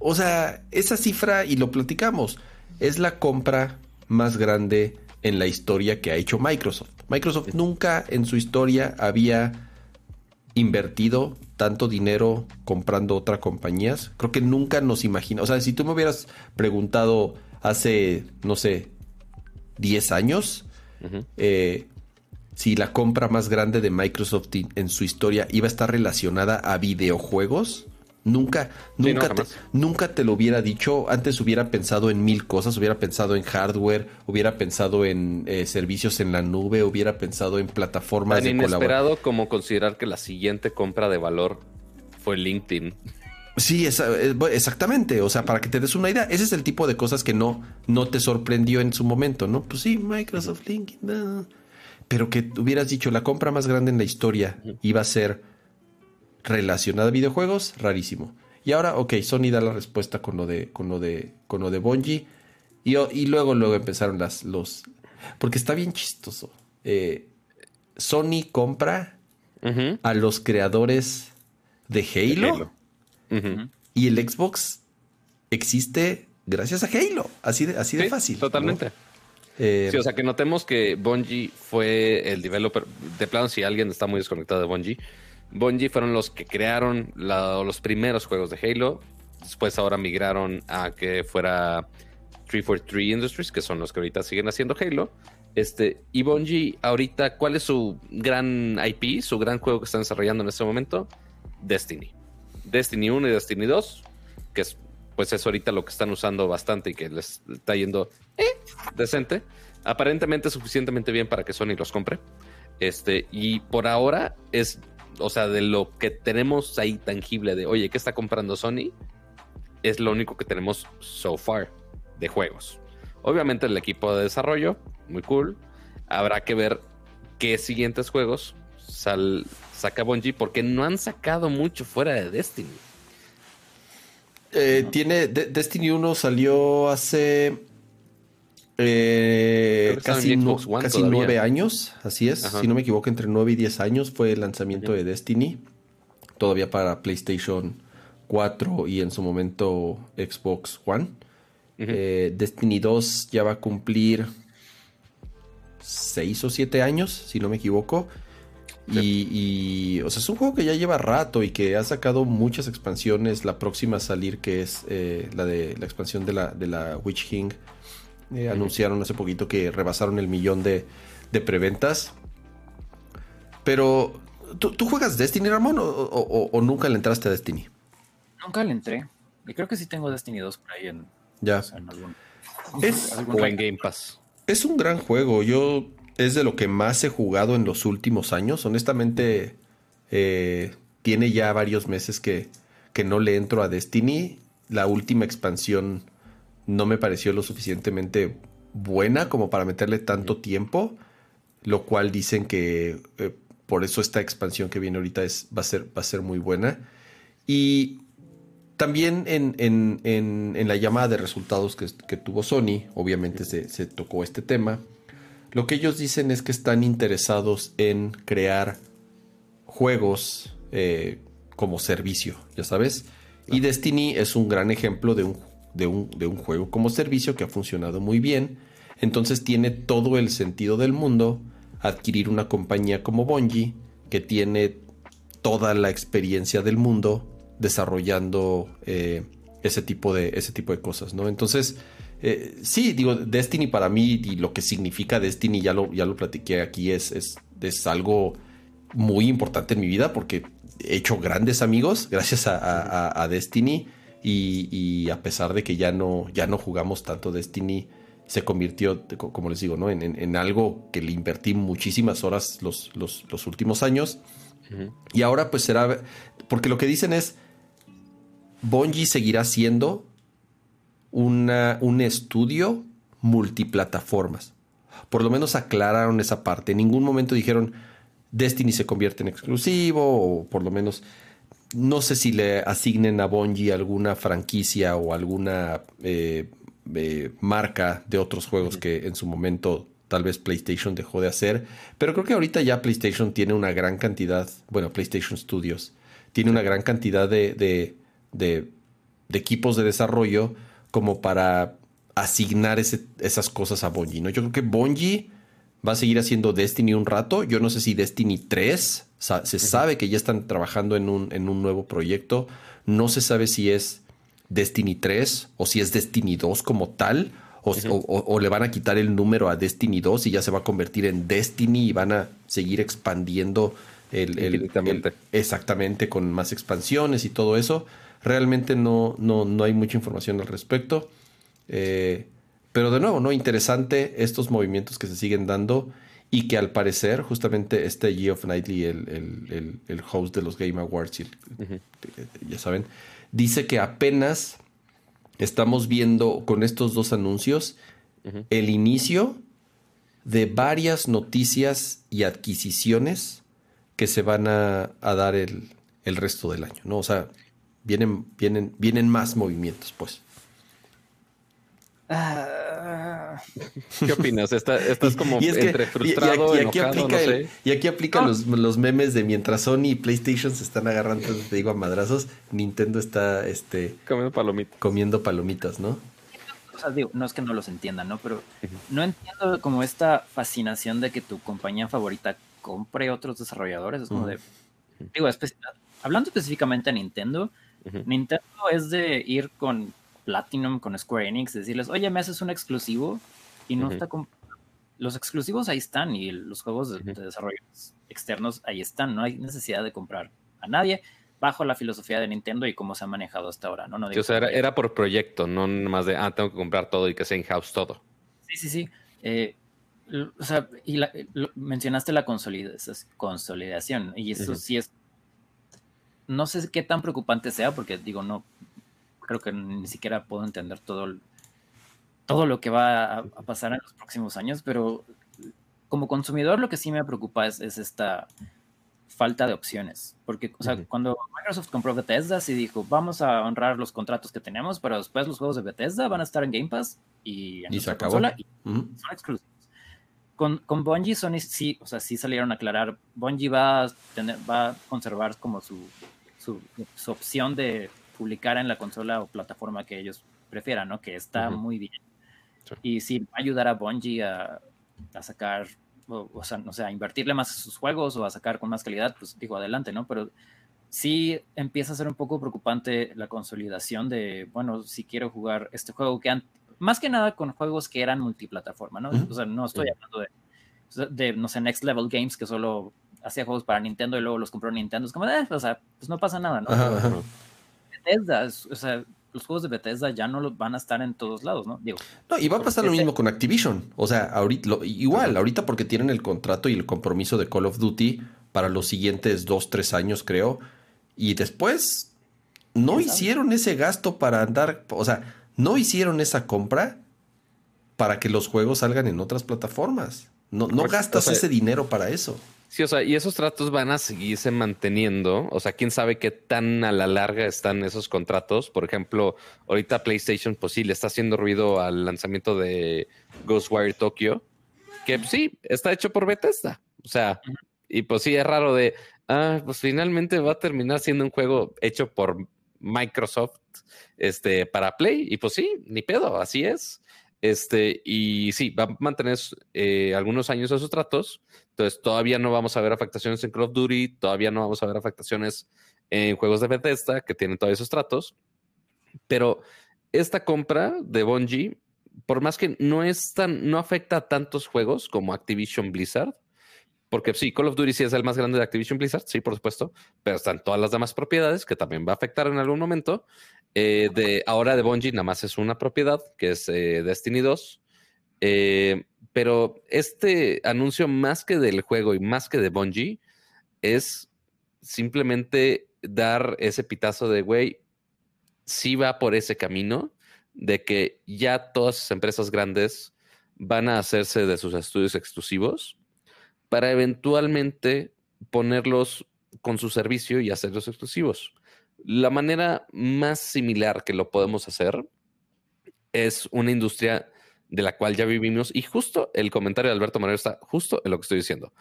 Speaker 2: O sea, esa cifra, y lo platicamos, es la compra más grande en la historia que ha hecho Microsoft. Microsoft nunca en su historia había invertido tanto dinero comprando otras compañías. Creo que nunca nos imagina. O sea, si tú me hubieras preguntado hace, no sé, 10 años, eh, si la compra más grande de Microsoft en su historia iba a estar relacionada a videojuegos, Nunca, nunca, te, nunca te lo hubiera dicho. Antes hubiera pensado en mil cosas, hubiera pensado en hardware, hubiera pensado en eh, servicios en la nube, hubiera pensado en plataformas
Speaker 1: Tan de inesperado como considerar que la siguiente compra de valor fue LinkedIn.
Speaker 2: Sí, eh, exactamente. O sea, para que te des una idea, ese es el tipo de cosas que no, no te sorprendió en su momento, ¿no? Pues sí, Microsoft, LinkedIn. Pero que hubieras dicho la compra más grande en la historia iba a ser relacionada a videojuegos, rarísimo. Y ahora, ok, Sony da la respuesta con lo de, con lo de, con lo de Bungie. Y, y luego, luego empezaron las, los, porque está bien chistoso. Eh, Sony compra a los creadores de Halo, y el Xbox existe gracias a Halo. Así de, así de fácil.
Speaker 1: Totalmente. Eh, sí, o sea que notemos que Bungie fue el developer. De plano, si alguien está muy desconectado de Bungie, Bungie fueron los que crearon los primeros juegos de Halo. Después ahora migraron a que fuera 343 Industries, que son los que ahorita siguen haciendo Halo. Este, y Bungie, ahorita, ¿cuál es su gran IP, su gran juego que están desarrollando en este momento? Destiny. Destiny 1 y Destiny 2, que es, pues es ahorita lo que están usando bastante y que les está yendo eh, decente. Aparentemente suficientemente bien para que Sony los compre. Este, y por ahora es o sea, de lo que tenemos ahí tangible de, oye, ¿qué está comprando Sony? Es lo único que tenemos so far de juegos. Obviamente el equipo de desarrollo, muy cool. Habrá que ver qué siguientes juegos saca Bungie, porque no han sacado mucho fuera de Destiny.
Speaker 2: Eh, tiene Destiny 1 salió hace eh, casi, nueve años, así es. Si no me equivoco, entre nueve y diez años fue el lanzamiento de Destiny. Todavía para PlayStation 4 y en su momento Xbox One. Eh, Destiny 2 ya va a cumplir seis o siete años, si no me equivoco. Y, o sea, es un juego que ya lleva rato y que ha sacado muchas expansiones. La próxima a salir, que es eh, la de la expansión de la, de la Witch King eh, anunciaron hace poquito que rebasaron el millón de, preventas. Pero, ¿tú, juegas Destiny, Ramón, o, nunca le entraste a Destiny?
Speaker 3: Nunca le entré. Y creo que sí tengo Destiny 2 por ahí en,
Speaker 2: ya.
Speaker 1: es, o en Game Pass.
Speaker 2: Es un gran juego. Yo es de lo que más he jugado en los últimos años. Honestamente, eh, tiene ya varios meses que, que no le entro a Destiny. La última expansión no me pareció lo suficientemente buena como para meterle tanto tiempo, lo cual dicen que eh, por eso esta expansión que viene ahorita es, va, a ser, va a ser muy buena. Y también en, la llamada de resultados que, tuvo Sony, obviamente se, tocó este tema. Lo que ellos dicen es que están interesados en crear juegos eh, como servicio, ya sabes. Y Destiny es un gran ejemplo de un de un, de un juego como servicio que ha funcionado muy bien. Entonces tiene todo el sentido del mundo adquirir una compañía como Bungie que tiene toda la experiencia del mundo desarrollando eh, ese, tipo de, ese tipo de cosas, ¿no? Entonces, eh, sí, digo, Destiny para mí y lo que significa Destiny, ya lo, ya lo platiqué aquí, es, es, es algo muy importante en mi vida porque he hecho grandes amigos gracias a, Destiny y, a pesar de que ya no, ya no jugamos tanto Destiny, se convirtió, como les digo, ¿no? en, algo que le invertí muchísimas horas los, los, últimos años. Y ahora pues será, porque lo que dicen es, Bungie seguirá siendo una, un estudio multiplataformas. Por lo menos aclararon esa parte. En ningún momento dijeron Destiny se convierte en exclusivo o por lo menos no sé si le asignen a Bungie alguna franquicia o alguna eh, eh, marca de otros juegos que en su momento tal vez PlayStation dejó de hacer. Pero creo que ahorita ya PlayStation tiene una gran cantidad, bueno, PlayStation Studios tiene una gran cantidad de, de, de, equipos de desarrollo como para asignar esas cosas a Bungie. ¿no? Yo creo que Bungie va a seguir haciendo Destiny un rato. Yo no sé si Destiny 3, se sabe que ya están trabajando en un, en un nuevo proyecto. No se sabe si es Destiny 3 o si es Destiny 2 como tal. O, le van a quitar el número a Destiny 2 y ya se va a convertir en Destiny y van a seguir expandiendo el, exactamente con más expansiones y todo eso. Realmente no, no, no hay mucha información al respecto. Eh, pero de nuevo, ¿no? Interesante estos movimientos que se siguen dando y que al parecer, justamente este Geoff Knightley, el, el, host de los Game Awards, ya saben, dice que apenas estamos viendo con estos dos anuncios el inicio de varias noticias y adquisiciones que se van a, dar el, el, resto del año, ¿no? O sea, vienen, vienen, vienen más movimientos, pues.
Speaker 1: Ah. ¿Qué opinas? Estás como entre frustrado, y, aquí, aplica
Speaker 2: y aquí aplican los, memes de mientras Sony y PlayStation se están agarrando, te digo, a madrazos, Nintendo está este,
Speaker 1: comiendo palomitas.
Speaker 2: Comiendo palomitas, ¿no?
Speaker 3: O sea, digo, no es que no los entiendan, ¿no? Pero no entiendo como esta fascinación de que tu compañía favorita compre otros desarrolladores. Es como de. Digo, hablando específicamente de Nintendo, Nintendo es de ir con Platinum, con Square Enix, decirles, oye, me haces un exclusivo y no está con... Los exclusivos ahí están y los juegos de, desarrollo externos ahí están, no hay necesidad de comprar a nadie bajo la filosofía de Nintendo y cómo se ha manejado hasta ahora, ¿no? no
Speaker 1: o sea, era, por proyecto, no más de, ah, tengo que comprar todo y que sea in-house todo.
Speaker 3: Sí, sí, sí. Eh, o sea, y mencionaste la consolidación y eso sí es, no sé qué tan preocupante sea porque digo, no, creo que ni siquiera puedo entender todo, todo lo que va a, pasar en los próximos años, pero como consumidor lo que sí me preocupa es, esta falta de opciones. Porque, o sea, cuando Microsoft compró Bethesda, sí dijo, vamos a honrar los contratos que tenemos, pero después los juegos de Bethesda van a estar en Game Pass y en
Speaker 2: y se acabó.
Speaker 3: y son exclusivos. Con, con Bungie, Sony sí, o sea, sí salieron a aclarar, Bungie va a, tener, va a conservar como su, su, su opción de publicara en la consola o plataforma que ellos prefieran, ¿no? Que está muy bien. Y si va a ayudar a Bungie a, sacar, o, sea, no sé, a invertirle más a sus juegos o a sacar con más calidad, pues digo, adelante, ¿no? Pero sí empieza a ser un poco preocupante la consolidación de, bueno, si quiero jugar este juego que más que nada con juegos que eran multiplataforma, ¿no? O sea, no estoy hablando de, de, no sé, Next Level Games que solo hacía juegos para Nintendo y luego los compró Nintendo. Es como, eh, o sea, pues no pasa nada, ¿no? Bethesda, o sea, los juegos de Bethesda ya no los van a estar en todos lados, ¿no? Digo,
Speaker 2: no, y va a pasar lo mismo con Activision. O sea, ahorita, igual, ahorita porque tienen el contrato y el compromiso de Call of Duty para los siguientes dos, tres años, creo. Y después no hicieron ese gasto para andar, o sea, no hicieron esa compra para que los juegos salgan en otras plataformas. No, no gastas ese dinero para eso.
Speaker 1: Sí, o sea, y esos tratos van a seguirse manteniendo. O sea, quién sabe qué tan a la larga están esos contratos. Por ejemplo, ahorita PlayStation, pues sí, le está haciendo ruido al lanzamiento de Ghostwire Tokyo, que sí, está hecho por Bethesda. O sea, y pues sí, es raro de, ah, pues finalmente va a terminar siendo un juego hecho por Microsoft este, para Play. Y pues sí, ni pedo, así es. Este, y sí, va a mantener eh, algunos años esos tratos. Entonces, todavía no vamos a ver afectaciones en Call of Duty, todavía no vamos a ver afectaciones en juegos de Bethesda que tienen todos esos tratos. Pero esta compra de Bungie, por más que no es no afecta a tantos juegos como Activision Blizzard, porque sí, Call of Duty sí es el más grande de Activision Blizzard, sí, por supuesto, pero están todas las demás propiedades que también va a afectar en algún momento. Eh, de ahora de Bungie nada más es una propiedad que es eh, Destiny 2. Eh, pero este anuncio más que del juego y más que de Bungie es simplemente dar ese pitazo de güey, sí va por ese camino de que ya todas las empresas grandes van a hacerse de sus estudios exclusivos para eventualmente ponerlos con su servicio y hacerlos exclusivos. La manera más similar que lo podemos hacer es una industria de la cual ya vivimos y justo el comentario de Alberto Manuel está justo en lo que estoy diciendo.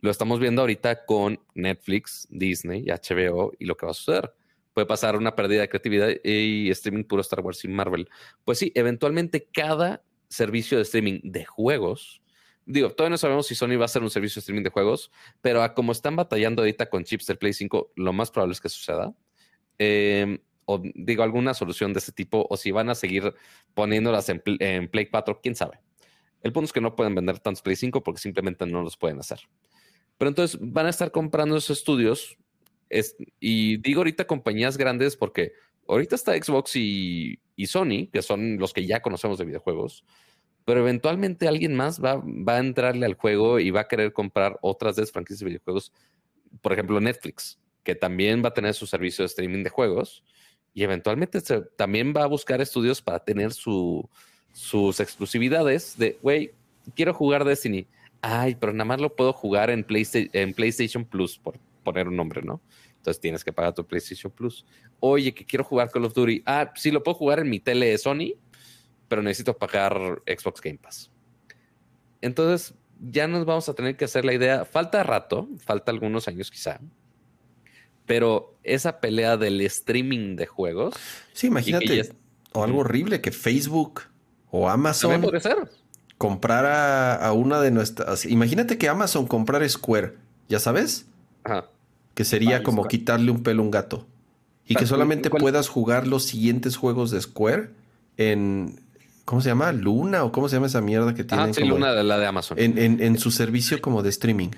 Speaker 1: Lo estamos viendo ahorita con Netflix, Disney, HBO y lo que va a suceder. Puede pasar una pérdida de creatividad y streaming puro Star Wars y Marvel. Pues sí, eventualmente cada servicio de streaming de juegos digo, todavía no sabemos si Sony va a hacer un servicio de streaming de juegos, pero a como están batallando ahorita con chips del Play 5, lo más probable es que suceda. Em, o digo, alguna solución de ese tipo, o si van a seguir poniéndolas en, en, Play 4, quién sabe. El punto es que no pueden vender tantos Play 5 porque simplemente no los pueden hacer. Pero entonces van a estar comprando esos estudios. y digo ahorita compañías grandes porque ahorita está Xbox y, y Sony, que son los que ya conocemos de videojuegos pero eventualmente alguien más va, va, a entrarle al juego y va a querer comprar otras de esas franquicias de videojuegos. Por ejemplo, Netflix, que también va a tener su servicio de streaming de juegos y eventualmente también va a buscar estudios para tener su, sus exclusividades de, güey, quiero jugar Destiny. Ay, pero nada más lo puedo jugar en en PlayStation Plus, por poner un nombre, ¿no? Entonces tienes que pagar tu PlayStation Plus. Oye, que quiero jugar Call of Duty. Ah, sí, lo puedo jugar en mi tele Sony pero necesito pagar Xbox Game Pass. Entonces, ya nos vamos a tener que hacer la idea. Falta rato, falta algunos años quizá. Pero esa pelea del streaming de juegos.
Speaker 2: Sí, imagínate. O algo horrible que Facebook o Amazon.
Speaker 1: puede ser.
Speaker 2: Comprara a una de nuestras. Imagínate que Amazon comprara Square, ¿ya sabes? Ajá. Que sería como quitarle un pelo a un gato. Y que solamente puedas jugar los siguientes juegos de Square en ¿Cómo se llama? Luna o cómo se llama esa mierda que tienen.
Speaker 1: Ah, sí, Luna de la de Amazon.
Speaker 2: En, su servicio como de streaming.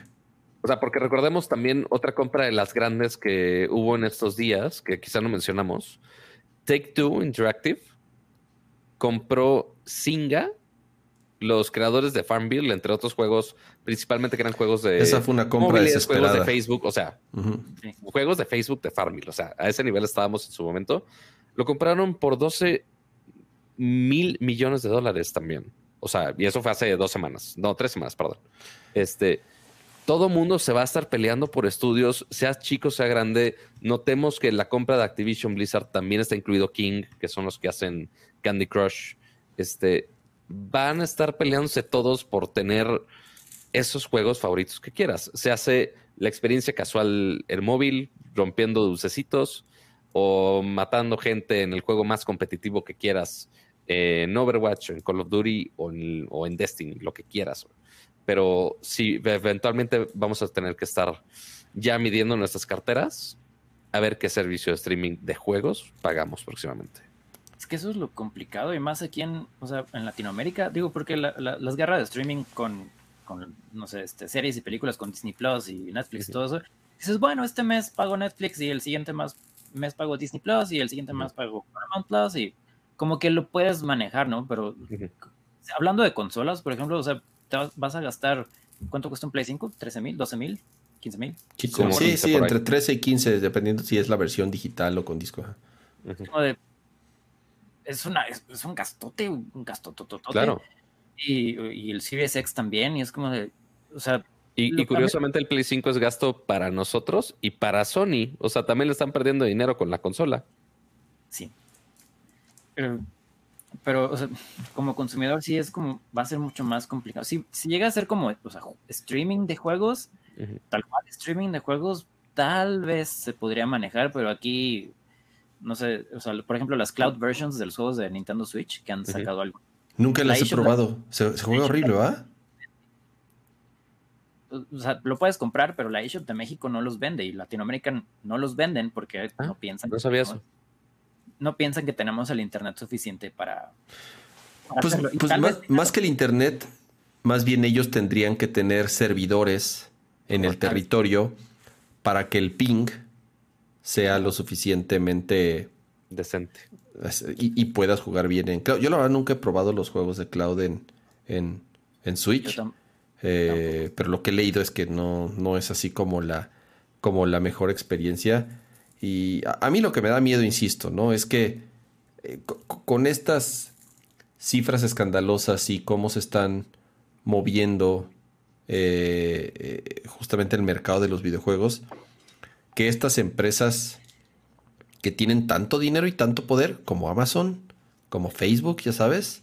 Speaker 1: O sea, porque recordemos también otra compra de las grandes que hubo en estos días, que quizá no mencionamos. Take Two Interactive compró Singa, los creadores de Farmville, entre otros juegos, principalmente que eran juegos de.
Speaker 2: Esa fue una compra desesperada.
Speaker 1: Juegos de Facebook, o sea, juegos de Facebook de Farmville. O sea, a ese nivel estábamos en su momento. Lo compraron por 12 mil millones de dólares también. O sea, y eso fue hace dos semanas, no, tres semanas, perdón. Este, todo mundo se va a estar peleando por estudios, sea chico, sea grande. Notemos que la compra de Activision Blizzard también está incluido King, que son los que hacen Candy Crush. Este, van a estar peleándose todos por tener esos juegos favoritos que quieras. Se hace la experiencia casual el móvil, rompiendo dulcecitos o matando gente en el juego más competitivo que quieras en Overwatch, en Call of Duty o en, Destiny, lo que quieras. Pero sí, eventualmente vamos a tener que estar ya midiendo nuestras carteras a ver qué servicio de streaming de juegos pagamos próximamente.
Speaker 3: Es que eso es lo complicado y más aquí en, o sea, en Latinoamérica, digo, porque las guerras de streaming con, con no sé, este, series y películas con Disney Plus y Netflix y todo eso, dices, bueno, este mes pago Netflix y el siguiente mes, mes pago Disney Plus y el siguiente mes pago Paramount Plus y como que lo puedes manejar, ¿no? Pero hablando de consolas, por ejemplo, o sea, vas a gastar, ¿cuánto cuesta un Play 5? ¿13 mil? ¿12 mil? ¿15 mil?
Speaker 2: Sí, sí, entre 13 y 15, dependiendo si es la versión digital o con disco.
Speaker 3: es, una, es, un gastote, un gastote.
Speaker 1: Claro.
Speaker 3: Y, y, el Series X también, y es como de, o sea...
Speaker 1: Y, curiosamente el Play 5 es gasto para nosotros y para Sony. O sea, también le están perdiendo dinero con la consola.
Speaker 3: Sí, pero, como consumidor sí es como, va a ser mucho más complicado. Si, si llega a ser como, o sea, streaming de juegos, tal cual, streaming de juegos, tal vez se podría manejar, pero aquí, no sé, o sea, por ejemplo, las cloud versions de los juegos de Nintendo Switch que han sacado algo.
Speaker 2: Nunca las he probado. Se, juega horrible, ¿va?
Speaker 3: o sea, lo puedes comprar, pero la eShop de México no los vende y Latinoamérica no los venden porque
Speaker 1: Ah,
Speaker 3: no piensan.
Speaker 1: no
Speaker 3: que
Speaker 1: sabía
Speaker 3: No piensan que tenemos el internet suficiente para. para
Speaker 2: Pues, pues más,
Speaker 3: vez-
Speaker 2: más que el internet, más bien ellos tendrían que tener servidores en el
Speaker 3: tal.
Speaker 2: territorio para que el ping sea lo suficientemente
Speaker 1: Decente.
Speaker 2: y, y puedas jugar bien en cloud. Yo la verdad nunca he probado los juegos de cloud en, en, Switch, eh, pero lo que he leído es que no, no es así como la, como la mejor experiencia. Y a, a mí lo que me da miedo, insisto, ¿no? Es que eh, co- co- con estas cifras escandalosas y cómo se están moviendo eh, eh, justamente el mercado de los videojuegos, que estas empresas que tienen tanto dinero y tanto poder, como Amazon, como Facebook, ya sabes,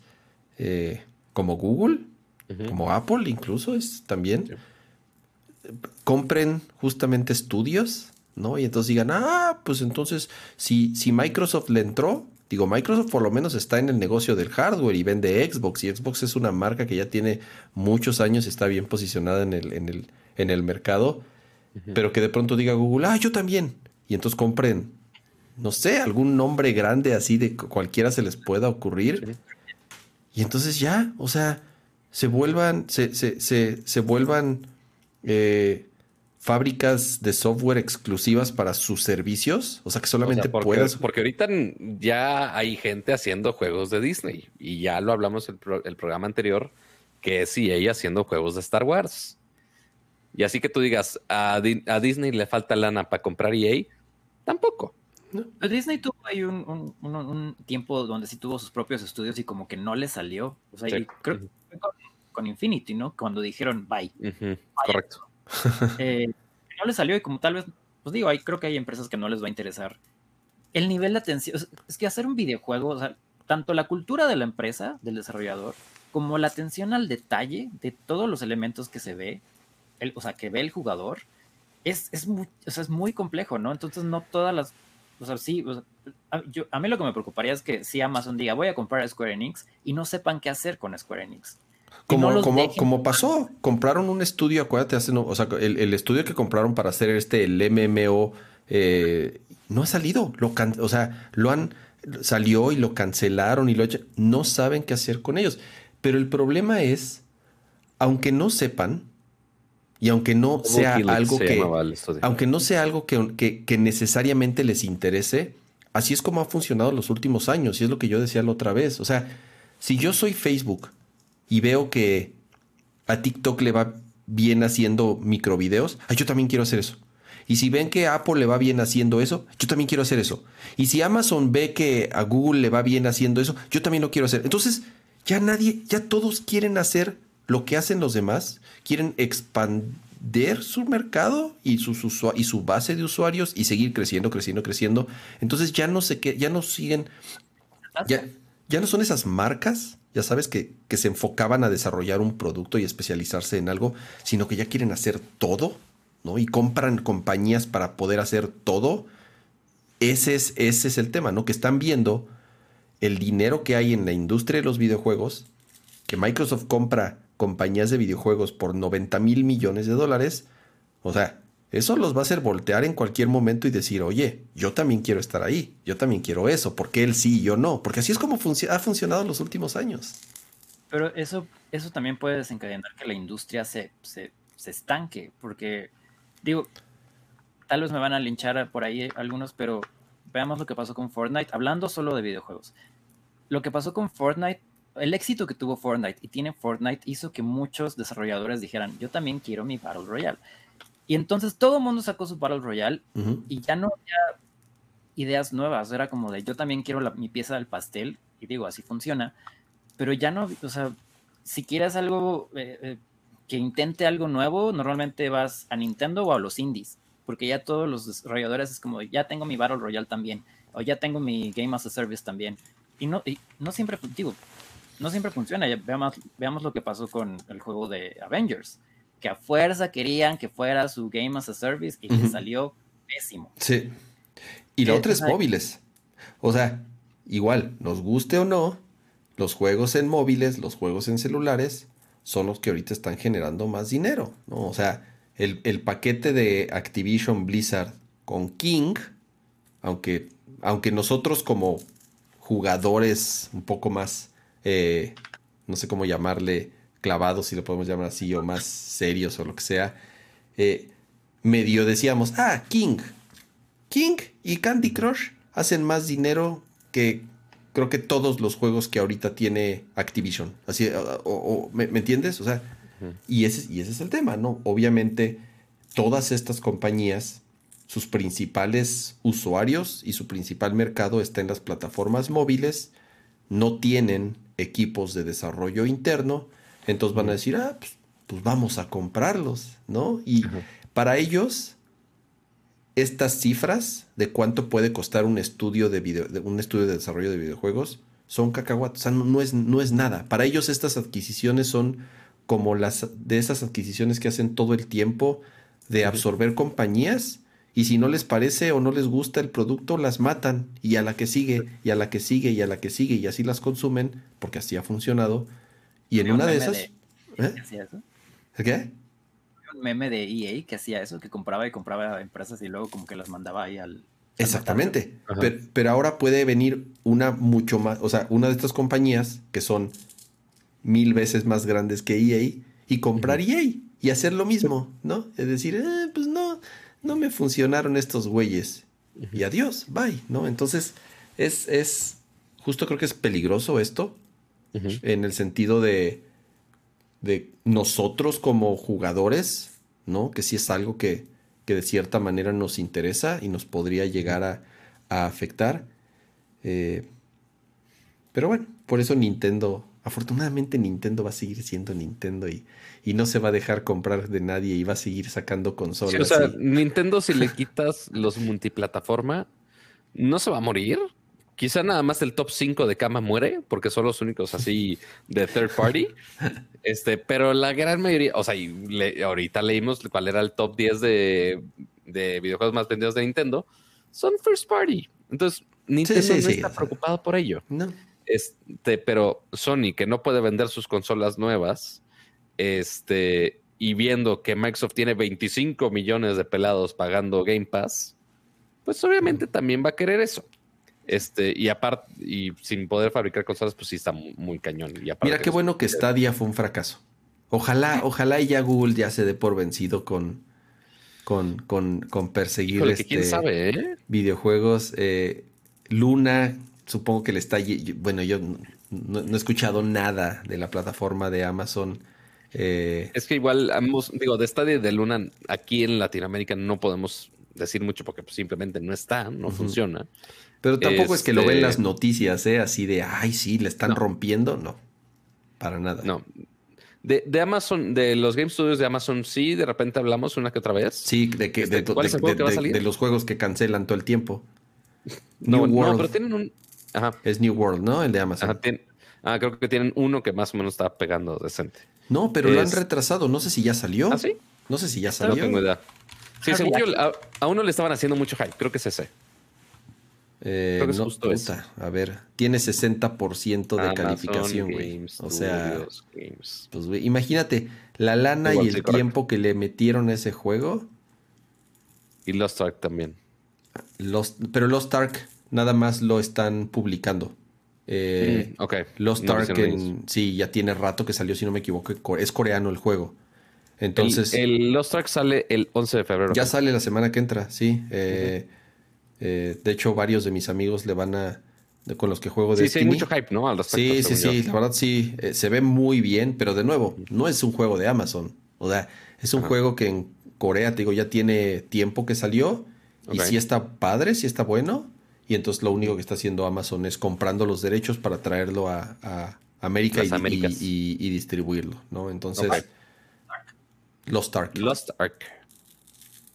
Speaker 2: eh, como Google, como Apple incluso es también,
Speaker 1: Sí.
Speaker 2: compren justamente estudios, ¿no? Y entonces digan, ah, pues entonces, si, si Microsoft le entró, digo, Microsoft por lo menos está en el negocio del hardware y vende Xbox, y Xbox es una marca que ya tiene muchos años, está bien posicionada en el, en el, en el mercado, pero que de pronto diga Google, ah, yo también, y entonces compren, no sé, algún nombre grande así de cu- cualquiera se les pueda ocurrir. Y entonces ya, o sea, se vuelvan, se, se, se, se vuelvan eh, fábricas de software exclusivas para sus servicios. O sea, que
Speaker 1: O
Speaker 2: solamente
Speaker 1: sea, porque,
Speaker 2: puedas.
Speaker 1: porque ahorita ya hay gente haciendo juegos de Disney y ya lo hablamos el, pro- el programa anterior, que es EA haciendo juegos de Star Wars. Y así que tú digas, a, Di- a Disney le falta lana para comprar EA, tampoco.
Speaker 3: Pero Disney tuvo ahí un, un- un- un tiempo donde sí tuvo sus propios estudios y como que no le salió. O sea,
Speaker 1: Sí.
Speaker 3: creo que fue con, con Infinity, ¿no? Cuando dijeron bye.
Speaker 1: Correcto.
Speaker 3: Eh, no le salió y como tal vez, pues digo, hay, creo que hay empresas que no les va a interesar. El nivel de atención, es que hacer un videojuego, o sea, tanto la cultura de la empresa, del desarrollador, como la atención al detalle de todos los elementos que se ve, el, o sea, que ve el jugador, es, es, muy, o sea, es muy complejo, ¿no? Entonces no todas las, o sea, sí, o sea, a, yo- a mí lo que me preocuparía es que si Amazon diga, voy a comprar a Square Enix y no sepan qué hacer con Square Enix.
Speaker 2: Como,
Speaker 3: no
Speaker 2: como,
Speaker 3: dejen
Speaker 2: como pasó, compraron un estudio, acuérdate, hace, no- o sea, el, el estudio que compraron para hacer este, el MMO, eh, no ha salido, lo can- o sea, lo han, salió y lo cancelaron y lo echa- no saben qué hacer con ellos. Pero el problema es, aunque no sepan, y aunque no sea algo que, aunque no sea algo que, que- que necesariamente les interese, así es como ha funcionado los últimos años, y es lo que yo decía la otra vez. O sea, si yo soy Facebook y veo que a TikTok le va bien haciendo microvideos, ah, yo también quiero hacer eso. Y si ven que a Apple le va bien haciendo eso, yo también quiero hacer eso. Y si Amazon ve que a Google le va bien haciendo eso, yo también lo quiero hacer. Entonces, ya nadie, ya todos quieren hacer lo que hacen los demás, quieren expandir su mercado y, usua- y su base de usuarios y seguir creciendo, creciendo, creciendo. Entonces ya no sé qué, ya no siguen, ya, ya no son esas marcas, ya sabes, que, que se enfocaban a desarrollar un producto y especializarse en algo, sino que ya quieren hacer todo, ¿no? Y compran compañías para poder hacer todo. Ese es, ese es el tema, ¿no? Que están viendo el dinero que hay en la industria de los videojuegos, que Microsoft compra compañías de videojuegos por 90 mil millones de dólares. O sea, eso los va a hacer voltear en cualquier momento y decir, oye, yo también quiero estar ahí, yo también quiero eso, porque él sí y yo no, porque así es como ha funcionado en los últimos años.
Speaker 3: Pero eso, eso también puede desencadenar que la industria se, se, se estanque, porque digo, tal vez me van a linchar por ahí algunos, pero veamos lo que pasó con Fortnite, hablando solo de videojuegos. Lo que pasó con Fortnite, el éxito que tuvo Fortnite y tiene Fortnite hizo que muchos desarrolladores dijeran, yo también quiero mi Battle Royale. Y entonces todo el mundo sacó su Battle Royale y ya no había ideas nuevas, era como de yo también quiero la- mi pieza del pastel, y digo, así funciona, pero ya no, o sea, si quieres algo eh, eh, que intente algo nuevo, normalmente vas a Nintendo o a los indies, porque ya todos los desarrolladores es como, ya tengo mi Battle Royale también, o ya tengo mi Game as a Service también, y no, y no siempre, digo, no siempre funciona, ya veamos, veamos lo que pasó con el juego de Avengers, que a fuerza querían que fuera su Game as a Service y le salió pésimo.
Speaker 2: Sí. Y la
Speaker 3: Eh,
Speaker 2: otra es móviles. O sea, igual, nos guste o no, los juegos en móviles, los juegos en celulares, son los que ahorita están generando más dinero, ¿no? O sea, el, el paquete de Activision Blizzard con King, aunque, aunque nosotros como jugadores un poco más, eh, no sé cómo llamarle, clavados, si lo podemos llamar así, o más serios o lo que sea, eh, medio decíamos, ah, King. King y Candy Crush hacen más dinero que creo que todos los juegos que ahorita tiene Activision. Así, o, ¿me, entiendes? O sea, y, ese, y ese es el tema, ¿no? Obviamente, todas estas compañías, sus principales usuarios y su principal mercado está en las plataformas móviles, no tienen equipos de desarrollo interno, entonces van a decir, ah, pues, pues vamos a comprarlos, ¿no? Y para ellos, estas cifras de cuánto puede costar un estudio de, video, un estudio de desarrollo de videojuegos son cacahuatos, o sea, no, es, no es nada. Para ellos estas adquisiciones son como las de esas adquisiciones que hacen todo el tiempo de absorber compañías y si no les parece o no les gusta el producto, las matan y a la que sigue y a la que sigue y a la que sigue y así las consumen porque así ha funcionado. Y en una de esas... ¿eh? ¿Qué?
Speaker 3: Un meme de EA que hacía eso, que compraba y compraba empresas y luego como que las mandaba ahí al...
Speaker 2: Exactamente. Pero, ahora puede venir una mucho más, o sea, una de estas compañías que son mil veces más grandes que EA y comprar EA y hacer lo mismo, ¿no? Es decir, eh, pues no, no me funcionaron estos güeyes. Y adiós, bye, ¿no? Entonces, es, es, justo creo que es peligroso esto, en el sentido de, de nosotros como jugadores, ¿no? Que sí es algo que, que de cierta manera nos interesa y nos podría llegar a, afectar. Eh, pero bueno, por eso Nintendo, afortunadamente Nintendo va a seguir siendo Nintendo y, y, no se va a dejar comprar de nadie y va a seguir sacando consolas.
Speaker 1: o sea, Nintendo si le quitas los multiplataforma, no se va a morir. Quizá nada más el top 5 de cama muere, porque son los únicos así de third party. Este, pero la gran mayoría, o sea, ahorita leímos cuál era el top 10 de, videojuegos más vendidos de Nintendo, son first party. Entonces, Nintendo no está preocupado por ello.
Speaker 2: No.
Speaker 1: Este, pero Sony, que no puede vender sus consolas nuevas, este, y viendo que Microsoft tiene 25 millones de pelados pagando Game Pass, pues obviamente también va a querer eso. Este, y aparte, y sin poder fabricar consolas, pues sí está muy, cañón.
Speaker 2: Mira qué bueno que Stadia fue un fracaso. Ojalá, ojalá ya Google ya se dé por vencido con, con, con, con perseguir
Speaker 1: este sabe, ¿eh?
Speaker 2: videojuegos. Eh, Luna, supongo que le está. Bueno, yo no, he escuchado nada de la plataforma de Amazon.
Speaker 1: Eh, es que igual, ambos, digo, de Stadia y de Luna, aquí en Latinoamérica no podemos decir mucho porque pues, simplemente no está, no funciona.
Speaker 2: Pero tampoco es que lo ven las este, noticias, ¿eh? Así de, ay, sí, le están rompiendo. No, para nada.
Speaker 1: No. De, Amazon, de los Game Studios de Amazon, sí, de repente hablamos una que otra vez.
Speaker 2: Sí, de que, de, de, los juegos que cancelan todo el tiempo.
Speaker 1: No, no, pero tienen un.
Speaker 2: Ajá. Es New World, ¿no? El de Amazon.
Speaker 1: ah, creo que tienen uno que más o menos está pegando decente.
Speaker 2: No, pero lo han retrasado. No sé si ya salió.
Speaker 1: ¿Ah, sí?
Speaker 2: No sé si ya salió.
Speaker 1: No tengo idea. Sí, según yo, a, uno le estaban haciendo mucho hype. Creo que es ese.
Speaker 2: Eh, no, A ver, tiene 60% de calificación, güey. O sea, pues, imagínate la lana y el tiempo que le metieron a ese juego.
Speaker 1: Y Lost Ark también.
Speaker 2: Los, pero Lost Ark nada más lo están publicando. Eh,
Speaker 1: mm, ok.
Speaker 2: Lost Ark, sí, ya tiene rato que salió, si no me equivoco. Es coreano el juego. Entonces.
Speaker 1: El, Lost Ark sale el 11 de febrero.
Speaker 2: Ya sale la semana que entra, sí. Eh, eh, de hecho, varios de mis amigos le van a. con los que juego de
Speaker 1: Sí, sí, hay mucho hype, ¿no?
Speaker 2: sí, sí, sí. La verdad, sí. Eh, se ve muy bien, pero de nuevo, no es un juego de Amazon. O sea, es un juego que en Corea, te digo, ya tiene tiempo que salió. Y sí está padre, sí está bueno. Y entonces lo único que está haciendo Amazon es comprando los derechos para traerlo a, América y, distribuirlo, ¿no? Entonces. Lost Ark.
Speaker 1: Lost Ark.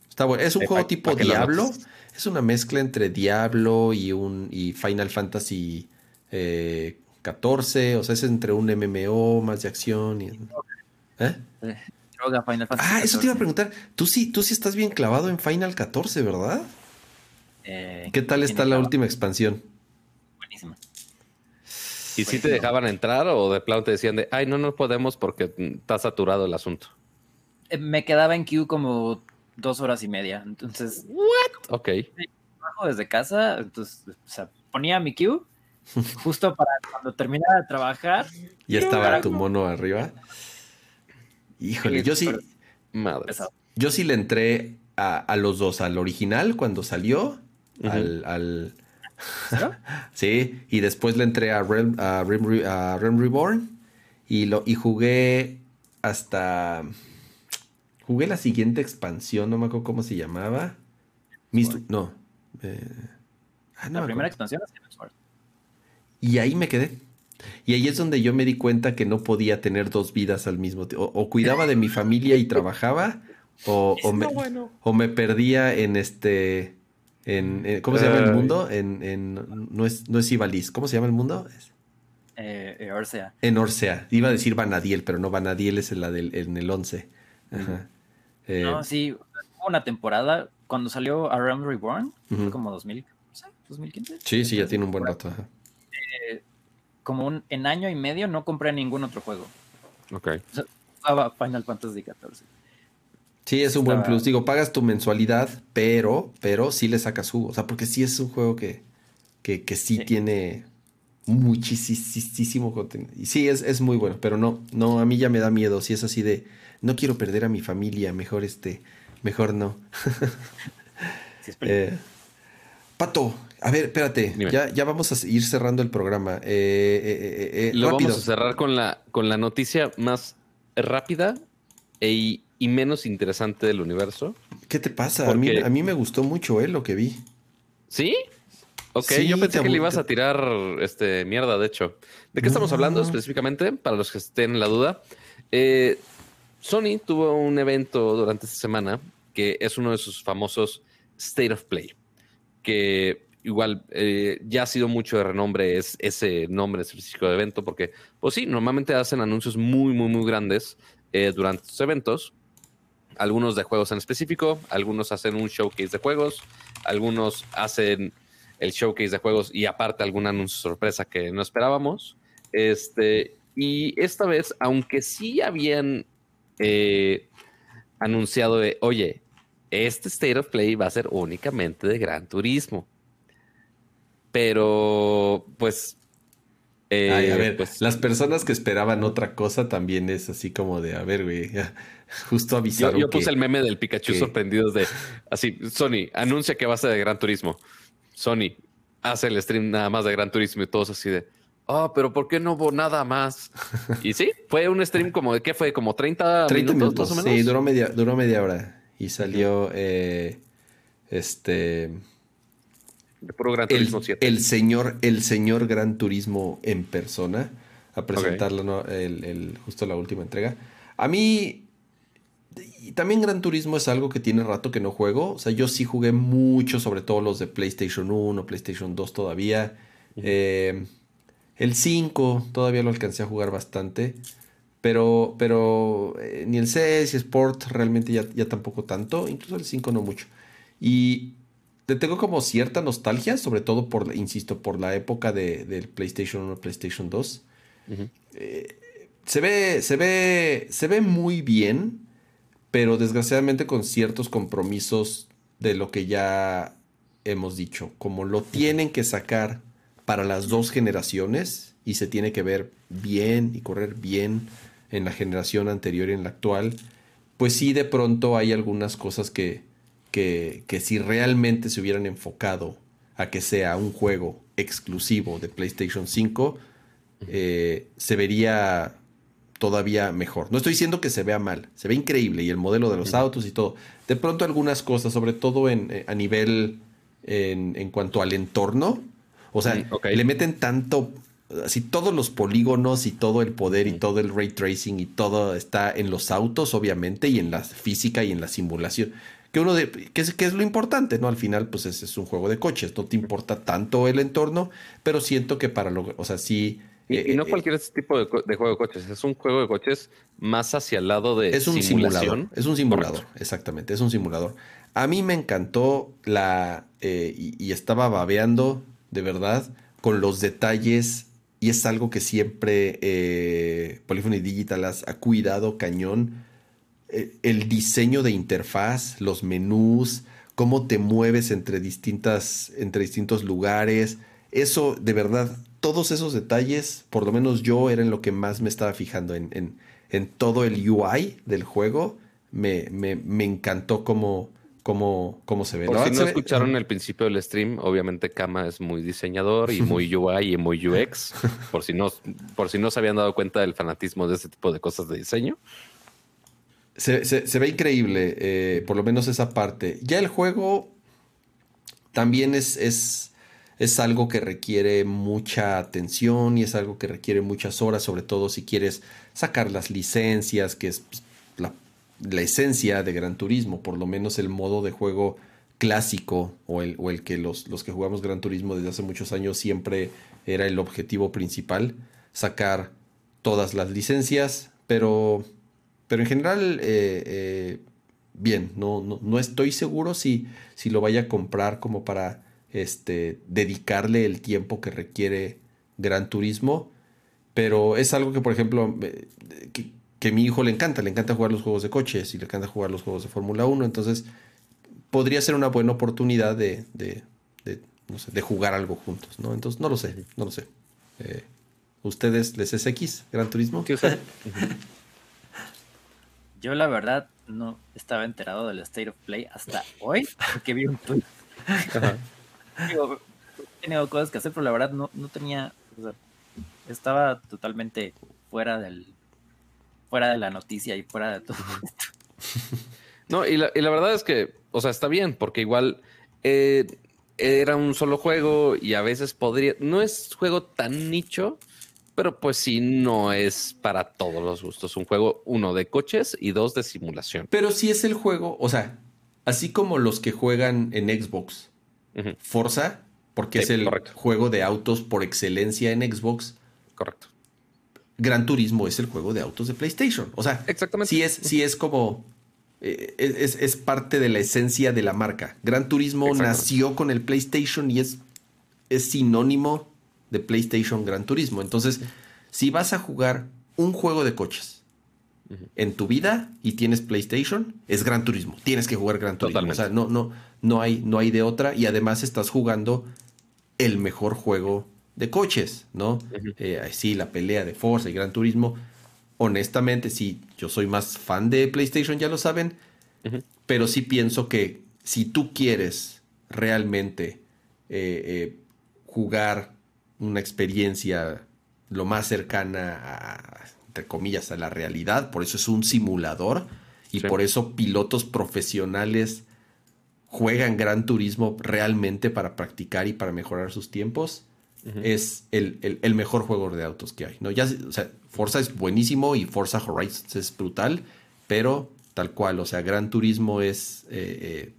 Speaker 2: Está bueno. Es un juego tipo Diablo es una mezcla entre Diablo y un y Final Fantasy eh, 14, o sea, es entre un MMO más de acción y ¿eh?
Speaker 3: Final Fantasy
Speaker 2: ah, eso te iba a preguntar. Tú sí, tú sí estás bien clavado en Final 14, ¿verdad?
Speaker 3: Eh,
Speaker 2: ¿Qué tal está la última expansión?
Speaker 3: Buenísima.
Speaker 1: ¿Y si te dejaban entrar o de plano te decían de, ay, no, no podemos porque está saturado el asunto?
Speaker 3: Eh, me quedaba en queue como dos horas y media. Entonces,
Speaker 1: ¿what? Ok.
Speaker 3: Trabajo desde casa, entonces, o sea, ponía mi queue justo para cuando terminara de trabajar.
Speaker 2: ¿Ya estaba tu mono arriba? Híjole, yo sí.
Speaker 1: Madre.
Speaker 2: Yo sí le entré a, los dos, al original cuando salió, al, sí, y después le entré a Realm, a Reborn y, lo, y jugué hasta... Jugué la siguiente expansión, no me acuerdo cómo se llamaba. no.
Speaker 3: Eh, ah, no. La primera expansión
Speaker 2: Y ahí me quedé. Y ahí es donde yo me di cuenta que no podía tener dos vidas al mismo tiempo. O, cuidaba de mi familia y trabajaba, o, o, me, perdía en este. En, ¿Cómo se llama el mundo? En, en, no, es, no es Ibaliz. ¿Cómo se llama el mundo?
Speaker 3: Eh, eh, Orsea.
Speaker 2: En Orsea. Iba a decir Vanadiel, pero no, Vanadiel es en, la del, en el 11. Ajá.
Speaker 3: Eh, no, sí, hubo una temporada cuando salió A Realm Reborn, como 2000, 2015.
Speaker 2: Sí, sí, ya tiene un buen rato.
Speaker 3: como un, en año y medio no compré ningún otro juego.
Speaker 1: Ok.
Speaker 3: Final Fantasy XIV.
Speaker 2: Sí, es un buen plus. Digo, pagas tu mensualidad, pero, pero sí le sacas jugo. O sea, porque sí es un juego que, que, sí, tiene muchísimo contenido. Y sí, es, es, muy bueno, pero no, no, a mí ya me da miedo. Si es así de, no quiero perder a mi familia, mejor este, mejor no. Eh, Pato, a ver, espérate, ya, ya, vamos a ir cerrando el programa. Eh,
Speaker 1: eh, Lo vamos a cerrar con la, con la noticia más rápida e y menos interesante del universo.
Speaker 2: ¿Qué te pasa? A, mí, a, mí, me gustó mucho eh, lo que vi.
Speaker 1: ¿Sí? Ok, yo pensé que le ibas a tirar este mierda, de hecho. ¿De qué estamos hablando específicamente? Para los que estén en la duda. Eh, Sony tuvo un evento durante esta semana que es uno de sus famosos State of Play, que igual eh, ya ha sido mucho de renombre es ese nombre específico de evento, porque, pues sí, normalmente hacen anuncios muy, muy, muy grandes eh, durante sus eventos, algunos de juegos en específico, algunos hacen un showcase de juegos, algunos hacen el showcase de juegos y aparte algún anuncio sorpresa que no esperábamos. Este, y esta vez, aunque sí habían eh, anunciado de, oye, este State of Play va a ser únicamente de Gran Turismo. Pero, pues.
Speaker 2: Eh, a ver, pues, las personas que esperaban otra cosa también es así como de, a ver, güey, justo avisaron.
Speaker 1: Yo, yo puse el meme del Pikachu sorprendidos de, así, Sony, anuncia que va a ser de Gran Turismo. Sony, hace el stream nada más de Gran Turismo y todos así de, oh, pero ¿por qué no hubo nada más? y sí, fue un stream como de qué fue, como 30, 30 minutos, más o menos.
Speaker 2: Sí, duró media, duró media hora y salió eh, este.
Speaker 1: De puro Gran Turismo
Speaker 2: el, 7. El señor, el señor Gran Turismo en persona a presentarlo, el, justo la última entrega. A mí, también Gran Turismo es algo que tiene rato que no juego. O sea, yo sí jugué mucho, sobre todo los de PlayStation 1, PlayStation 2 todavía. eh, el 5 todavía lo alcancé a jugar bastante. Pero, pero eh, ni el CS y Sport realmente ya, ya tampoco tanto. Incluso el 5 no mucho. Y le tengo como cierta nostalgia, sobre todo por, insisto, por la época de, del PlayStation 1, PlayStation 2. Eh, se ve, se ve, se ve muy bien, pero desgraciadamente con ciertos compromisos de lo que ya hemos dicho. Como lo tienen que sacar para las dos generaciones y se tiene que ver bien y correr bien en la generación anterior y en la actual, pues sí de pronto hay algunas cosas que, que, que si realmente se hubieran enfocado a que sea un juego exclusivo de PlayStation 5, eh, se vería todavía mejor. No estoy diciendo que se vea mal, se ve increíble y el modelo de los autos y todo. De pronto algunas cosas, sobre todo en, eh, a nivel en, en cuanto al entorno, o sea, le meten tanto, así todos los polígonos y todo el poder y todo el ray tracing y todo está en los autos, obviamente, y en la física y en la simulación. Que uno de, que es, que es lo importante, ¿no? Al final, pues es, es, un juego de coches, no te importa tanto el entorno, pero siento que para lo, o sea, sí.
Speaker 1: Y, eh, no eh, cualquier tipo de, juego de coches, es un juego de coches más hacia el lado de
Speaker 2: es un Simulador, es un simulador, exactamente, es un simulador. A mí me encantó la. Eh, y, y, estaba babeando de verdad, con los detalles y es algo que siempre eh, Polyphony Digital ha cuidado cañón. Eh, el diseño de interfaz, los menús, cómo te mueves entre, distintas, entre distintos lugares. Eso, de verdad, todos esos detalles, por lo menos yo era en lo que más me estaba fijando, en, en, todo el UI del juego. Me, me, me encantó cómo, cómo, cómo se ve.
Speaker 1: Por si no escucharon el principio del stream, obviamente Kama es muy diseñador y muy UI y muy UX. por si no, por si no se habían dado cuenta del fanatismo de este tipo de cosas de diseño.
Speaker 2: Se, ve increíble, eh, por lo menos esa parte. Ya el juego también es, es, es algo que requiere mucha atención y es algo que requiere muchas horas, sobre todo si quieres sacar las licencias, que es pues, la esencia de Gran Turismo, por lo menos el modo de juego clásico o el, o el que los, los, que jugamos Gran Turismo desde hace muchos años siempre era el objetivo principal, sacar todas las licencias, pero, pero en general, eh, eh, bien, no, no, no, estoy seguro si, si lo vaya a comprar como para este, dedicarle el tiempo que requiere Gran Turismo, pero es algo que, por ejemplo, eh, que a mi hijo le encanta, le encanta jugar los juegos de coches y le encanta jugar los juegos de Fórmula 1, entonces podría ser una buena oportunidad de, de, de, jugar algo juntos, ¿no? Entonces no lo sé, no lo sé. Eh, ¿Ustedes les es X, Gran Turismo?
Speaker 3: Yo la verdad no estaba enterado del State of Play hasta hoy, porque vi un tweet. he tenido cosas que hacer, pero la verdad no, no tenía, estaba totalmente fuera del, fuera de la noticia y fuera de todo esto.
Speaker 1: No, y la, verdad es que, o sea, está bien, porque igual eh, era un solo juego y a veces podría, no es juego tan nicho, pero pues sí, no es para todos los gustos. Un juego, uno, de coches y dos, de simulación.
Speaker 2: Pero sí es el juego, o sea, así como los que juegan en Xbox, Forza, porque es el juego de autos por excelencia en Xbox.
Speaker 1: Correcto.
Speaker 2: Gran Turismo es el juego de autos de PlayStation. O sea,
Speaker 1: Exactamente.
Speaker 2: sí es, sí es como. Eh, es, parte de la esencia de la marca. Gran Turismo nació con el PlayStation y es, es sinónimo de PlayStation Gran Turismo. Entonces, si vas a jugar un juego de coches en tu vida y tienes PlayStation, es Gran Turismo. Tienes que jugar Gran Turismo. O sea, no, no, no, hay, no hay de otra. Y además estás jugando el mejor juego de coches, ¿no? Eh, sí, la pelea de Forza y Gran Turismo. Honestamente, sí, yo soy más fan de PlayStation, ya lo saben, pero sí pienso que si tú quieres realmente eh, eh, jugar una experiencia lo más cercana a, entre comillas, a la realidad, por eso es un simulador y por eso pilotos profesionales juegan Gran Turismo realmente para practicar y para mejorar sus tiempos es el, mejor juego de autos que hay. ¿no? Ya, o sea, Forza es buenísimo y Forza Horizon es brutal, pero tal cual, o sea, Gran Turismo es eh,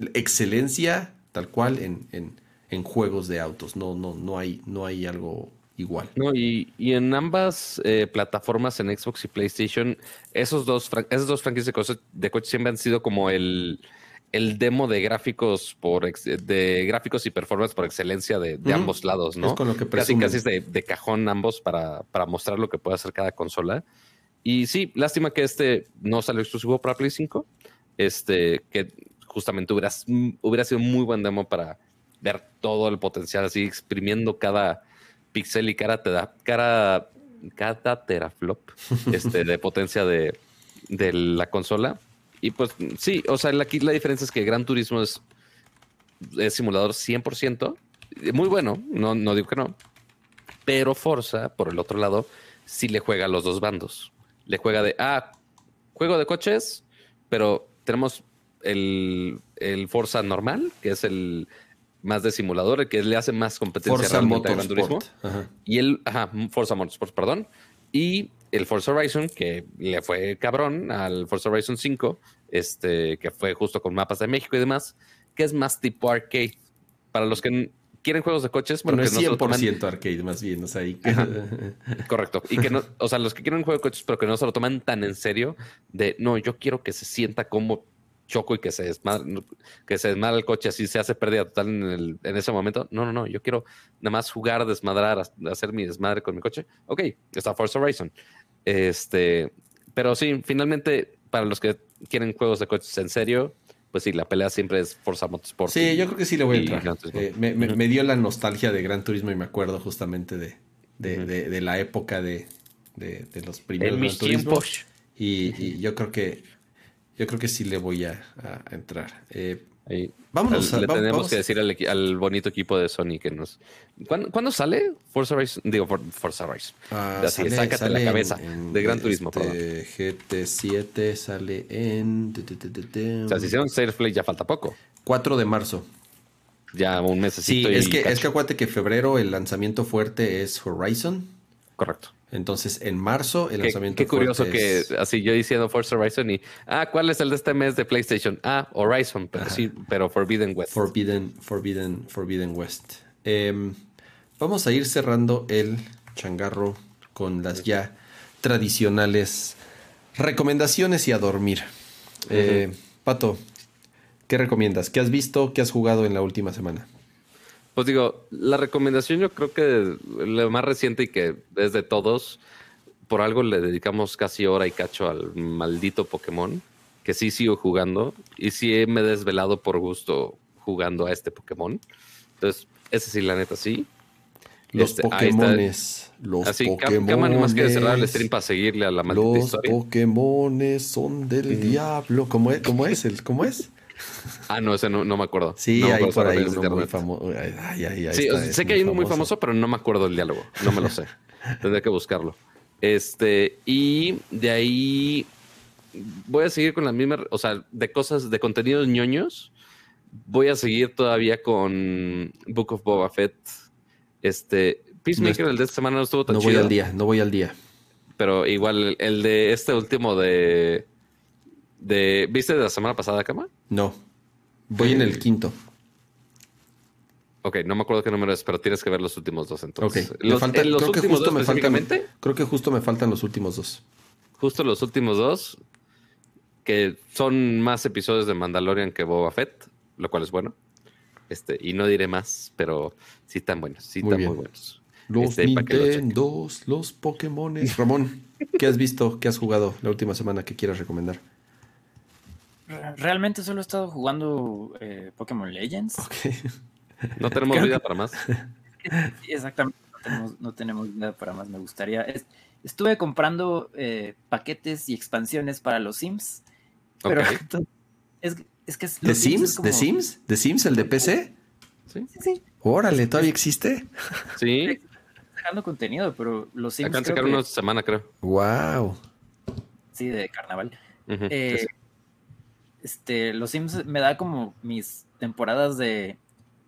Speaker 2: eh, excelencia tal cual en, en, juegos de autos. No, no, no, hay, no hay algo igual.
Speaker 1: No, y, en ambas eh, plataformas, en Xbox y PlayStation, esos dos, esos dos franquicias de, de coches siempre han sido como el el demo de gráficos por de gráficos y performance por excelencia de, ambos lados, ¿no?
Speaker 2: Es con lo que
Speaker 1: casi casi es de, cajón ambos para, para, mostrar lo que puede hacer cada consola. Y sí, lástima que este no salió exclusivo para Play 5. Este, que justamente hubiera, hubiera sido muy buen demo para ver todo el potencial, así exprimiendo cada pixel y cada, da cada, cada teraflop este, de potencia de, de la consola y pues sí, o sea, aquí la diferencia es que Gran Turismo es, simulador 100%, muy bueno, no, no digo que no, pero Forza, por el otro lado, sí le juega a los dos bandos. Le juega de, ah, juego de coches, pero tenemos el, el Forza normal, que es el más de simulador, el que le hace más competencia
Speaker 2: Forza realmente
Speaker 1: a Gran Turismo. Y el, ajá, Forza Motorsport, perdón. Y el Forza Horizon, que le fue cabrón al Forza Horizon 5, este, que fue justo con mapas de México y demás, que es más tipo arcade. Para los que quieren juegos de coches,
Speaker 2: bueno, es 100% arcade más bien, o sea,
Speaker 1: correcto. Y que no, o sea, los que quieren un juego de coches, pero que no se lo toman tan en serio, de no, yo quiero que se sienta como choco y que se desmadra, que se desmadra el coche así se hace pérdida total en, el, en ese momento. No, no, no, yo quiero nada más jugar, desmadrar, hacer mi desmadre con mi coche. Ok, está Forza Horizon. Este, pero sí, finalmente, para los que quieren juegos de coches en serio, pues sí, la pelea siempre es Forza Motorsport.
Speaker 2: Sí, yo creo que sí le voy a entrar. Eh, me, dio la nostalgia de Gran Turismo y me acuerdo justamente de, de, la época de, los primeros Gran Turismo. Y, y, yo creo que yo creo que sí le voy a, entrar. Eh,
Speaker 1: vámonos. le tenemos que decir al, bonito equipo de Sony que nos. ¿Cuándo, sale Forza Horizon? Digo, Forza Horizon. Ah, Así, sácate la cabeza de Gran Turismo.
Speaker 2: Este, GT7 sale en.
Speaker 1: O sea, si hicieron Play ya falta poco.
Speaker 2: 4 de marzo.
Speaker 1: Ya un mes.
Speaker 2: Sí, es que, es que acuérdate que febrero el lanzamiento fuerte es Horizon.
Speaker 1: Correcto.
Speaker 2: Entonces, en marzo, el lanzamiento.
Speaker 1: Qué curioso que así yo diciendo Forza Horizon y. Ah, ¿cuál es el de este mes de PlayStation? Ah, Horizon, pero sí, pero Forbidden West.
Speaker 2: Forbidden, Forbidden, Forbidden West. Em, vamos a ir cerrando el changarro con las ya tradicionales recomendaciones y a dormir. Eh, Pato, ¿qué recomiendas? ¿Qué has visto? ¿Qué has jugado en la última semana?
Speaker 1: Pues digo, la recomendación yo creo que lo más reciente y que es de todos, por algo le dedicamos casi hora y cacho al maldito Pokémon, que sí sigo jugando y sí me he desvelado por gusto jugando a este Pokémon. Entonces, ese sí, la neta, sí.
Speaker 2: Los este, Pokémones. Los
Speaker 1: Así, Pokémones. más que cerrar el stream para seguirle a la maldita
Speaker 2: los historia. Los Pokémones son del diablo. ¿Cómo es? ¿Cómo es? El, ¿Cómo es?
Speaker 1: Ah, no, ese no, me acuerdo.
Speaker 2: Sí,
Speaker 1: hay
Speaker 2: por ahí uno muy famoso.
Speaker 1: Sí, sé que hay uno muy famoso, pero no me acuerdo el diálogo. No me lo sé. Tendré que buscarlo. Este, y de ahí voy a seguir con la misma, o sea, de cosas, de contenidos ñoños. Voy a seguir todavía con Book of Boba Fett. Este, Peacemaker, el de esta semana no estuvo tan
Speaker 2: no
Speaker 1: chido.
Speaker 2: No voy al día, no voy al día.
Speaker 1: Pero igual, el de este último de de, ¿Viste de la semana pasada, Cama?
Speaker 2: No. Voy en el quinto.
Speaker 1: Ok, no me acuerdo qué número es, pero tienes que ver los últimos dos entonces.
Speaker 2: Okay. Los, falta, creo que justo me faltan, creo que justo me faltan los últimos dos.
Speaker 1: Justo los últimos dos, que son más episodios de Mandalorian que Boba Fett, lo cual es bueno. Este, y no diré más, pero sí están buenos, sí están muy buenos.
Speaker 2: Los este, Nintendos, los Pokémon. Ramón, ¿qué has visto? ¿Qué has jugado la última semana que quieras recomendar?
Speaker 3: Realmente solo he estado jugando eh, Pokémon Legends.
Speaker 1: No tenemos vida para más.
Speaker 3: Exactamente, no tenemos, vida para más. Me gustaría. estuve comprando eh, paquetes y expansiones para los Sims. Pero es, que es,
Speaker 2: ¿De Sims? ¿De Sims? ¿De Sims el de PC?
Speaker 3: Sí. sí,
Speaker 2: Órale, ¿todavía existe?
Speaker 1: Sí.
Speaker 3: Dejando contenido, pero los Sims.
Speaker 1: Acaban de sacar una semana, creo.
Speaker 2: Wow.
Speaker 3: Sí, de carnaval. eh, este, los Sims me da como mis temporadas de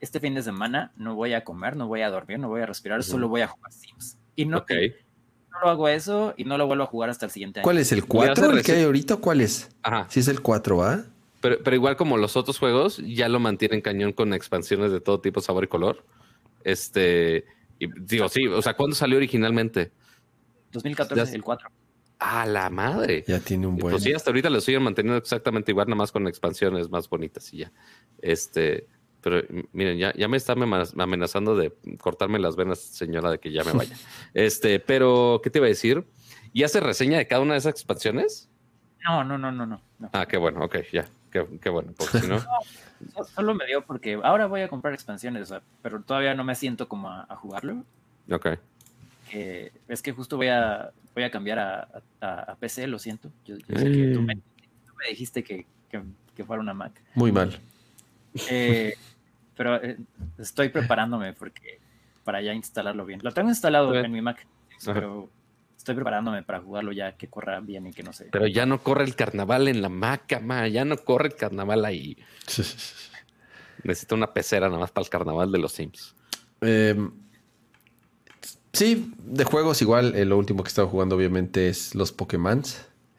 Speaker 3: este fin de semana, no voy a comer, no voy a dormir, no voy a respirar, solo voy a jugar Sims. Y no, no lo hago eso y no lo vuelvo a jugar hasta el siguiente año.
Speaker 2: ¿Cuál es el 4 el que hay ahorita? ¿Cuál es? Ajá. Si es el 4, ¿ah?
Speaker 1: Pero, pero igual como los otros juegos, ya lo mantienen cañón con expansiones de todo tipo, sabor y color. Este, y digo, sí, o sea, ¿cuándo salió originalmente?
Speaker 3: 2014, el 4.
Speaker 1: A la madre.
Speaker 2: Ya tiene un buen.
Speaker 1: Pues sí, hasta ahorita lo siguen manteniendo exactamente igual, nada más con expansiones más bonitas y ya. Este, pero miren, ya, ya me está amenazando de cortarme las venas, señora, de que ya me vaya. este, pero, ¿qué te iba a decir? ¿Y hace reseña de cada una de esas expansiones?
Speaker 3: No, no, no, no, no.
Speaker 1: Ah, qué bueno, ok, ya, qué, bueno, porque si no...
Speaker 3: Solo me dio porque ahora voy a comprar expansiones, pero todavía no me siento como a, a jugarlo.
Speaker 1: Ok
Speaker 3: es que justo voy a, voy a cambiar a, PC, lo siento. Yo, sé que tú me, dijiste que, fuera una Mac.
Speaker 2: Muy mal.
Speaker 3: Eh, pero eh, estoy preparándome porque para ya instalarlo bien. Lo tengo instalado en mi Mac, pero estoy preparándome para jugarlo ya que corra bien y que no sé.
Speaker 1: Pero ya no corre el carnaval en la Mac, ma, ya no corre el carnaval ahí. Necesito una pecera nada más para el carnaval de los Sims.
Speaker 2: Eh, Sí, de juegos igual, eh, lo último que he estado jugando obviamente es los Pokémon.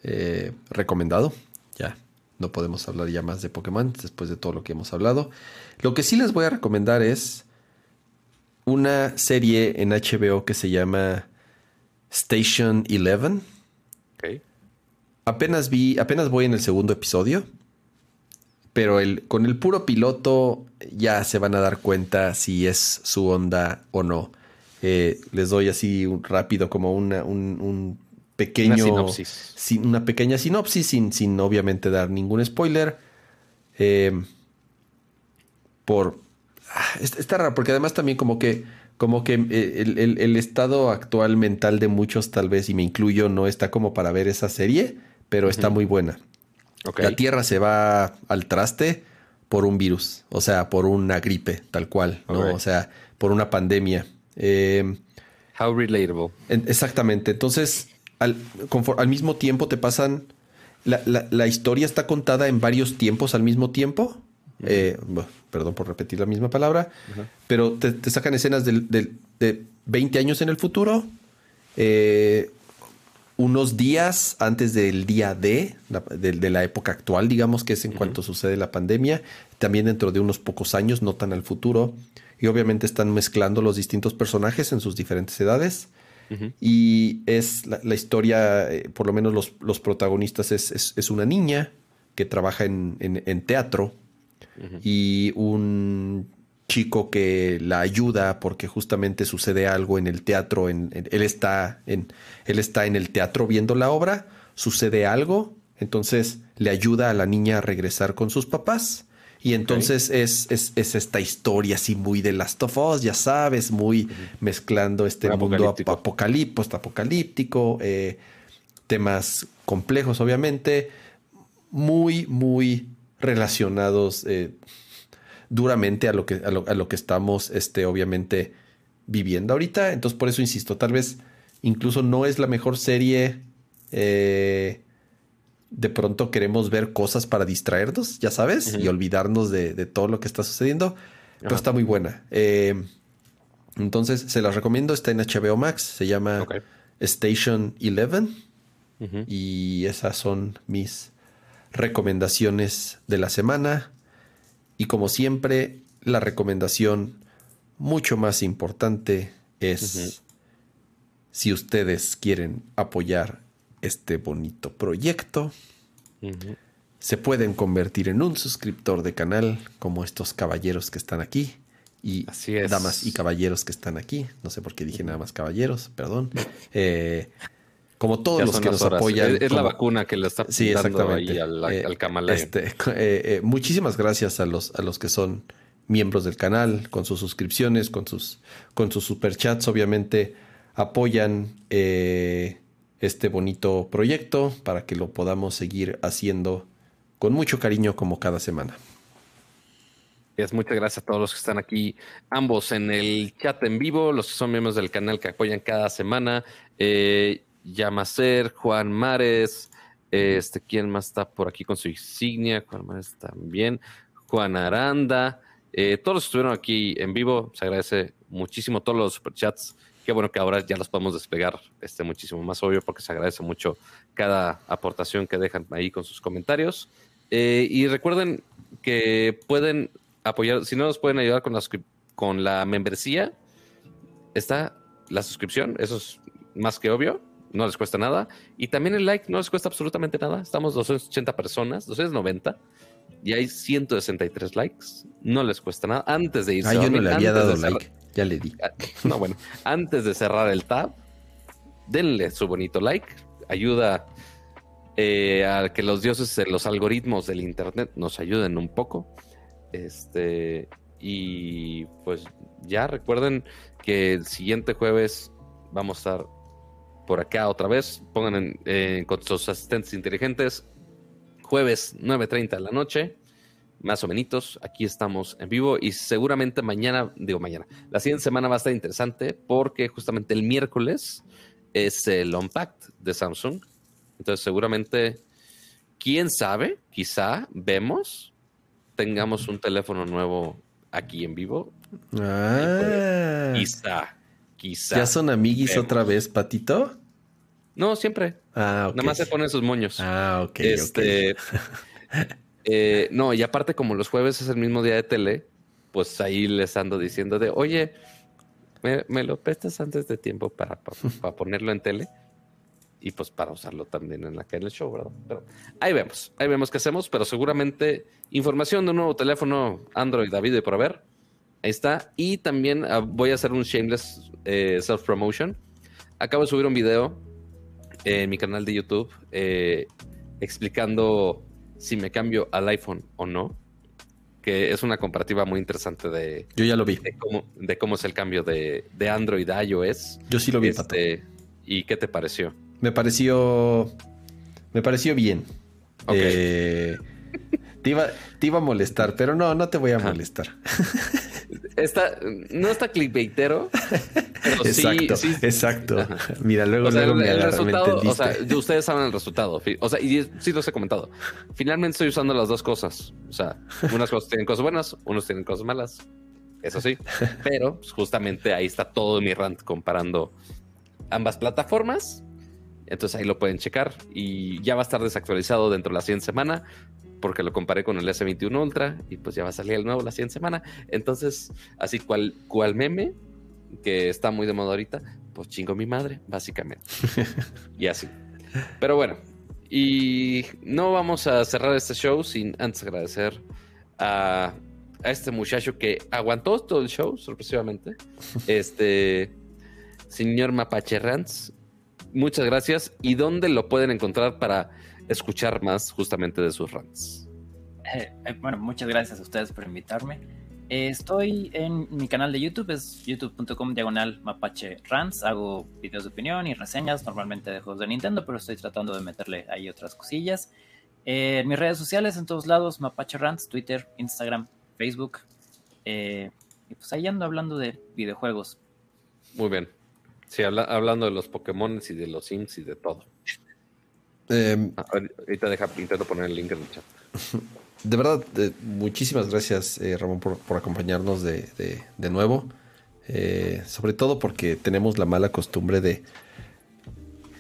Speaker 2: Eh, recomendado. Ya, no podemos hablar ya más de Pokémon después de todo lo que hemos hablado. Lo que sí les voy a recomendar es una serie en HBO que se llama Station Eleven. Apenas vi, apenas voy en el segundo episodio. pero el, con el puro piloto ya se van a dar cuenta si es su onda o no. Eh, les doy así un rápido como una, un, pequeño... Una sinopsis. Sin, una pequeña sinopsis sin, sin obviamente dar ningún spoiler. Eh, por... Ah, está raro porque además también como que como que eh, el, estado actual mental de muchos, tal vez, y me incluyo, no está como para ver esa serie, pero está muy buena. La Tierra se va al traste por un virus, o sea, por una gripe, tal cual, ¿no? O sea, por una pandemia.
Speaker 1: Eh, How relatable.
Speaker 2: exactamente. Entonces, al, al, mismo tiempo te pasan. La, la, historia está contada en varios tiempos al mismo tiempo. Eh, perdón por repetir la misma palabra, pero te, sacan escenas de, de, 20 años en el futuro, eh, unos días antes del día D, de, la época actual, digamos que es en cuanto sucede la pandemia, también dentro de unos pocos años, no tan al futuro, y obviamente están mezclando los distintos personajes en sus diferentes edades. Y es la, historia, eh, por lo menos los, los protagonistas, es, es, una niña que trabaja en, en teatro y un chico que la ayuda porque justamente sucede algo en el teatro, en, él, está en, él está en el teatro viendo la obra, sucede algo, entonces le ayuda a la niña a regresar con sus papás. Y entonces es, es, esta historia así muy de Last of Us, ya sabes, muy mezclando este mundo apocalíptico, eh, temas complejos obviamente, muy, muy relacionados eh, duramente a lo, que, a lo, que estamos, este, obviamente, viviendo ahorita. Entonces, por eso insisto, tal vez incluso no es la mejor serie. Eh, de pronto queremos ver cosas para distraernos, ya sabes, y olvidarnos de, todo lo que está sucediendo. Pero está muy buena. Eh, entonces, se las recomiendo. Está en HBO Max. Se llama Station 11. Y esas son mis recomendaciones de la semana. Y como siempre, la recomendación mucho más importante es si ustedes quieren apoyar este bonito proyecto, se pueden convertir en un suscriptor de canal como estos caballeros que están aquí. Y damas y caballeros que están aquí. No sé por qué dije nada más caballeros, perdón. Eh, como todos los que nos apoyan.
Speaker 1: Es, la vacuna que le está
Speaker 2: sí,
Speaker 1: dando ahí al, eh,
Speaker 2: este, eh, eh, muchísimas gracias a los, a los que son miembros del canal, con sus suscripciones, con sus, con sus superchats, obviamente apoyan este bonito proyecto para que lo podamos seguir haciendo con mucho cariño como cada semana.
Speaker 1: Muchas gracias a todos los que están aquí, ambos en el chat en vivo, los que son miembros del canal que apoyan cada semana. Eh, Yamacer, Juan Mares, este, ¿quién más está por aquí con su insignia? Juan Mares también, Juan Aranda, eh, todos los que estuvieron aquí en vivo, se agradece muchísimo todos los superchats. Qué bueno que ahora ya los podemos despegar este, muchísimo más obvio porque se agradece mucho cada aportación que dejan ahí con sus comentarios. Eh, y recuerden que pueden apoyar, si no nos pueden ayudar con la, con la membresía, está la suscripción, eso es más que obvio no les cuesta nada. Y también el like no les cuesta absolutamente nada. Estamos 280 personas, 290, y hay 163 likes. No les cuesta nada. Antes de irse
Speaker 2: ah, yo no le había dado like. Ya le di.
Speaker 1: Ah, no, bueno, antes de cerrar el tab, denle su bonito like. Ayuda eh, a que los dioses, los algoritmos del internet nos ayuden un poco. Este, y pues ya recuerden que el siguiente jueves vamos a estar por acá otra vez. Pongan en, con sus asistentes inteligentes. Jueves 9.30 de la noche. Más o menos. Aquí estamos en vivo. Y seguramente mañana, digo mañana, la siguiente semana va a estar interesante porque justamente el miércoles es el Unpacked de Samsung. Entonces seguramente, quién sabe, quizá vemos, tengamos un teléfono nuevo aquí en vivo.
Speaker 2: Ah.
Speaker 1: Quizá.
Speaker 2: ¿Ya son amiguis otra vez, Patito?
Speaker 1: No, siempre. Ah, Nada más se ponen sus moños.
Speaker 2: Ah, ok.
Speaker 1: Este, eh, no, y aparte, como los jueves es el mismo día de tele, pues ahí les ando diciendo de, oye, ¿me, lo prestas antes de tiempo para, para, ponerlo en tele? y pues para usarlo también en la que en show, ¿verdad? Pero ahí vemos, ahí vemos qué hacemos, pero seguramente información de un nuevo teléfono Android David de por haber. Ahí está. Y también ah, voy a hacer un shameless eh, self-promotion. Acabo de subir un video en mi canal de YouTube eh, explicando si me cambio al iPhone o no. Que es una comparativa muy interesante de.
Speaker 2: Yo ya lo vi.
Speaker 1: De cómo, es el cambio de, Android a iOS.
Speaker 2: Yo sí lo vi, Pato.
Speaker 1: Este, ¿Y qué te pareció?
Speaker 2: Me pareció. Me pareció bien. Eh, te, iba, te iba a molestar, pero no, no te voy a molestar.
Speaker 1: Está, no está clickbaitero, pero
Speaker 2: exacto,
Speaker 1: sí,
Speaker 2: Exacto. Mira, luego,
Speaker 1: el, resultado, o sea, ustedes saben el resultado. O sea, y sí los he comentado. Finalmente estoy usando las dos cosas. O sea, unas cosas tienen cosas buenas, unos tienen cosas malas. Eso sí. Pero pues, justamente ahí está todo mi rant comparando ambas plataformas. Entonces ahí lo pueden checar y ya va a estar desactualizado dentro de la siguiente semana porque lo comparé con el S21 Ultra y pues ya va a salir el nuevo la siguiente semana. Entonces, así cual, cual meme que está muy de moda ahorita, pues chingo mi madre, básicamente. y así. Pero bueno, y no vamos a cerrar este show sin antes agradecer a, a este muchacho que aguantó todo el show, sorpresivamente. Este señor Mapache Rants. Muchas gracias. ¿Y dónde lo pueden encontrar para escuchar más justamente de sus rants.
Speaker 3: Eh, eh, bueno, muchas gracias a ustedes por invitarme. Eh, estoy en mi canal de YouTube, es youtube.com diagonal mapache rants. Hago videos de opinión y reseñas, normalmente de juegos de Nintendo, pero estoy tratando de meterle ahí otras cosillas. en mis redes sociales, en todos lados, mapache rants, Twitter, Instagram, Facebook. y pues ahí ando hablando de videojuegos.
Speaker 1: Muy bien. Sí, hablando de los Pokémon y de los Sims y de todo.
Speaker 2: Eh,
Speaker 1: Ahorita deja, intento poner el link en el chat.
Speaker 2: De verdad, muchísimas gracias, eh, Ramón, por, acompañarnos de, nuevo. Eh, sobre todo porque tenemos la mala costumbre de,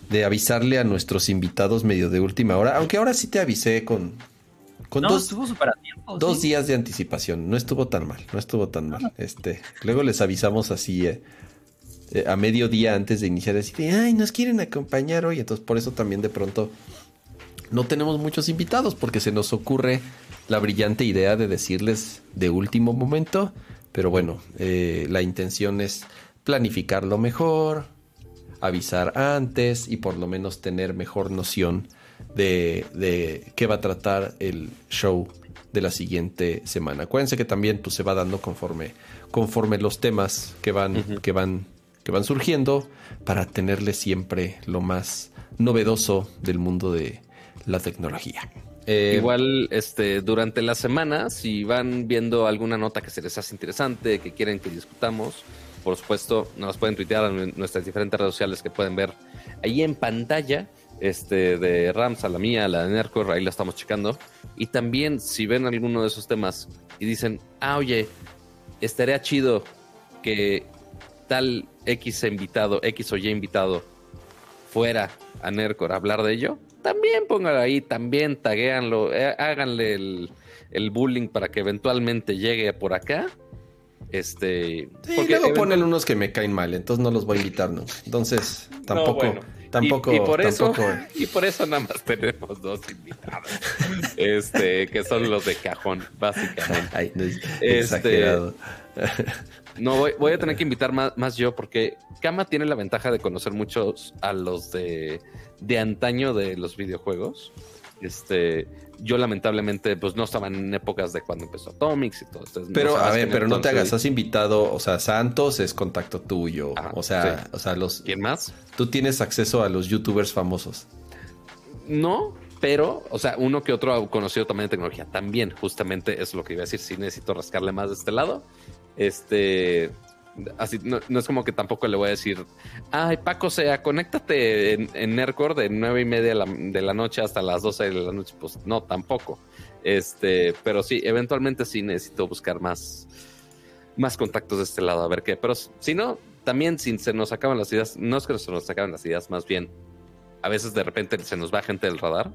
Speaker 2: de avisarle a nuestros invitados medio de última hora. Aunque ahora sí te avisé con, con dos, dos días de anticipación. No estuvo tan mal, no estuvo tan mal. Este, luego les avisamos así eh, a mediodía antes de iniciar, decir, ay, nos quieren acompañar hoy. Entonces, por eso también de pronto no tenemos muchos invitados, porque se nos ocurre la brillante idea de decirles de último momento. Pero bueno, eh, la intención es planificarlo mejor, avisar antes y por lo menos tener mejor noción de, de qué va a tratar el show de la siguiente semana. Acuérdense que también pues, se va dando conforme, conforme los temas que van, que van que van surgiendo para tenerle siempre lo más novedoso del mundo de la tecnología.
Speaker 1: Eh, Igual, este, durante la semana, si van viendo alguna nota que se les hace interesante, que quieren que discutamos, por supuesto, nos pueden tuitear en nuestras diferentes redes sociales que pueden ver ahí en pantalla, este, de Rams a la mía, la de Nercor, ahí la estamos checando. Y también, si ven alguno de esos temas y dicen, ah, oye, estaría chido que tal X invitado, X o Y invitado fuera a Nercor a hablar de ello, también pónganlo ahí, también taguéanlo, eh, háganle el, bullying para que eventualmente llegue por acá. Este.
Speaker 2: porque luego ponen unos que me caen mal, entonces no los voy a invitar, ¿no? Entonces, tampoco. Tampoco,
Speaker 1: y, por eso, y por eso nada más tenemos dos invitados. este, que son los de cajón, básicamente.
Speaker 2: Ay, este, exagerado.
Speaker 1: No, voy, a tener que invitar más, yo porque Kama tiene la ventaja de conocer muchos a los de, de antaño de los videojuegos. Este, yo lamentablemente pues no estaba en épocas de cuando empezó Atomics y todo.
Speaker 2: pero a ver, pero no te hagas, has invitado, o sea, Santos es contacto tuyo, o sea, o sea, los
Speaker 1: ¿Quién más?
Speaker 2: Tú tienes acceso a los youtubers famosos.
Speaker 1: No, pero, o sea, uno que otro ha conocido también de tecnología. También, justamente, es lo que iba a decir. Si necesito rascarle más de este lado, este, así no, es como que tampoco le voy a decir, ay, Paco, sea, conéctate en, en Nercor de nueve y media de la, noche hasta las 12 de la noche. Pues no, tampoco. Este, pero sí, eventualmente sí necesito buscar más, más contactos de este lado, a ver qué. Pero si no, también si se nos acaban las ideas, no es que se nos acaben las ideas, más bien, a veces de repente se nos va gente del radar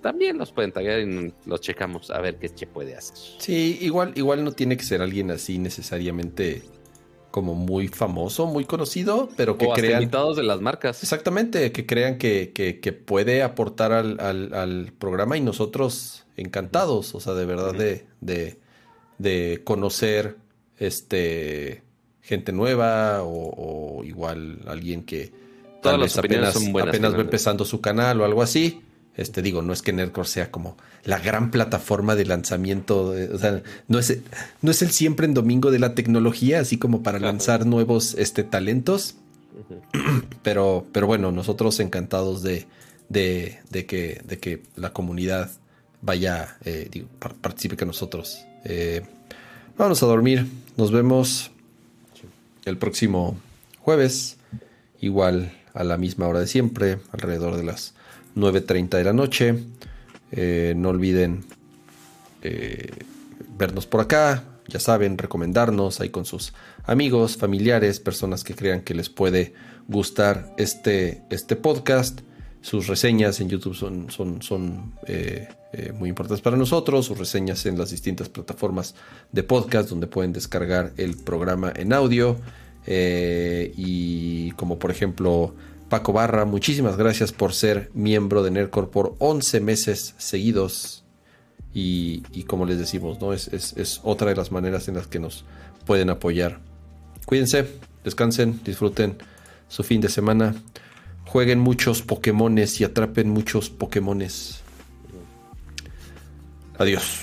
Speaker 1: también los pueden taguear y los checamos a ver qué che puede hacer.
Speaker 2: Sí, igual, igual no tiene que ser alguien así necesariamente como muy famoso, muy conocido, pero que
Speaker 1: o
Speaker 2: crean...
Speaker 1: invitados de las marcas.
Speaker 2: Exactamente, que crean que, que, puede aportar al, al, programa y nosotros encantados, o sea, de verdad de, de, de, conocer este gente nueva o, o igual alguien que
Speaker 1: Todas las apenas, son buenas,
Speaker 2: apenas va empezando su canal o algo así. Este, digo, no es que Nerdcore sea como la gran plataforma de lanzamiento, o sea, no es, no es el siempre en domingo de la tecnología, así como para lanzar nuevos este, talentos. pero, pero bueno, nosotros encantados de, de, de, que, de que la comunidad vaya, eh, digo, participe con nosotros. Eh, vamos a dormir, nos vemos el próximo jueves, igual a la misma hora de siempre, alrededor de las 9.30 de la noche. Eh, no olviden eh, vernos por acá, ya saben, recomendarnos ahí con sus amigos, familiares, personas que crean que les puede gustar este, este podcast. Sus reseñas en YouTube son, son, son eh, muy importantes para nosotros, sus reseñas en las distintas plataformas de podcast donde pueden descargar el programa en audio. y como por ejemplo Paco Barra, muchísimas gracias por ser miembro de Nerdcore por 11 meses seguidos. Y, como les decimos, ¿no? Es, es, otra de las maneras en las que nos pueden apoyar. Cuídense, descansen, disfruten su fin de semana. Jueguen muchos Pokémones y atrapen muchos Pokémones. Adiós.